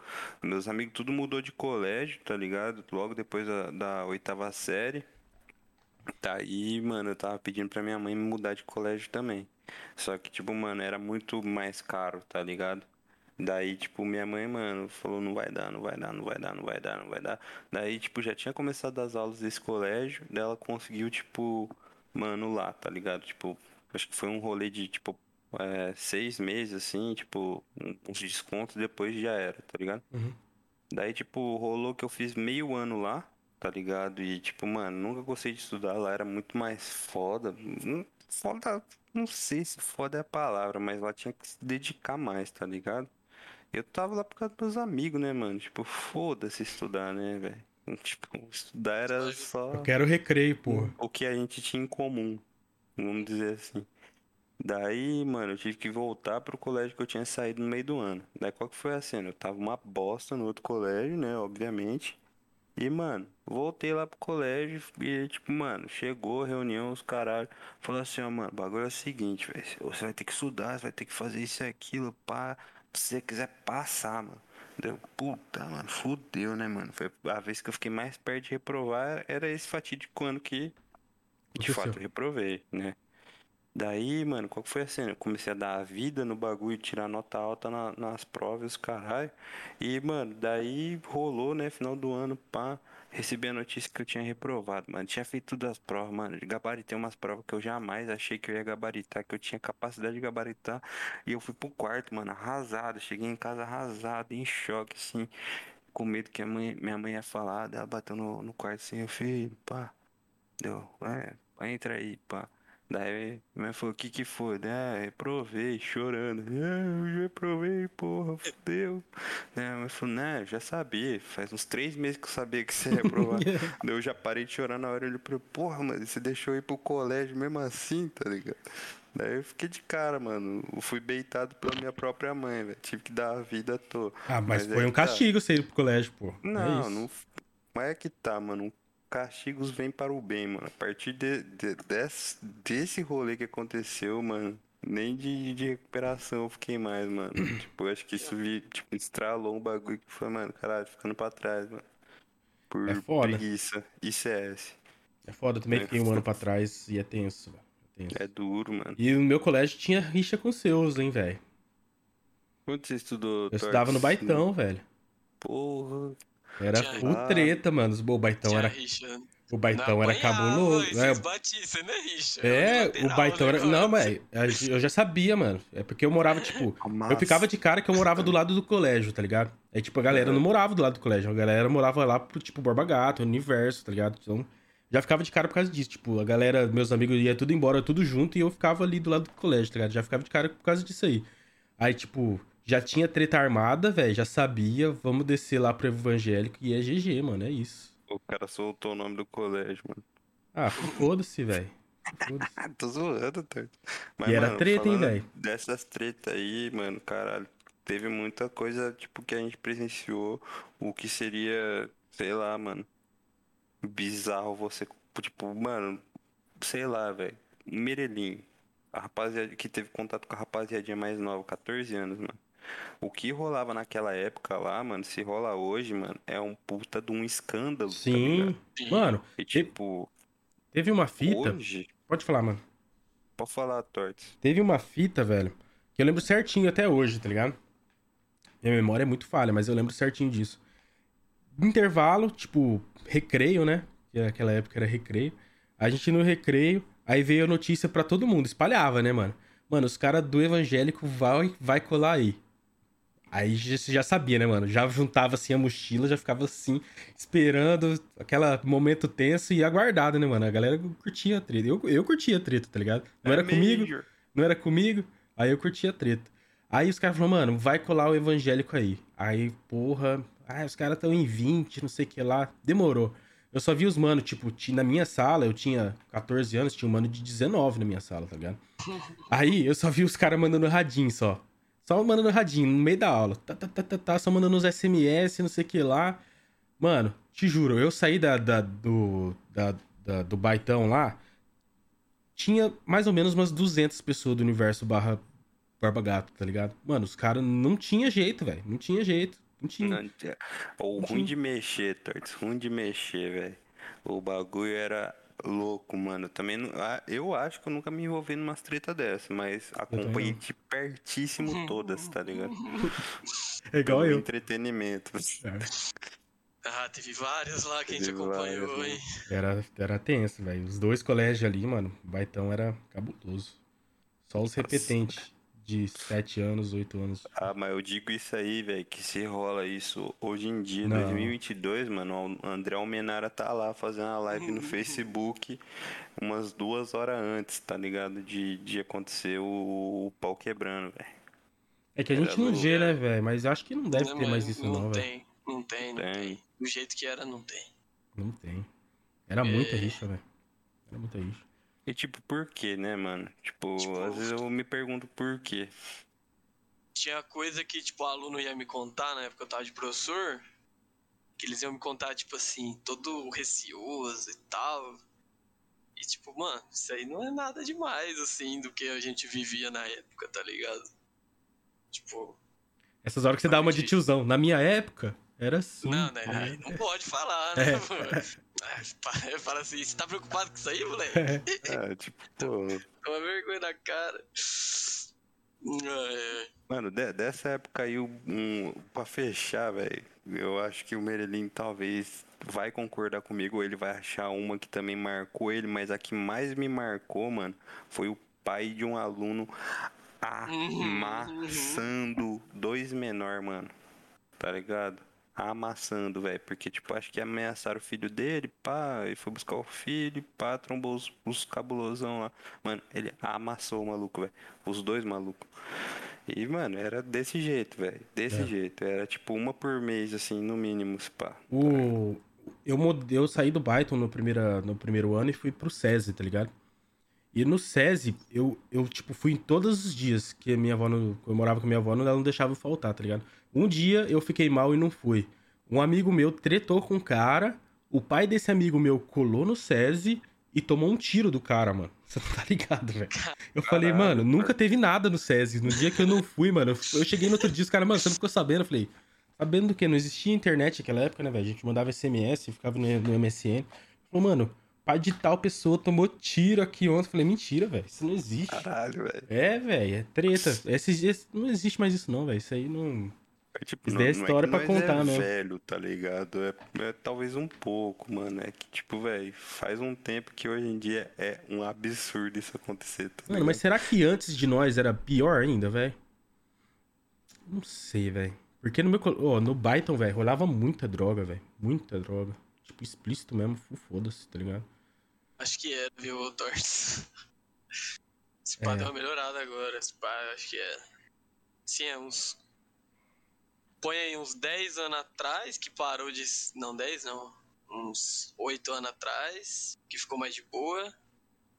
meus amigos tudo mudou de colégio, tá ligado? Logo depois da, da oitava série. Daí, mano, eu tava pedindo pra minha mãe me mudar de colégio também. Só que, tipo, mano, era muito mais caro, tá ligado? Daí, tipo, minha mãe, mano, falou, não vai dar, não vai dar, não vai dar, não vai dar, não vai dar. Daí, tipo, já tinha começado as aulas desse colégio, daí ela conseguiu, tipo, mano, lá, tá ligado? Tipo, acho que foi um rolê de, tipo, é, seis meses, assim, tipo, uns descontos, depois já era, tá ligado? Uhum. Daí, tipo, rolou que eu fiz meio ano lá, tá ligado? E, tipo, mano, nunca gostei de estudar lá, era muito mais foda. Hum, Foda, não sei se foda é a palavra, mas lá tinha que se dedicar mais, tá ligado? Eu tava lá por causa dos meus amigos, né, mano? Tipo, foda-se estudar, né, velho? Tipo, estudar era só Eu quero recreio, porra. o que a gente tinha em comum, vamos dizer assim. Daí, mano, eu tive que voltar pro colégio que eu tinha saído no meio do ano. Daí qual que foi a cena? Eu tava uma bosta no outro colégio, né, obviamente. E, mano, voltei lá pro colégio e, tipo, mano, chegou a reunião, os caralho. Falou assim, ó, mano, o bagulho é o seguinte, velho. Você vai ter que estudar, você vai ter que fazer isso e aquilo, pá. Se você quiser passar, mano. Deu, puta, mano, fudeu, né, mano? Foi a vez que eu fiquei mais perto de reprovar, era esse fatídico ano que, de Aconteceu. fato, eu reprovei, né? Daí, mano, qual que foi a cena? Eu comecei a dar a vida no bagulho, tirar nota alta na- nas provas, caralho. E, mano, daí rolou, né, final do ano, pá, recebi a notícia que eu tinha reprovado, mano. Tinha feito todas as provas, mano. Gabaritei umas provas que eu jamais achei que eu ia gabaritar, que eu tinha capacidade de gabaritar. E eu fui pro quarto, mano, arrasado. Cheguei em casa arrasado, em choque, assim, com medo que mãe, minha mãe ia falar. Ela bateu no, no quarto assim, eu filho, pá. Deu, é, entra aí, pá. Daí minha mãe falou, o que que foi? Daí, ah, reprovei, chorando. Ah, eu já reprovei, porra, fudeu. Daí minha mãe falou, né, eu já sabia, faz uns três meses que eu sabia que você ia reprovar. *laughs* Daí eu já parei de chorar na hora, ele falou, porra, mano, você deixou eu ir pro colégio mesmo assim, tá ligado? Daí eu fiquei de cara, mano, eu fui beitado pela minha própria mãe, velho, tive que dar a vida à toa. Ah, mas, Mas é foi um que tá. castigo você ir pro colégio, pô. é Não, isso. não. Mas é que tá, mano. Castigos vêm para o bem, mano. A partir de, de- desse, desse rolê que aconteceu, mano, nem de, de recuperação eu fiquei mais, mano. *clears throat* tipo, eu acho que isso vi, tipo, estralou um bagulho que foi, mano, caralho, ficando pra trás, mano. Por É foda. preguiça. ICS. É foda, eu também É. fiquei um ano pra trás e é tenso, velho. É tenso. É duro, mano. E no meu colégio tinha rixa com seus, hein, velho. Onde você estudou, Eu estudava no? Baitão, velho. Porra. Era Tinha- full Ah. treta, mano. O Baitão era, rixa. o Baitão Não era cabuloso. né? Vocês batiam, você não é rixa. É, o Baitão era. Não, mas eu já sabia, mano. É porque eu morava, tipo. Eu ficava de cara que eu morava do lado do colégio, tá ligado? Aí, tipo, a galera não morava do lado do colégio. A galera morava lá pro, tipo, Borba Gato, Universo, tá ligado? Então, já ficava de cara por causa disso. Tipo, a galera, meus amigos ia tudo embora, tudo junto, e eu ficava ali do lado do colégio, tá ligado? Já ficava de cara por causa disso aí. Aí, tipo, já tinha treta armada, velho, já sabia, vamos descer lá pro evangélico e é GG, mano, é isso. O cara soltou o nome do colégio, mano. Ah, foda-se, velho. Foda-se. Ah, *laughs* tô zoando, Torto. Mas, E era mano, treta, hein, velho? Dessas tretas aí, mano, caralho, teve muita coisa, tipo, que a gente presenciou, o que seria, sei lá, mano, bizarro você, tipo, mano, sei lá, velho, Merelim, a rapaziada que teve contato com a rapaziadinha mais nova, 14 anos, mano. O que rolava naquela época lá, mano, se rola hoje, mano, é um puta de um escândalo, tá Sim. Sim. Mano, E, tipo, teve uma fita. hoje, Pode falar, mano. pode falar, Tortes. Teve uma fita, velho, que eu lembro certinho até hoje, tá ligado? Minha memória é muito falha, mas eu lembro certinho disso. Intervalo, tipo, recreio, né? Que naquela época era recreio. A gente no recreio, aí veio a notícia pra todo mundo, espalhava, né, mano? Mano, os caras do evangélico vai, vai colar aí. Aí você já sabia, né, mano? Já juntava assim a mochila, já ficava assim, esperando aquele momento tenso e aguardado, né, mano? A galera curtia a treta. Eu, eu curtia a treta, tá ligado? Não era comigo, Major. não era comigo, aí eu curtia a treta. Aí os caras falaram, mano, vai colar o evangélico aí. Aí, porra, ah, os caras estão em 20, não sei o que lá. Demorou. Eu só vi os mano, tipo, ti- na minha sala, eu tinha 14 anos, tinha um mano de 19 na minha sala, tá ligado? Aí eu só vi os caras mandando radinho só. Só mandando radinho no meio da aula. Tá, tá, tá, tá, tá, só mandando uns SMS, não sei o que lá. Mano, te juro, eu saí da, da- do, da- da- do baitão lá, tinha mais ou menos umas 200 pessoas do universo barra Barba Gato, tá ligado? Mano, os caras não tinha jeito, velho. Não tinha jeito. Não tinha. Não, Ou ruim de mexer, Tortes, ruim de mexer, velho. O bagulho era louco, mano. Também não- ah, eu acho que eu nunca me envolvi numa treta dessa, mas acompanhei de pertíssimo *laughs* todas, tá ligado? É igual Pelo eu. entretenimento. Ah, teve vários lá que a gente Teve acompanhou, vários, hein? Era, era tenso, velho. Os dois colégios ali, mano, o baitão era cabuloso. Só os repetentes de 7 anos, 8 anos. Ah, mas eu digo isso aí, velho, que se rola isso hoje em dia, Não. 2022, mano, o André Almenara tá lá fazendo a live no Facebook umas duas horas antes, tá ligado? De, de acontecer o, o pau quebrando, velho. É que a gente Era não louco, vê, né? velho? Mas acho que não deve Não, ter mais isso, não, velho. tem, não tem, não Tem. tem. Do jeito que era, não tem. Não tem. Era muita É. rixa, velho. Era muita rixa. E tipo, por quê, né, mano? Tipo, Tipo, às vezes eu me pergunto por quê. Tinha coisa que, tipo, o aluno ia me contar na época que eu tava de professor, que eles iam me contar, tipo assim, todo receoso e tal. E, tipo, mano, isso aí não é nada demais, assim, do que a gente vivia na época, tá ligado? Tipo, Essas horas que você dá uma de tiozão. Na minha época, era assim. não, né? tá aí? Não pode falar, né? É. Fala- *laughs* Fala assim, você tá preocupado com isso aí, moleque? É, *laughs* tipo, pô. Toma vergonha na cara. É, Mano, de- dessa época aí, um, pra fechar, velho, eu acho que o Merelin talvez vai concordar comigo, ou ele vai achar uma que também marcou ele, mas a que mais me marcou, mano, foi o pai de um aluno amassando dois menor, mano. Tá ligado? Amassando, velho. Porque, tipo, acho que ameaçaram o filho dele, pá, e foi buscar o filho, pá, trombou os, os cabulosão lá. Mano, ele amassou o maluco, velho. Os dois malucos. E, mano, era desse jeito, velho. Desse É. jeito. Era tipo uma por mês, assim, no mínimo, se pá. O... Eu, mod- eu saí do Byton no, primeira... no primeiro ano e fui pro SESI, tá ligado? E no SESI, eu, eu, tipo, fui em todos os dias que a minha avó, não... eu morava com a minha avó, ela não deixava eu faltar, tá ligado? Um dia eu fiquei mal e não fui. Um amigo meu tretou com um cara, o pai desse amigo meu colou no SESI e tomou um tiro do cara, mano. Você não tá ligado, velho? Eu falei, mano, nunca teve nada no SESI. No dia que eu não fui, mano, eu cheguei no outro dia, os caras, mano, você não ficou sabendo? Eu falei, sabendo do que? Não existia internet naquela época, né, velho? A gente mandava SMS, ficava no, no MSN. Falou, mano, pai de tal pessoa tomou tiro aqui ontem. Falei, mentira, velho, isso não existe. Caralho, velho. É, velho, é treta. Esse, esse- não existe mais isso, não, velho. Isso aí não. É, tipo, Isso não, é não história que pra nós contar, é né? velho, tá ligado? É, é talvez um pouco, mano. É que, tipo, velho, faz um tempo que hoje em dia é um absurdo isso acontecer, tá Mano, mas será que antes de nós era pior ainda, velho? Não sei, velho. Porque no meu. Ó, no Byton, velho, rolava muita droga, velho. Muita droga. Tipo, explícito mesmo, foda-se, tá ligado? Acho que era, viu, Torts? *laughs* Esse pá É. deu uma melhorada agora. Esse pá, acho que é. Sim, é uns. Põe aí uns 10 anos atrás que parou de. Não, 10 não. Uns 8 anos atrás, que ficou mais de boa.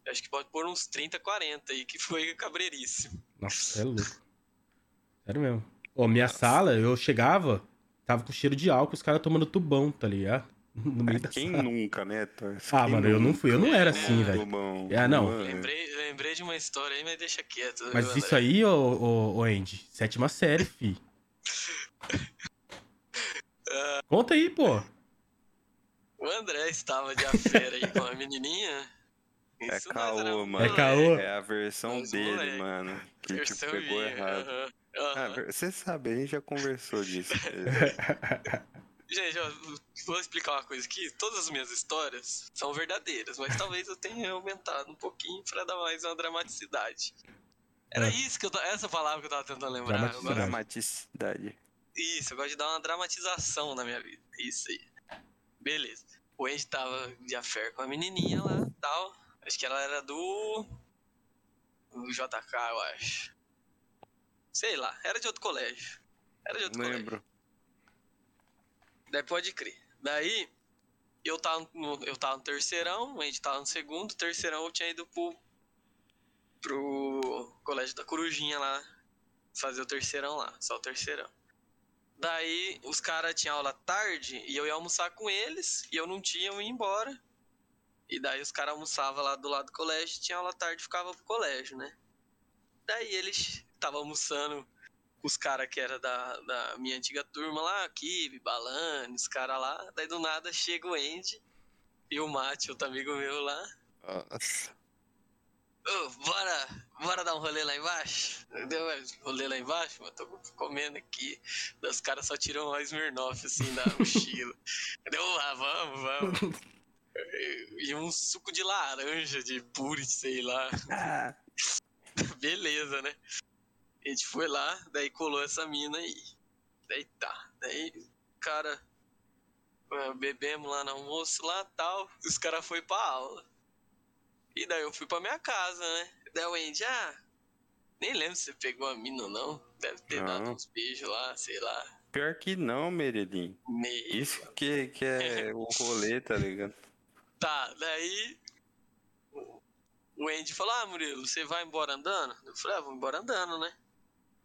Acho que pode pôr uns 30, 40 aí, que foi *laughs* cabreiríssimo. Nossa, é louco. *laughs* Sério mesmo. Ó, minha sala, eu chegava, tava com cheiro de álcool, os caras tomando tubão, tá ligado? *laughs* No meio da Quem sala. nunca, né, Thor? Ah, Quem mano, eu não nunca? fui, eu não era É, assim, né? velho. Ah, não. Lembrei, lembrei de uma história aí, mas deixa quieto. Mas viu, isso André? aí, ô, ô, ô Andy, sétima série, fi. *laughs* Conta aí, pô. O André estava de afera aí com a menininha. É Isso nós caô, mano. É caô? É a versão Os dele, moleque. mano. Que, tipo, Versão pegou minha, errado. aham, Ah, aham. ver- você sabe, a gente já conversou disso. *laughs* Gente, ó, vou explicar uma coisa aqui. Todas as minhas histórias são verdadeiras, mas talvez eu tenha aumentado um pouquinho pra dar mais uma dramaticidade. Era É. isso que eu essa palavra que eu tava tentando lembrar. Dramaticidade. Dramaticidade. Isso, eu gosto de dar uma dramatização na minha vida. Isso aí. Beleza. O Andy tava de affair com a menininha lá tal. Acho que ela era do. do JK, eu acho. Sei lá, era de outro colégio. Era de outro colégio. Daí pode crer. Daí, eu tava no, eu tava no terceirão, a gente tava no segundo, terceirão eu tinha ido pro, pro colégio da Corujinha lá, fazer o terceirão lá, só o terceirão. Daí, os caras tinham aula tarde e eu ia almoçar com eles e eu não tinha, eu ia embora. E daí os caras almoçavam lá do lado do colégio, tinha aula tarde ficava pro colégio, né? Daí eles estavam almoçando os caras que era da, da minha antiga turma lá, Kibe, Balane, os caras lá. Daí do nada chega o Andy e o Mate, outro amigo meu lá. Nossa. Ô, bora, bora dar um rolê lá embaixo? Deu um rolê lá embaixo, mano, tô comendo aqui. Os caras só tiram uma Smirnoff assim da mochila. *laughs* Deu, ah, vamos, vamos. E um suco de laranja, de pure, sei lá. Ah, Beleza, né? A gente foi lá, daí colou essa mina aí. Daí tá. Daí, cara, eh, bebemos lá no almoço lá tal. Os caras foi pra aula. E daí eu fui pra minha casa, né? Daí o Andy, ah, nem lembro se você pegou a mina ou não. Deve ter Não. dado uns beijos lá, sei lá. pior que não, Meredim. Meio. Isso que, que é *laughs* o rolê, tá ligado? Tá, daí o- o Andy falou, ah, Murilo, você vai embora andando? Eu falei, ah, vou embora andando, né?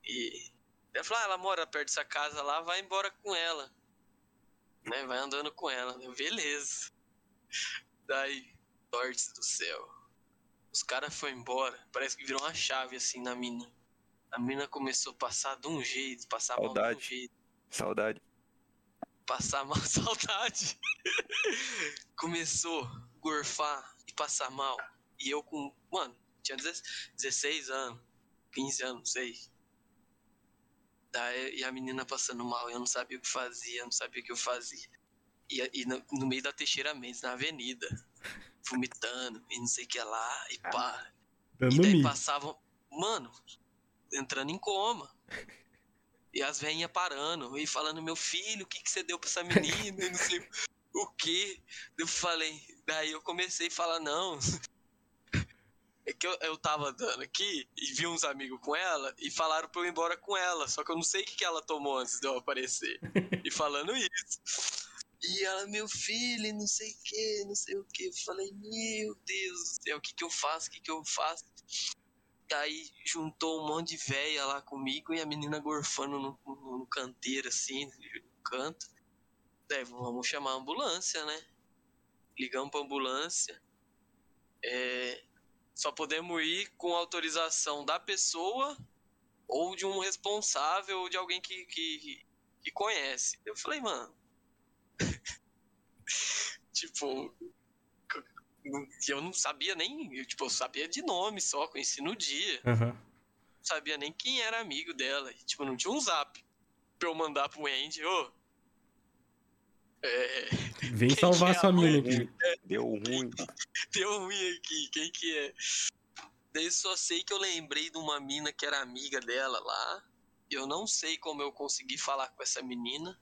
E ele falou, ah, ela mora perto dessa casa lá, vai embora com ela. Né, vai andando com ela. Eu, Beleza. Daí, sorte do céu. Os caras foram embora, parece que virou uma chave assim na mina. A mina começou a passar de um jeito, passar mal de um jeito Saudade. passar mal *laughs* saudade. Começou a gorfar e passar mal. E eu com, mano, tinha 16 16 anos, 15 anos, não sei. Daí, e a menina passando mal, eu não sabia o que fazia, eu não sabia o que eu fazia. E, e no, no meio da Teixeira Mendes, na avenida, *laughs* vomitando e não sei o que lá, e pá. Dando E daí mito. passavam, mano, entrando em coma. *laughs* E as velhinhas parando e falando, meu filho, o que, que você deu pra essa menina? E não sei *laughs* o que. Eu falei, daí eu comecei a falar, não. É que eu, eu tava andando aqui e vi uns amigos com ela e falaram pra eu ir embora com ela. Só que eu não sei o que, que ela tomou antes de eu aparecer. *laughs* e falando isso. E ela, meu filho, não sei o que, não sei o que. Eu falei, meu Deus do céu, o que que eu faço, o que que eu faço? Aí juntou um monte de véia lá comigo e a menina gorfando no, no, no canteiro, assim, no canto. Daí, vamos chamar a ambulância, né? Ligamos pra ambulância. É, só podemos ir com autorização da pessoa ou de um responsável ou de alguém que, que, que conhece. Eu falei, mano. *laughs* tipo, eu não sabia nem. eu, Tipo, eu sabia de nome só, conheci no dia. Aham. Não sabia nem quem era amigo dela. e, Tipo, não tinha um zap pra eu mandar pro Andy, ô. É, Vem Quem salvar é sua mina aqui. Deu ruim. *laughs* deu ruim aqui, quem que é? Daí só sei que eu lembrei de uma mina que era amiga dela lá. Eu não sei como eu consegui falar com essa menina.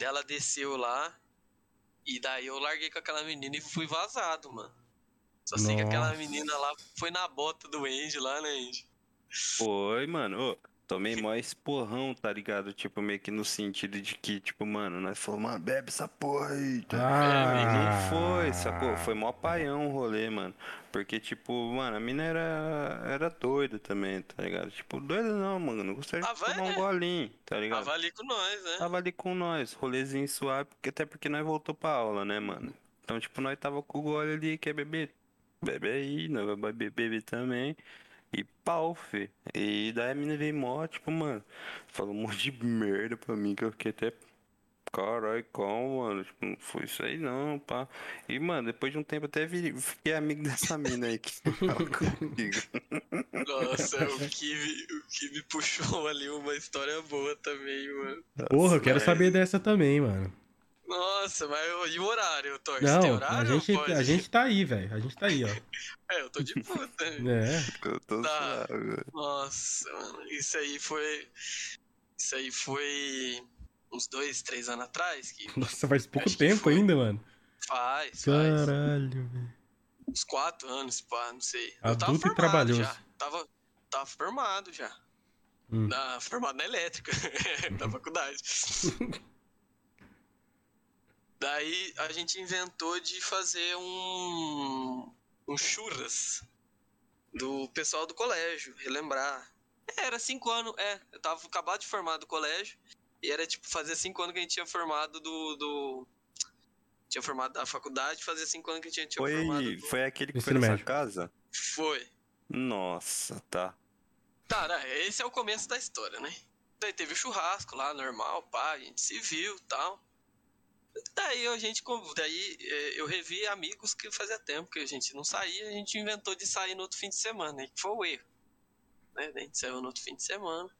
Ela desceu lá. E daí eu larguei com aquela menina e fui vazado, mano. Só sei que aquela Nossa. menina lá foi na bota do Andy lá, né, Andy? Foi, mano. Ô, tomei mó esporrão, tá ligado? Tipo, meio que no sentido de que, tipo, mano, nós falamos, mano, bebe essa porra aí. Tá? Ah, Não foi, sacou? Foi mó paião o rolê, mano. Porque, tipo, mano, a mina era, era doida também, tá ligado? Tipo, doida não, mano. Não gostaria de Tava, tomar um é. golinho, tá ligado? Tava ali com nós, né? Tava ali com nós, rolezinho suave, porque até porque nós voltou pra aula, né, mano? Então, tipo, nós tava com o gole ali, quer beber? Bebe aí, nós vai beber, beber também. E pau, fi. E daí a mina veio mó, tipo, mano, falou um monte de merda pra mim, que eu fiquei até. Caralho, como, mano? Tipo, não foi isso aí não, pá. E, mano, depois de um tempo até vi- fiquei amigo dessa mina aí que *laughs* fala comigo. Nossa, o que, me, o que me puxou ali uma história boa também, mano. Porra, eu quero Mas- saber dessa também, mano. Nossa, mas e o horário, Torres? Não, Tem a horário? gente, ou pode? a gente tá aí, velho. A gente tá aí, ó. *laughs* É, eu tô de puta. *laughs* É. Eu tô Tá. suave. Nossa, mano, isso aí foi. Isso aí foi uns dois, três anos atrás, que *laughs* Nossa, faz pouco tempo ainda, mano. faz, faz. Caralho, velho. Uns quatro anos, pá, não sei. eu Adulto tava e formado trabalhoso. já. Tava, tava formado já. Hum. Na, formado na elétrica, da faculdade. Daí a gente inventou de fazer um. um churras do pessoal do colégio, relembrar. Era cinco anos, é, eu tava acabado de formar do colégio, e era tipo, fazia cinco anos que a gente tinha formado do. do- tinha formado da faculdade, fazia cinco anos que a gente tinha formado. Foi, do- foi aquele que foi nessa médio. casa? Foi. Nossa, tá. Tá, né, esse é o começo da história, né? Daí teve o churrasco lá, normal, pá, a gente se viu tal. Daí a gente, daí eh, eu revi amigos que fazia tempo que a gente não saía, a gente inventou de sair no outro fim de semana, e que foi o erro. Né? A gente saiu no outro fim de semana.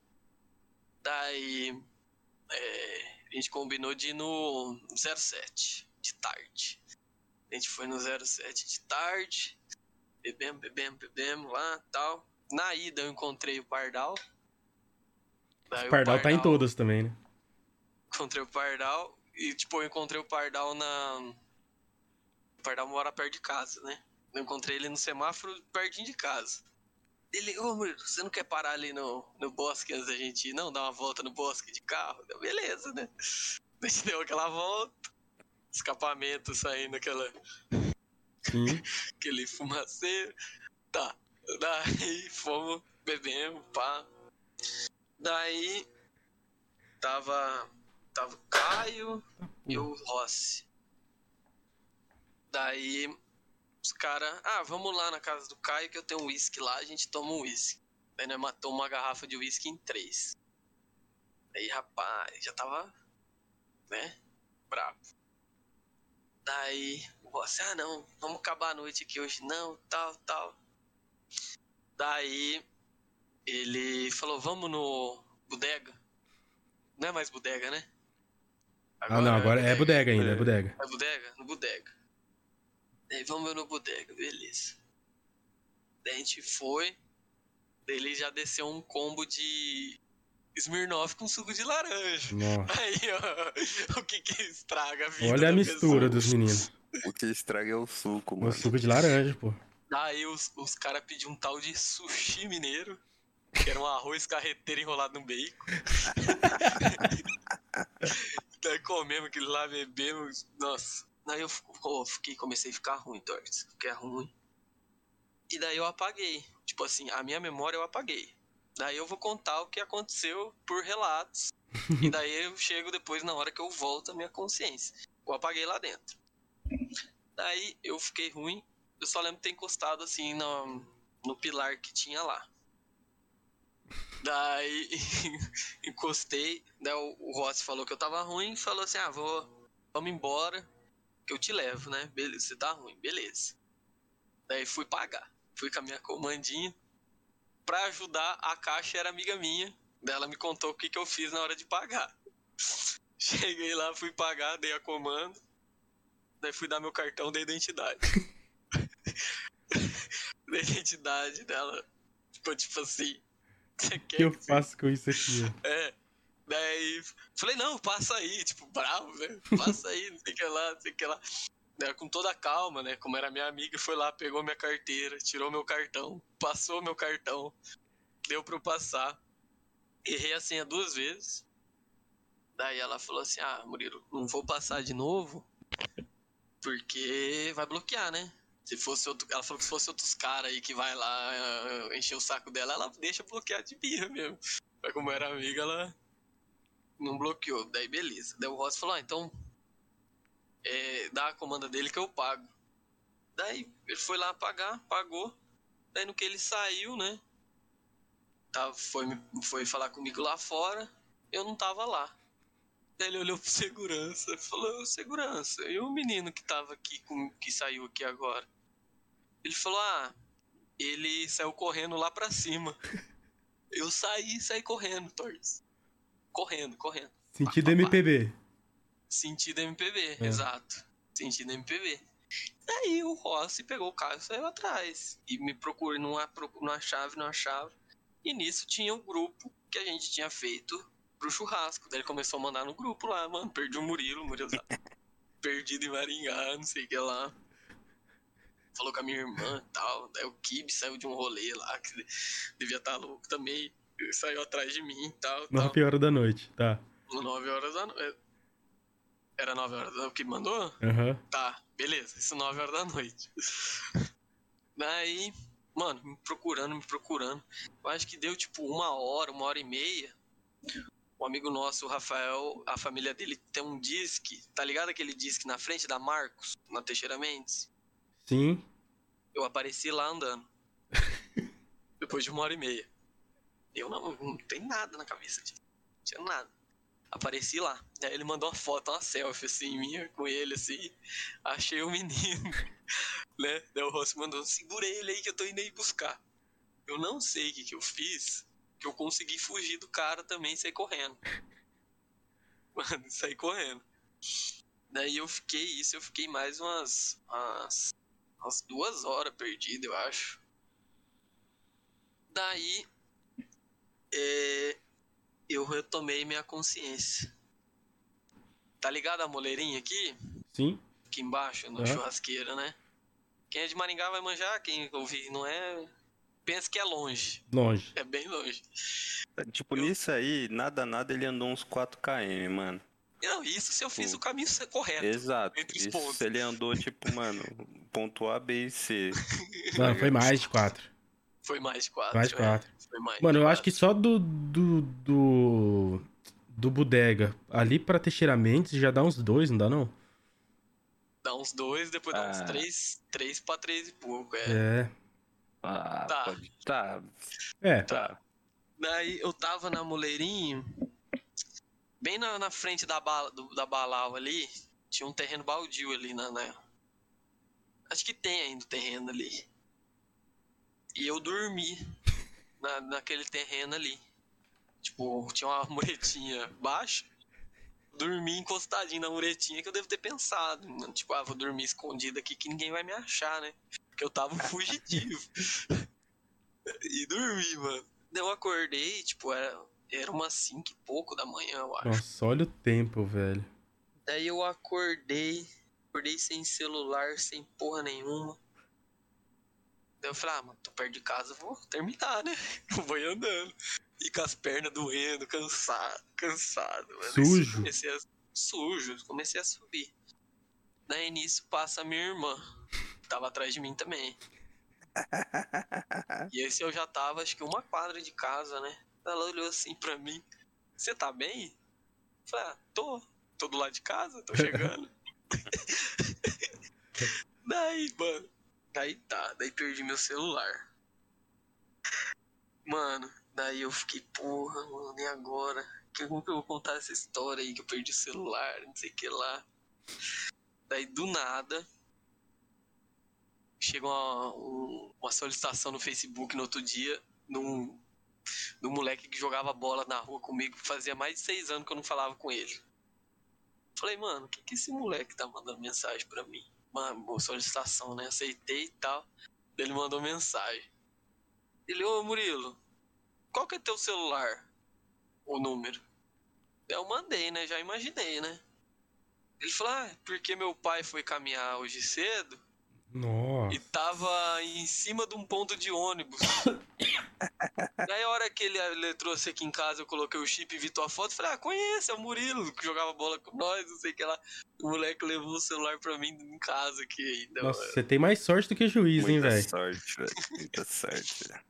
Daí eh, a gente combinou de ir no 07, de tarde. A gente foi no 07 de tarde, bebemos, bebemos, bebemos lá tal. Na ida eu encontrei o Pardal. Daí O Pardal tá em todas também, né? encontrei o Pardal e, tipo, eu encontrei o Pardal na. O Pardal mora perto de casa, né? Eu encontrei ele no semáforo pertinho de casa. Ele, ô Murilo, você não quer parar ali no, no bosque antes da gente ir? Não, dar uma volta no bosque de carro? Eu, Beleza, né? *laughs* A gente deu aquela volta, escapamento saindo aquela, Sim. *laughs* aquele fumaceiro. Tá. Daí fomos, bebemos, pá. Daí tava. Tava o Caio e o Rossi. Daí os caras. Ah, vamos lá na casa do Caio que eu tenho um uísque lá, a gente toma um uísque. Daí nós matamos uma garrafa de uísque em três. Aí, rapaz, já tava. Né? Bravo. Daí o Rossi, ah não, vamos acabar a noite aqui hoje não, tal, tal. Daí ele falou, vamos no bodega. Não é mais bodega, né? Ah, não, agora é bodega ainda, é bodega. É bodega? No bodega. Daí vamos no bodega, beleza. Daí a gente foi. Daí ele já desceu um combo de Smirnoff com suco de laranja. Nossa. Aí, ó, *laughs* o que que estraga a vida Olha a mistura pessoa. dos meninos. O que estraga é o suco, O mano. suco de laranja, pô. Daí os, os caras pediam um tal de sushi mineiro, que era um arroz carreteiro enrolado no bacon. *laughs* *laughs* Daí comemos aquilo lá, bebemos. Nossa. Daí eu fiquei, comecei a ficar ruim, Torres. Fiquei ruim. E daí eu apaguei. Tipo assim, a minha memória eu apaguei. Daí eu vou contar o que aconteceu por relatos. e daí eu chego depois na hora que eu volto à minha consciência. Eu apaguei lá dentro. Daí eu fiquei ruim. Eu só lembro de ter encostado assim no, no pilar que tinha lá. Daí *laughs* encostei. Daí o, o Rossi falou que eu tava ruim. Falou assim: Ah, vou. Vamos embora. Que eu te levo, né? Beleza, você tá ruim, beleza. Daí fui pagar. Fui com a minha comandinha. Pra ajudar, a caixa era amiga minha. Daí ela me contou o que, que eu fiz na hora de pagar. *laughs* Cheguei lá, fui pagar, dei a comando. Daí fui dar meu cartão da identidade. *laughs* da identidade dela. Tipo, tipo assim. Você quer que eu que você- faço com isso aqui? *laughs* É. Daí falei, não, passa aí, tipo, bravo, né? Passa aí, não sei o que lá, não sei o que lá. Daí, com toda a calma, né? Como era minha amiga, foi lá, pegou minha carteira, tirou meu cartão, passou meu cartão, deu pra eu passar. Errei a senha duas vezes. Daí ela falou assim: Ah, Murilo, não vou passar de novo, porque vai bloquear, né? Se fosse outro. Ela falou que se fosse outros caras aí que vai lá ah, encher o saco dela, ela deixa bloquear de birra mesmo. Mas como era amiga, ela não bloqueou. Daí beleza. Daí o Ross falou, ah, então é, dá a comanda dele que eu pago. Daí ele foi lá pagar, pagou. Daí no que ele saiu, né? Tava, foi, foi falar comigo lá fora, eu não tava lá. Ele olhou pro segurança e falou, "Ô, segurança, e o menino que tava aqui, com, que saiu aqui agora? Ele falou, ah, ele saiu correndo lá pra cima. *laughs* Eu saí, saí correndo, Torres. Correndo, correndo. Sentido Pá, pá, pá. MPB. Sentido MPB, É. exato. Sentido MPB. Daí o Rossi pegou o carro e saiu atrás. E me procurou, não, não achava, não achava. E nisso tinha o grupo que a gente tinha feito pro churrasco. Daí ele começou a mandar no grupo lá, mano, perdi o Murilo, o Murilo tá *laughs* perdido em Maringá, não sei o que lá. Falou com a minha irmã e tal. Daí o Kib saiu de um rolê lá, que devia estar louco também. Ele saiu atrás de mim e tal. tal. 9 horas da noite, tá. 9 horas da noite. Era 9 horas da noite que mandou? Aham. Tá, beleza. Isso 9 horas da noite. *laughs* Daí, mano, me procurando, me procurando. Eu acho que deu tipo uma hora, uma hora e meia. Um amigo nosso, o Rafael, a família dele tem um disque, tá ligado aquele disque na frente da Marcos, na Teixeira Mendes? Sim. Eu apareci lá andando. *laughs* Depois de uma hora e meia. Eu não, não tem nada na cabeça disso. Não tinha nada. Apareci lá. Aí ele mandou uma foto, uma selfie, assim, minha, com ele, assim. Achei o menino. *laughs* né? Daí o Rossi mandou, segura ele aí que eu tô indo aí buscar. Eu não sei o que, que eu fiz, que eu consegui fugir do cara também e sair correndo. Mano, *laughs* saí correndo. Daí eu fiquei isso, eu fiquei mais umas, umas, umas duas horas perdido, eu acho. Daí é, eu retomei minha consciência. Tá ligado a moleirinha aqui? Sim. Aqui embaixo, no É. churrasqueiro, né? Quem é de Maringá vai manjar, quem ouvir não é. Pensa que é longe. Longe. É bem longe. Tipo, nisso aí, nada, nada, ele andou uns 4km, mano. Não, isso se eu fiz Pô. o caminho correto. Exato. entre os Isso pontos. ele andou, tipo, mano, ponto A, B e C. *laughs* Não, foi mais de quatro. Foi mais de quatro. Mais de é. quatro. Foi mais Mano, de eu acho que só do. do. do. do bodega ali pra Teixeira Mendes já dá uns dois, não dá não? Dá uns dois, depois dá uns Ah. três, três pra três e pouco, é. É. Ah, Tá. pode. Tá, É. tá. Daí eu tava na Moleirinho, bem na, na frente da, bala, do- da Balau ali, tinha um terreno baldio ali na, na- Acho que tem ainda o terreno ali. E eu dormi na, naquele terreno ali. Tipo, tinha uma muretinha baixa. Dormi encostadinho na muretinha que eu devo ter pensado. mano. Tipo, ah, vou dormir escondido aqui que ninguém vai me achar, né? Porque eu tava fugitivo. *laughs* e dormi, mano. Eu acordei, tipo, era, era umas 5 e pouco da manhã, eu acho. Nossa, olha o tempo, velho. Daí eu acordei, acordei sem celular, sem porra nenhuma. Daí eu falei, ah, mano, tô perto de casa, vou terminar, né? *laughs* Eu vou ir andando. E com as pernas doendo, cansado, cansado. mano. Sujo. Comecei a... Sujo, comecei a subir. Daí nisso passa a minha irmã, tava atrás de mim também. *laughs* E esse eu já tava, acho que uma quadra de casa, né? Ela olhou assim pra mim. Você tá bem? Eu falei, ah, tô. Tô do lado de casa, tô chegando. *laughs* daí, mano. Daí tá, daí perdi meu celular. Mano, daí eu fiquei, porra, mano, e agora? Como que eu vou contar essa história aí que eu perdi o celular, não sei o que lá. Daí do nada, chega uma, um- uma solicitação no Facebook no outro dia, num, num moleque que jogava bola na rua comigo, fazia mais de seis anos que eu não falava com ele. Falei, mano, o que, que esse moleque tá mandando mensagem pra mim? Mano, boa solicitação, né? Aceitei e tal. Ele mandou mensagem. Ele, ô Murilo, qual que é teu celular? O número. Eu mandei, né? Já imaginei, né? Ele falou, ah, porque meu pai foi caminhar hoje cedo Nossa. e tava em cima de um ponto de ônibus. *coughs* Daí a hora que ele, ele trouxe aqui em casa, eu coloquei o chip e vi tua foto, falei, ah, conheço, é o Murilo, que jogava bola com nós, não sei o que lá. O moleque levou o celular pra mim em casa aqui ainda, Nossa, mano. você tem mais sorte do que juiz, hein, Muita velho? sorte, velho. Muita sorte, velho.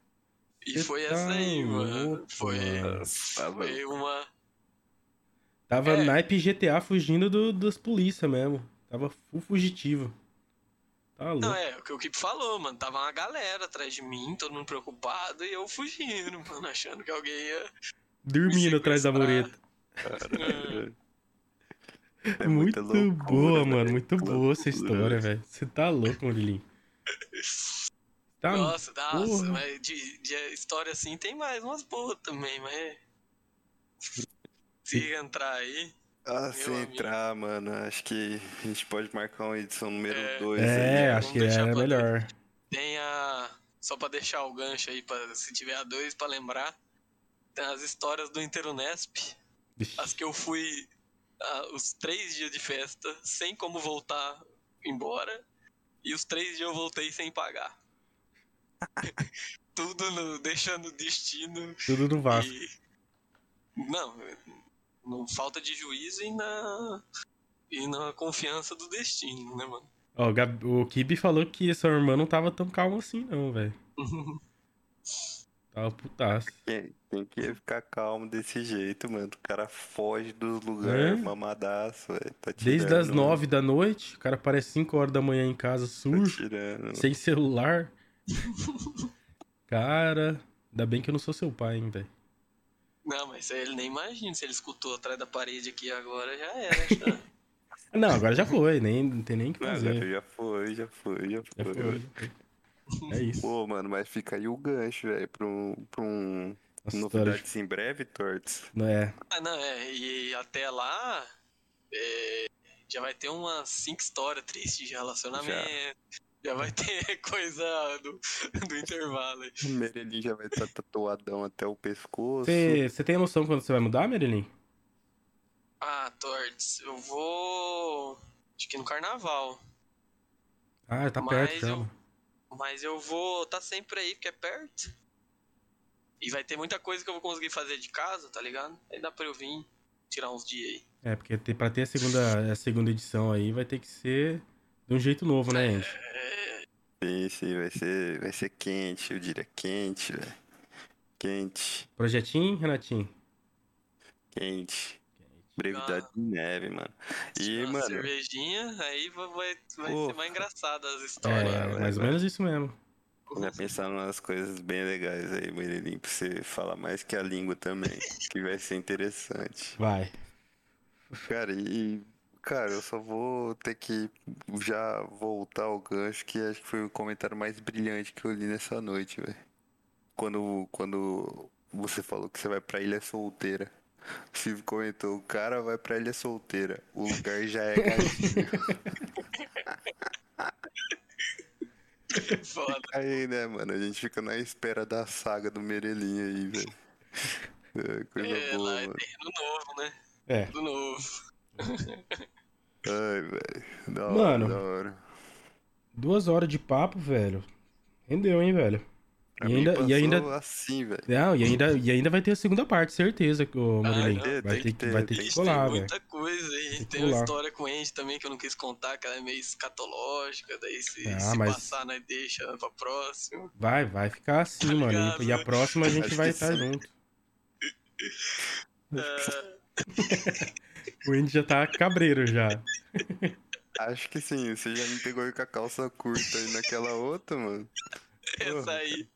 E Você foi tá essa aí, mano. Foi. Nossa, tava- foi uma... Tava É. naipe GTA fugindo do, das polícia mesmo. Tava full fugitivo. Tá louco. Não, é, o que o Kip falou, mano. Tava uma galera atrás de mim, todo mundo preocupado, e eu fugindo, *laughs* mano, achando que alguém ia... Dormindo atrás da mureta. É muito muita loucura, boa, velho. mano. Muito boa essa Loucura. história, velho. Você tá louco, Murilinho. Tá Nossa, nossa, porra. mas de, de história assim tem mais umas boas também, mas. Se entrar aí. Ah, se Meu amigo. entrar, mano, acho que a gente pode marcar uma edição número É. 2 É, aí. acho que é melhor. Tem a. Só pra deixar o gancho aí, pra, se tiver a dois pra lembrar. Tem as histórias do Interunesp. As que eu fui ah, os três dias de festa, sem como voltar embora. E os três dias eu voltei sem pagar. *laughs* Tudo no, deixando o destino Tudo do Vasco. E- Não, não falta de juízo e na e na confiança do destino, né, mano? Ó, o, Kibi falou que sua irmã não tava tão calma assim, não, velho. *laughs* Tava putaço. Quem que ficar calmo desse jeito, mano? O cara foge dos lugares, É? mamadaço, velho. Tá Desde as nove da noite, o cara aparece 5 horas da manhã em casa Tá sujo, tirando. sem celular. *laughs* Cara, ainda bem que eu não sou seu pai, hein, velho. Não, mas ele nem imagina se ele escutou atrás da parede aqui agora, já era. Já. *laughs* Não, agora já foi, nem, não tem nem o que Não, fazer. já foi, já foi, já Já foi. já foi. É isso. Pô, mano, mas fica aí o gancho, velho, pra um, pra um Nossa, história novidades em breve, Torts. Não é. Ah, não, é. E até lá. é, já vai ter umas cinco histórias tristes de relacionamento. Já, vai ter *laughs* coisa do, do intervalo aí. O Merelin já vai estar tatuadão até o pescoço. Você tem noção quando você vai mudar, Merilin? Ah, Torts, eu vou. Acho que no carnaval. Ah, tá Mas perto já. eu-. Mas eu vou tá sempre aí, porque é perto. E vai ter muita coisa que eu vou conseguir fazer de casa, tá ligado? Aí dá pra eu vir tirar uns dias aí. É, porque ter, pra ter a segunda, a segunda edição aí vai ter que ser de um jeito novo, né, gente? Sim, sim, vai ser, vai ser quente, eu diria quente, velho. Quente, Projetinho, Renatinho? quente. Brevidade de neve, mano. E, uma mano, cervejinha, aí vai, vai, ser mais engraçado as histórias. É, mais ou menos isso mesmo. já pensar umas coisas bem legais aí, Merelin, pra você falar mais que a língua também, que vai ser interessante. Vai. Cara, e. Cara, eu só vou ter que já voltar ao gancho, que acho que foi o comentário mais brilhante que eu li nessa noite, velho. Quando, quando você falou que você vai pra Ilha Solteira. O Steve comentou, o cara vai pra Ilha Solteira. O lugar já é gatinho. Foda. Aí, né, mano? A gente fica na espera da saga do Merelinho aí, velho. É, coisa É, boa, lá é mano. terreno novo, né? É. Tudo novo. *laughs* Ai, velho. Da hora, Mano. da hora. Duas horas de papo, velho. Rendeu, hein, velho? Pra E mim ainda, e ainda, assim, velho. não, e ainda, e ainda vai ter a segunda parte, certeza, ô, Ah, Murilinho. tem Vai que ter que, ter, vai ter tem que colar, tem velho. muita coisa aí. Tem Tem uma história com o Andy também que eu não quis contar, que ela é meio escatológica. Daí se, Ah, se mas- passar, nós deixa pra próximo. Vai, vai ficar assim, Tá mano. ligado, E, a né? próxima a gente Acho vai estar sim. junto. Ah, *laughs* *laughs* O Indy já tá cabreiro já. Acho que sim, você já me pegou aí com a calça curta aí naquela outra, mano. essa aí.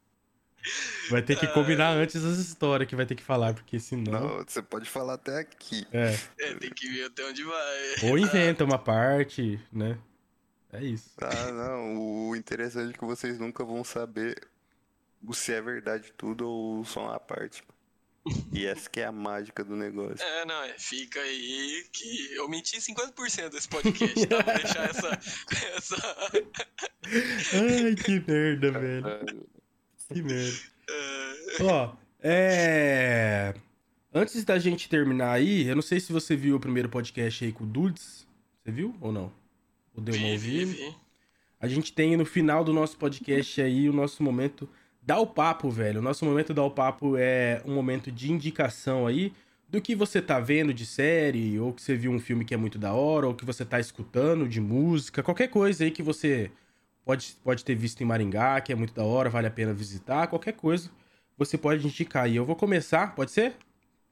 Vai ter que combinar antes as histórias que vai ter que falar, porque senão. Não, você pode falar até aqui. É. É, tem que ver até onde vai. Ou inventa uma parte, né? É isso. Ah, não, o interessante é que vocês nunca vão saber se é verdade tudo ou só uma parte. E essa que é a mágica do negócio. É, não, é, fica aí que eu menti 50% desse podcast, tá? Vou deixar essa. *laughs* essa Ai, que merda, velho. Que merda. Ó, é. Antes da gente terminar aí, eu não sei se você viu o primeiro podcast aí com o Dudes. Você viu ou não? Ou deu uma vi, vi, ouvida? vi. A gente tem no final do nosso podcast aí o nosso momento Dá o Papo, velho. O nosso momento Dá o Papo é um momento de indicação aí do que você tá vendo de série, ou que você viu um filme que é muito da hora, ou que você tá escutando de música, qualquer coisa aí que você pode, pode ter visto em Maringá, que é muito da hora, vale a pena visitar, qualquer coisa você pode indicar. E eu vou começar, pode ser?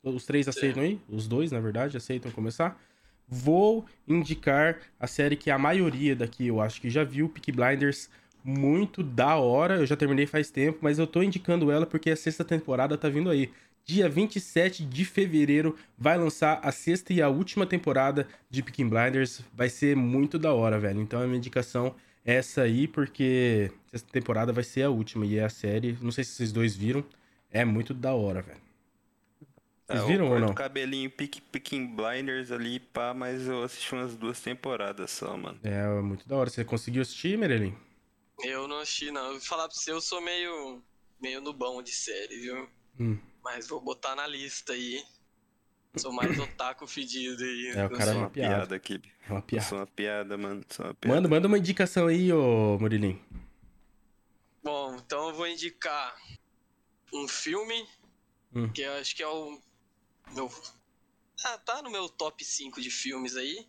Os três aceitam aí? Os dois, na verdade, aceitam começar? Vou indicar a série que a maioria daqui eu acho que já viu, Peaky Blinders, muito da hora. Eu já terminei faz tempo, mas eu tô indicando ela porque a sexta temporada tá vindo aí. Dia 27 de fevereiro vai lançar a sexta e a última temporada de Peaky Blinders. Vai ser muito da hora, velho. Então a minha indicação é essa aí, porque essa temporada vai ser a última e é a série. Não sei se vocês dois viram. É muito da hora, velho. Vocês É, viram eu ou não? o cabelinho Pick, Picking Blinders ali, pá, mas eu assisti umas duas temporadas só, mano. É muito da hora. Você conseguiu assistir, Merelin? Eu não assisti, não. Eu vou falar pra você, eu sou meio. meio no bom de série, viu? Hum. Mas vou botar na lista aí. Sou mais *clears throat* otaku fedido aí. É, o Eu cara é uma piada. piada aqui. É uma Eu piada. sou uma piada, mano. Sou uma piada. Manda, manda uma indicação aí, ô Murilinho. Bom, então eu vou indicar um filme Hum. que eu acho que é o meu. Ah, tá no meu top 5 de filmes aí.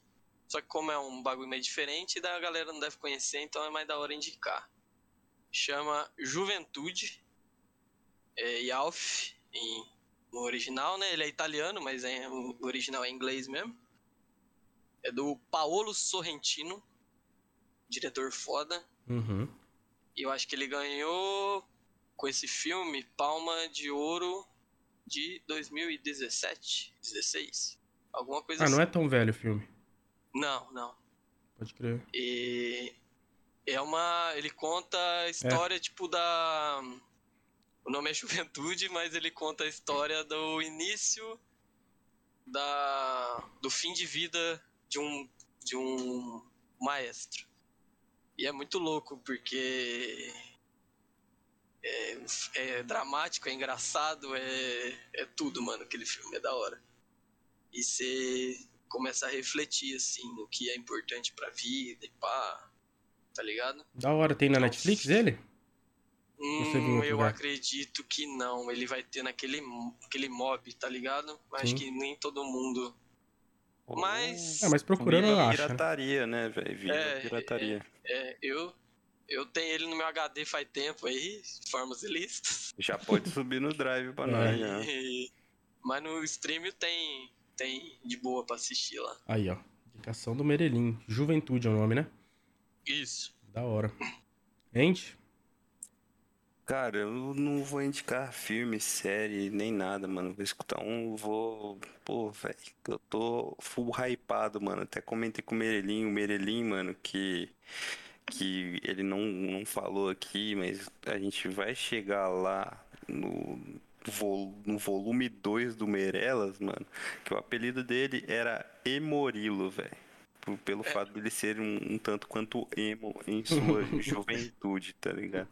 Só que como é um bagulho meio diferente, a galera não deve conhecer, então é mais da hora indicar. Chama Juventude. É Yalf em, no original, né? Ele é italiano, mas é, o original é inglês mesmo. É do Paolo Sorrentino. Diretor foda. Uhum. E eu acho que ele ganhou com esse filme Palma de Ouro de 2017, 16. Alguma coisa Ah, assim. não é tão velho o filme. Não, não. Pode crer. E é uma. Ele conta a história, tipo, da. O nome é Juventude, mas ele conta a história do início da. do fim de vida de um. de um maestro. E é muito louco, porque. É, é dramático, é engraçado, é, é tudo, mano. Aquele filme é da hora. E você começa a refletir, assim, no que é importante pra vida e pá. Tá ligado? Da hora, tem na Netflix ele? Hum, eu lugar? acredito que não. Ele vai ter naquele aquele mob, tá ligado? Mas Acho Sim. que nem todo mundo. Mas. Ah, mas procurando eu acho. né? pirataria, né, velho? Vira É, pirataria. É, eu. Eu tenho ele no meu HD faz tempo aí, de formas ilícitas. Já pode subir no drive pra *laughs* É. nós, já. E- Mas no stream tem. Tem de boa pra assistir lá. Aí, ó. Indicação do Merelim. Juventude é o nome, né? Isso. Da hora. Gente, Cara, eu não vou indicar filme, série, nem nada, mano. Vou escutar um, vou. Pô, velho, eu tô full hypado, mano. Até comentei com o Merelim, o Merelim, mano, que. Que ele não, não falou aqui, mas a gente vai chegar lá no, vol- no volume 2 do Meirellas, mano. Que o apelido dele era Emorilo, velho. Pelo fato dele ser um, um tanto quanto emo em sua *laughs* juventude, tá ligado?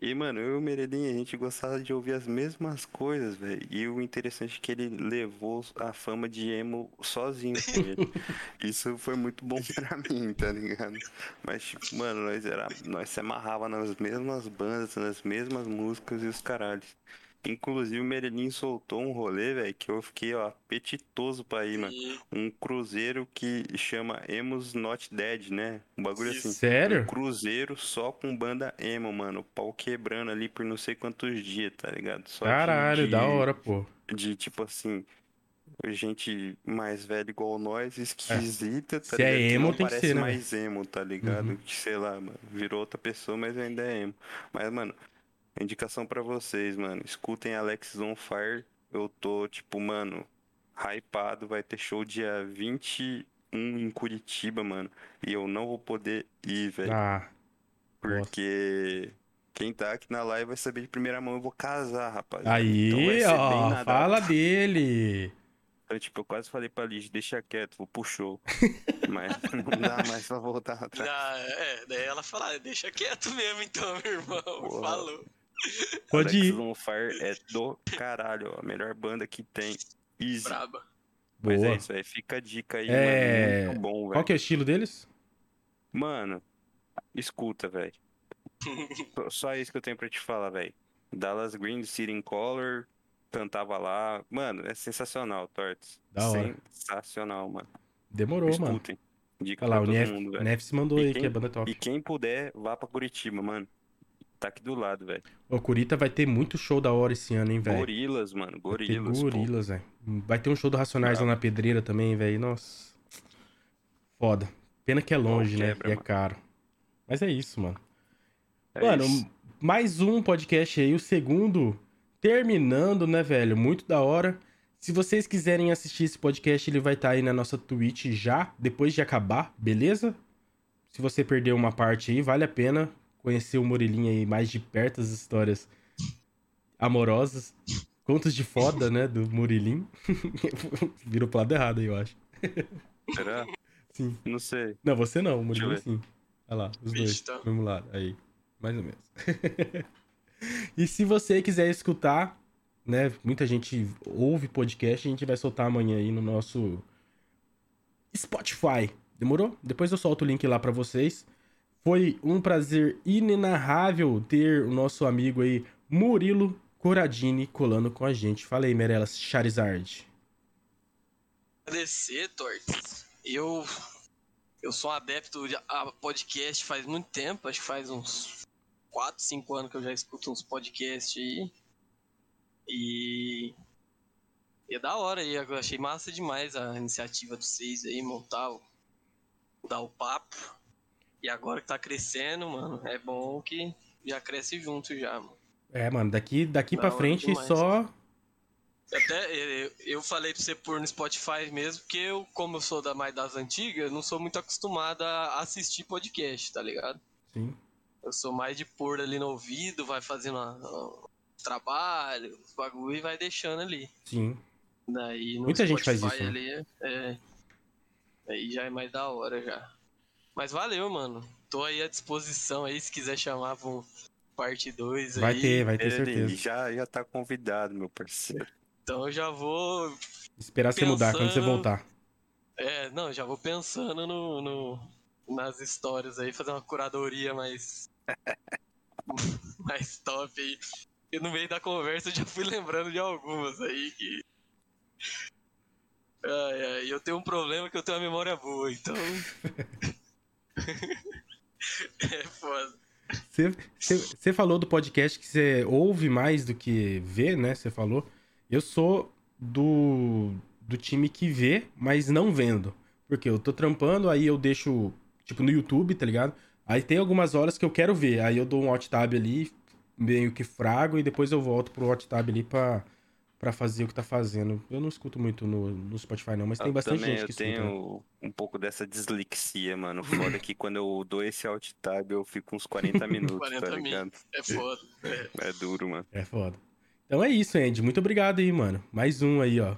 E, mano, eu e o Meredim, a gente gostava de ouvir as mesmas coisas, velho. E o interessante é que ele levou a fama de emo sozinho com ele. *laughs* Isso foi muito bom pra *laughs* mim, tá ligado? Mas, tipo, mano, nós, era, nós se amarrava nas mesmas bandas, nas mesmas músicas e os caralhos. Inclusive, o Meredim soltou um rolê, velho, que eu fiquei, ó, apetitoso pra ir, mano. Um cruzeiro que chama Emos Not Dead, né? Um bagulho assim. sério? Um cruzeiro só com banda emo, mano. O pau quebrando ali por não sei quantos dias, tá ligado? Só Caralho, de, da hora, pô. De tipo assim, gente mais velha igual nós, esquisita, tá Se é ligado? Emo, não tem que parece ser, né, mais emo, tá ligado? Uhum. Que, sei lá, mano. Virou outra pessoa, mas ainda é emo. Mas, mano, indicação pra vocês, mano. Escutem Alex on Fire. Eu tô, tipo, mano, hypado. Vai ter show dia 21 em Curitiba, mano. E eu não vou poder ir, velho. Ah, Porque quem tá aqui na live vai saber de primeira mão, eu vou casar, rapaz. aí, Então vai ser bem ó, fala dele. Então, tipo, eu quase falei pra Liz, deixa quieto, vou pro show. *laughs* Mas não dá mais pra voltar atrás. ah, é, daí ela fala, "Ah, deixa quieto mesmo então, meu irmão. Porra. Falou. Pode Alex ir. on Fire é do caralho, ó. A melhor banda que tem. Easy. Braba. Mas Boa. é isso aí, fica a dica aí, É, mano. Muito bom, Qual velho. que é o estilo deles? Mano, escuta, velho. Só- isso que eu tenho pra te falar, velho. Dallas Green, City in Color, cantava lá. Mano, é sensacional, Torts. Da hora. Sensacional, mano. Demorou, mano. Escutem. Dica Olha lá, pra o Nef, mundo. Nef se mandou E aí quem- que é banda top. E quem puder, vá pra Curitiba, mano. Tá aqui do lado, velho. O Curita vai ter muito show da hora esse ano, hein, velho. Gorilas, mano. Gorilas. gorilas, velho. Vai ter um show do Racionais lá na Pedreira também, velho. Nossa. Foda. Pena que é longe, né? quebra, E é caro. Mas é isso, mano. É mano, isso. mais um podcast aí, o segundo terminando, né, velho? Muito da hora. Se vocês quiserem assistir esse podcast, ele vai estar aí na nossa Twitch já, depois de acabar, beleza? Se você perdeu uma parte aí, vale a pena conhecer o Murilinho aí mais de perto, as histórias amorosas. Contos de foda, né, do Murilinho. *laughs* Virou pro lado errado aí, eu acho. Será? Sim. Não sei. Não, você não, o Murilinho sim. Olha lá, os dois, tá. mesmo lado. Aí, mais ou menos. *laughs* e se você quiser escutar, né, muita gente ouve podcast, a gente vai soltar amanhã aí no nosso Spotify. Demorou? Depois eu solto o link lá pra vocês. Foi um prazer inenarrável ter o nosso amigo aí, Murilo Coradini, colando com a gente. Fala aí, Merelas Charizard. Agradecer, Tortes. Eu, eu sou um adepto de- a podcast faz muito tempo, acho que faz uns 4, 5 anos que eu já escuto uns podcasts aí. E. E é da hora aí, eu achei massa demais a iniciativa de vocês aí, montar o. dar o papo. E agora que tá crescendo, mano, é bom que já cresce junto já, mano. É, mano, daqui, daqui Da pra frente demais. só Até eu, eu falei pra você pôr no Spotify mesmo, porque eu, como eu sou da mais das antigas, não sou muito acostumado a assistir podcast, tá ligado? Sim. Eu sou mais de pôr ali no ouvido, vai fazendo a- a- trabalho, os bagulho e vai deixando ali. Sim. Daí no Muita gente faz Spotify isso, né? ali, é, aí já é mais da hora já. Mas valeu, mano. Tô aí à disposição aí, se quiser chamar pra um parte 2 Vai aí. ter, vai ter certeza. já, já tá convidado, meu parceiro. Então eu já vou. Esperar você mudar quando você Pensando- voltar. É, não, já vou pensando no, no- nas histórias aí, fazer uma curadoria mais. *laughs* mais top aí. E no meio da conversa eu já fui lembrando de algumas aí que. Ai, ai, eu tenho um problema que eu tenho uma memória boa, então. *laughs* *laughs* é foda. Você- falou do podcast que você ouve mais do que vê, né? Você falou. Eu sou do, do time que vê, mas não vendo. Porque eu tô trampando, aí eu deixo, tipo, no YouTube, tá ligado? Aí tem algumas horas que eu quero ver. Aí eu dou um alt tab ali, meio que frago, e depois eu volto pro alt tab ali pra, pra fazer o que tá fazendo. Eu não escuto muito no, no Spotify, não, mas tem eu bastante também, gente que eu escuta. né? tenho um pouco dessa dislexia, mano. Foda que quando eu dou esse alt tab, eu fico uns 40 *laughs* minutos, 40 tá ligado? É foda. É. É duro, mano. É foda. Então é isso, Andy. Muito obrigado aí, mano. Mais um aí, ó.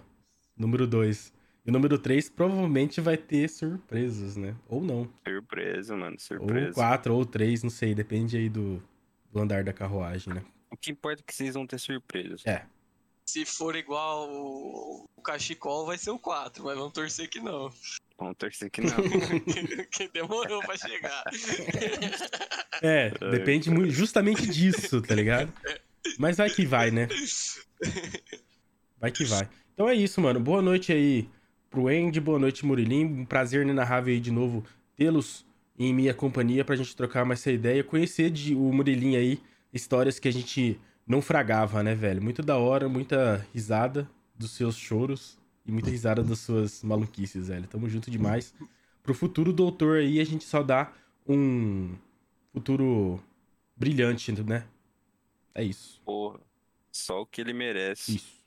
Número 2. E o número 3 provavelmente vai ter surpresas, né? Ou não. Surpresa, mano, Ou surpresa. 4 ou 3, não sei. Depende aí do, do andar da carruagem, né? O que importa é que vocês vão ter surpresas. É. Se for igual o, o cachecol, vai ser o 4, mas vamos torcer que não. Vamos torcer que não. *laughs* que demorou pra chegar. É, depende justamente disso, tá ligado? Mas vai que vai, né? Vai que vai. Então é isso, mano. Boa noite aí pro Andy, boa noite, Murilim. Um prazer inenarrável aí de novo tê-los em minha companhia pra gente trocar mais essa ideia, conhecer de, o Murilim aí, histórias que a gente não fragava, né, velho? Muito da hora, muita risada dos seus choros e muita risada das suas maluquices, velho. Tamo junto demais. Pro futuro doutor aí, a gente só dá um futuro brilhante, né? É isso. Porra. Só o que ele merece. Isso.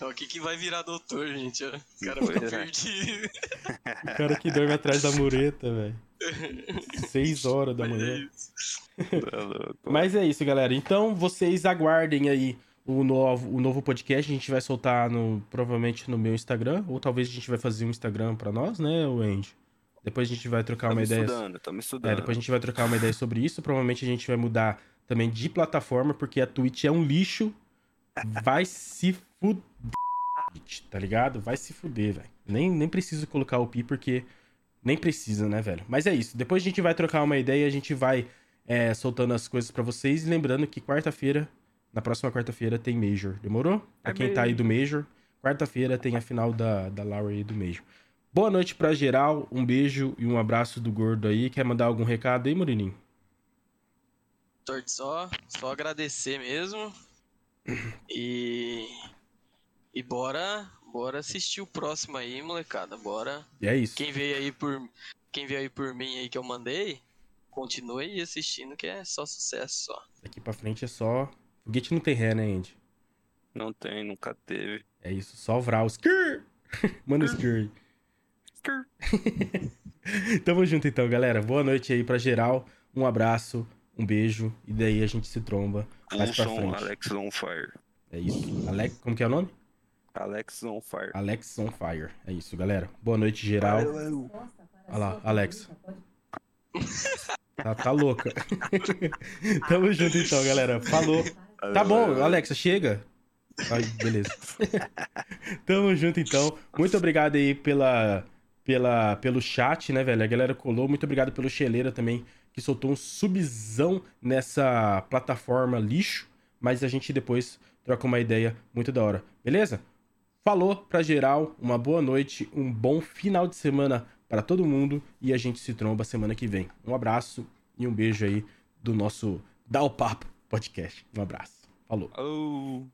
O que, que vai virar doutor, gente? O cara fica é. perdido. O cara que dorme atrás da mureta, velho. Seis horas da é manhã. isso. Tá. Mas é isso, galera. Então, vocês aguardem aí o novo, o novo podcast. A gente vai soltar no, provavelmente no meu Instagram. Ou talvez a gente vai fazer um Instagram pra nós, né, o Andy? Depois a gente vai trocar uma ideia. estudando, tamo É, estudando. depois a gente vai trocar uma ideia sobre isso. Provavelmente a gente vai mudar também de plataforma, porque a Twitch é um lixo. Vai se fuder, tá ligado? Vai se fuder, velho. Nem, nem preciso colocar o pi, porque nem precisa, né, velho? Mas é isso. Depois a gente vai trocar uma ideia e a gente vai é, soltando as coisas pra vocês. E lembrando que quarta-feira, na próxima quarta-feira, tem Major. Demorou? Pra É quem tá aí do Major, quarta-feira tem a final da, da Laura aí do Major. Boa noite pra geral, um beijo e um abraço do gordo aí. Quer mandar algum recado aí, Murininho? Torto só, só agradecer mesmo. E. E bora, bora assistir o próximo aí, molecada. Bora. E é isso. Quem veio aí por. Quem veio aí por mim aí que eu mandei, continue aí assistindo que é só sucesso só. Daqui pra frente é só. Foguete não tem ré, né, Andy? Não tem, nunca teve. É isso, só Vral. Skr! *laughs* Manda o Skr. *laughs* Tamo junto então, galera. Boa noite aí pra geral. Um abraço, um beijo. E daí a gente se tromba mais pra frente. Alex on Fire. É isso. Alex, como que é o nome? Alex on Fire. Alex on Fire. É isso, galera. Boa noite, geral. Olha lá, Alex. Tá, tá louca. *laughs* Tamo junto então, galera. Falou. Tá bom, Alexa, chega. Ai, beleza. *laughs* Tamo junto então. Muito obrigado aí pela, pela, pelo chat, né, velho? A galera colou. Muito obrigado pelo Cheleira também, que soltou um subzão nessa plataforma lixo. Mas a gente depois troca uma ideia muito da hora. Beleza? Falou pra geral, uma boa noite, um bom final de semana para todo mundo e a gente se tromba semana que vem. Um abraço e um beijo aí do nosso Dá o Papo podcast. Um abraço. Falou. Oh.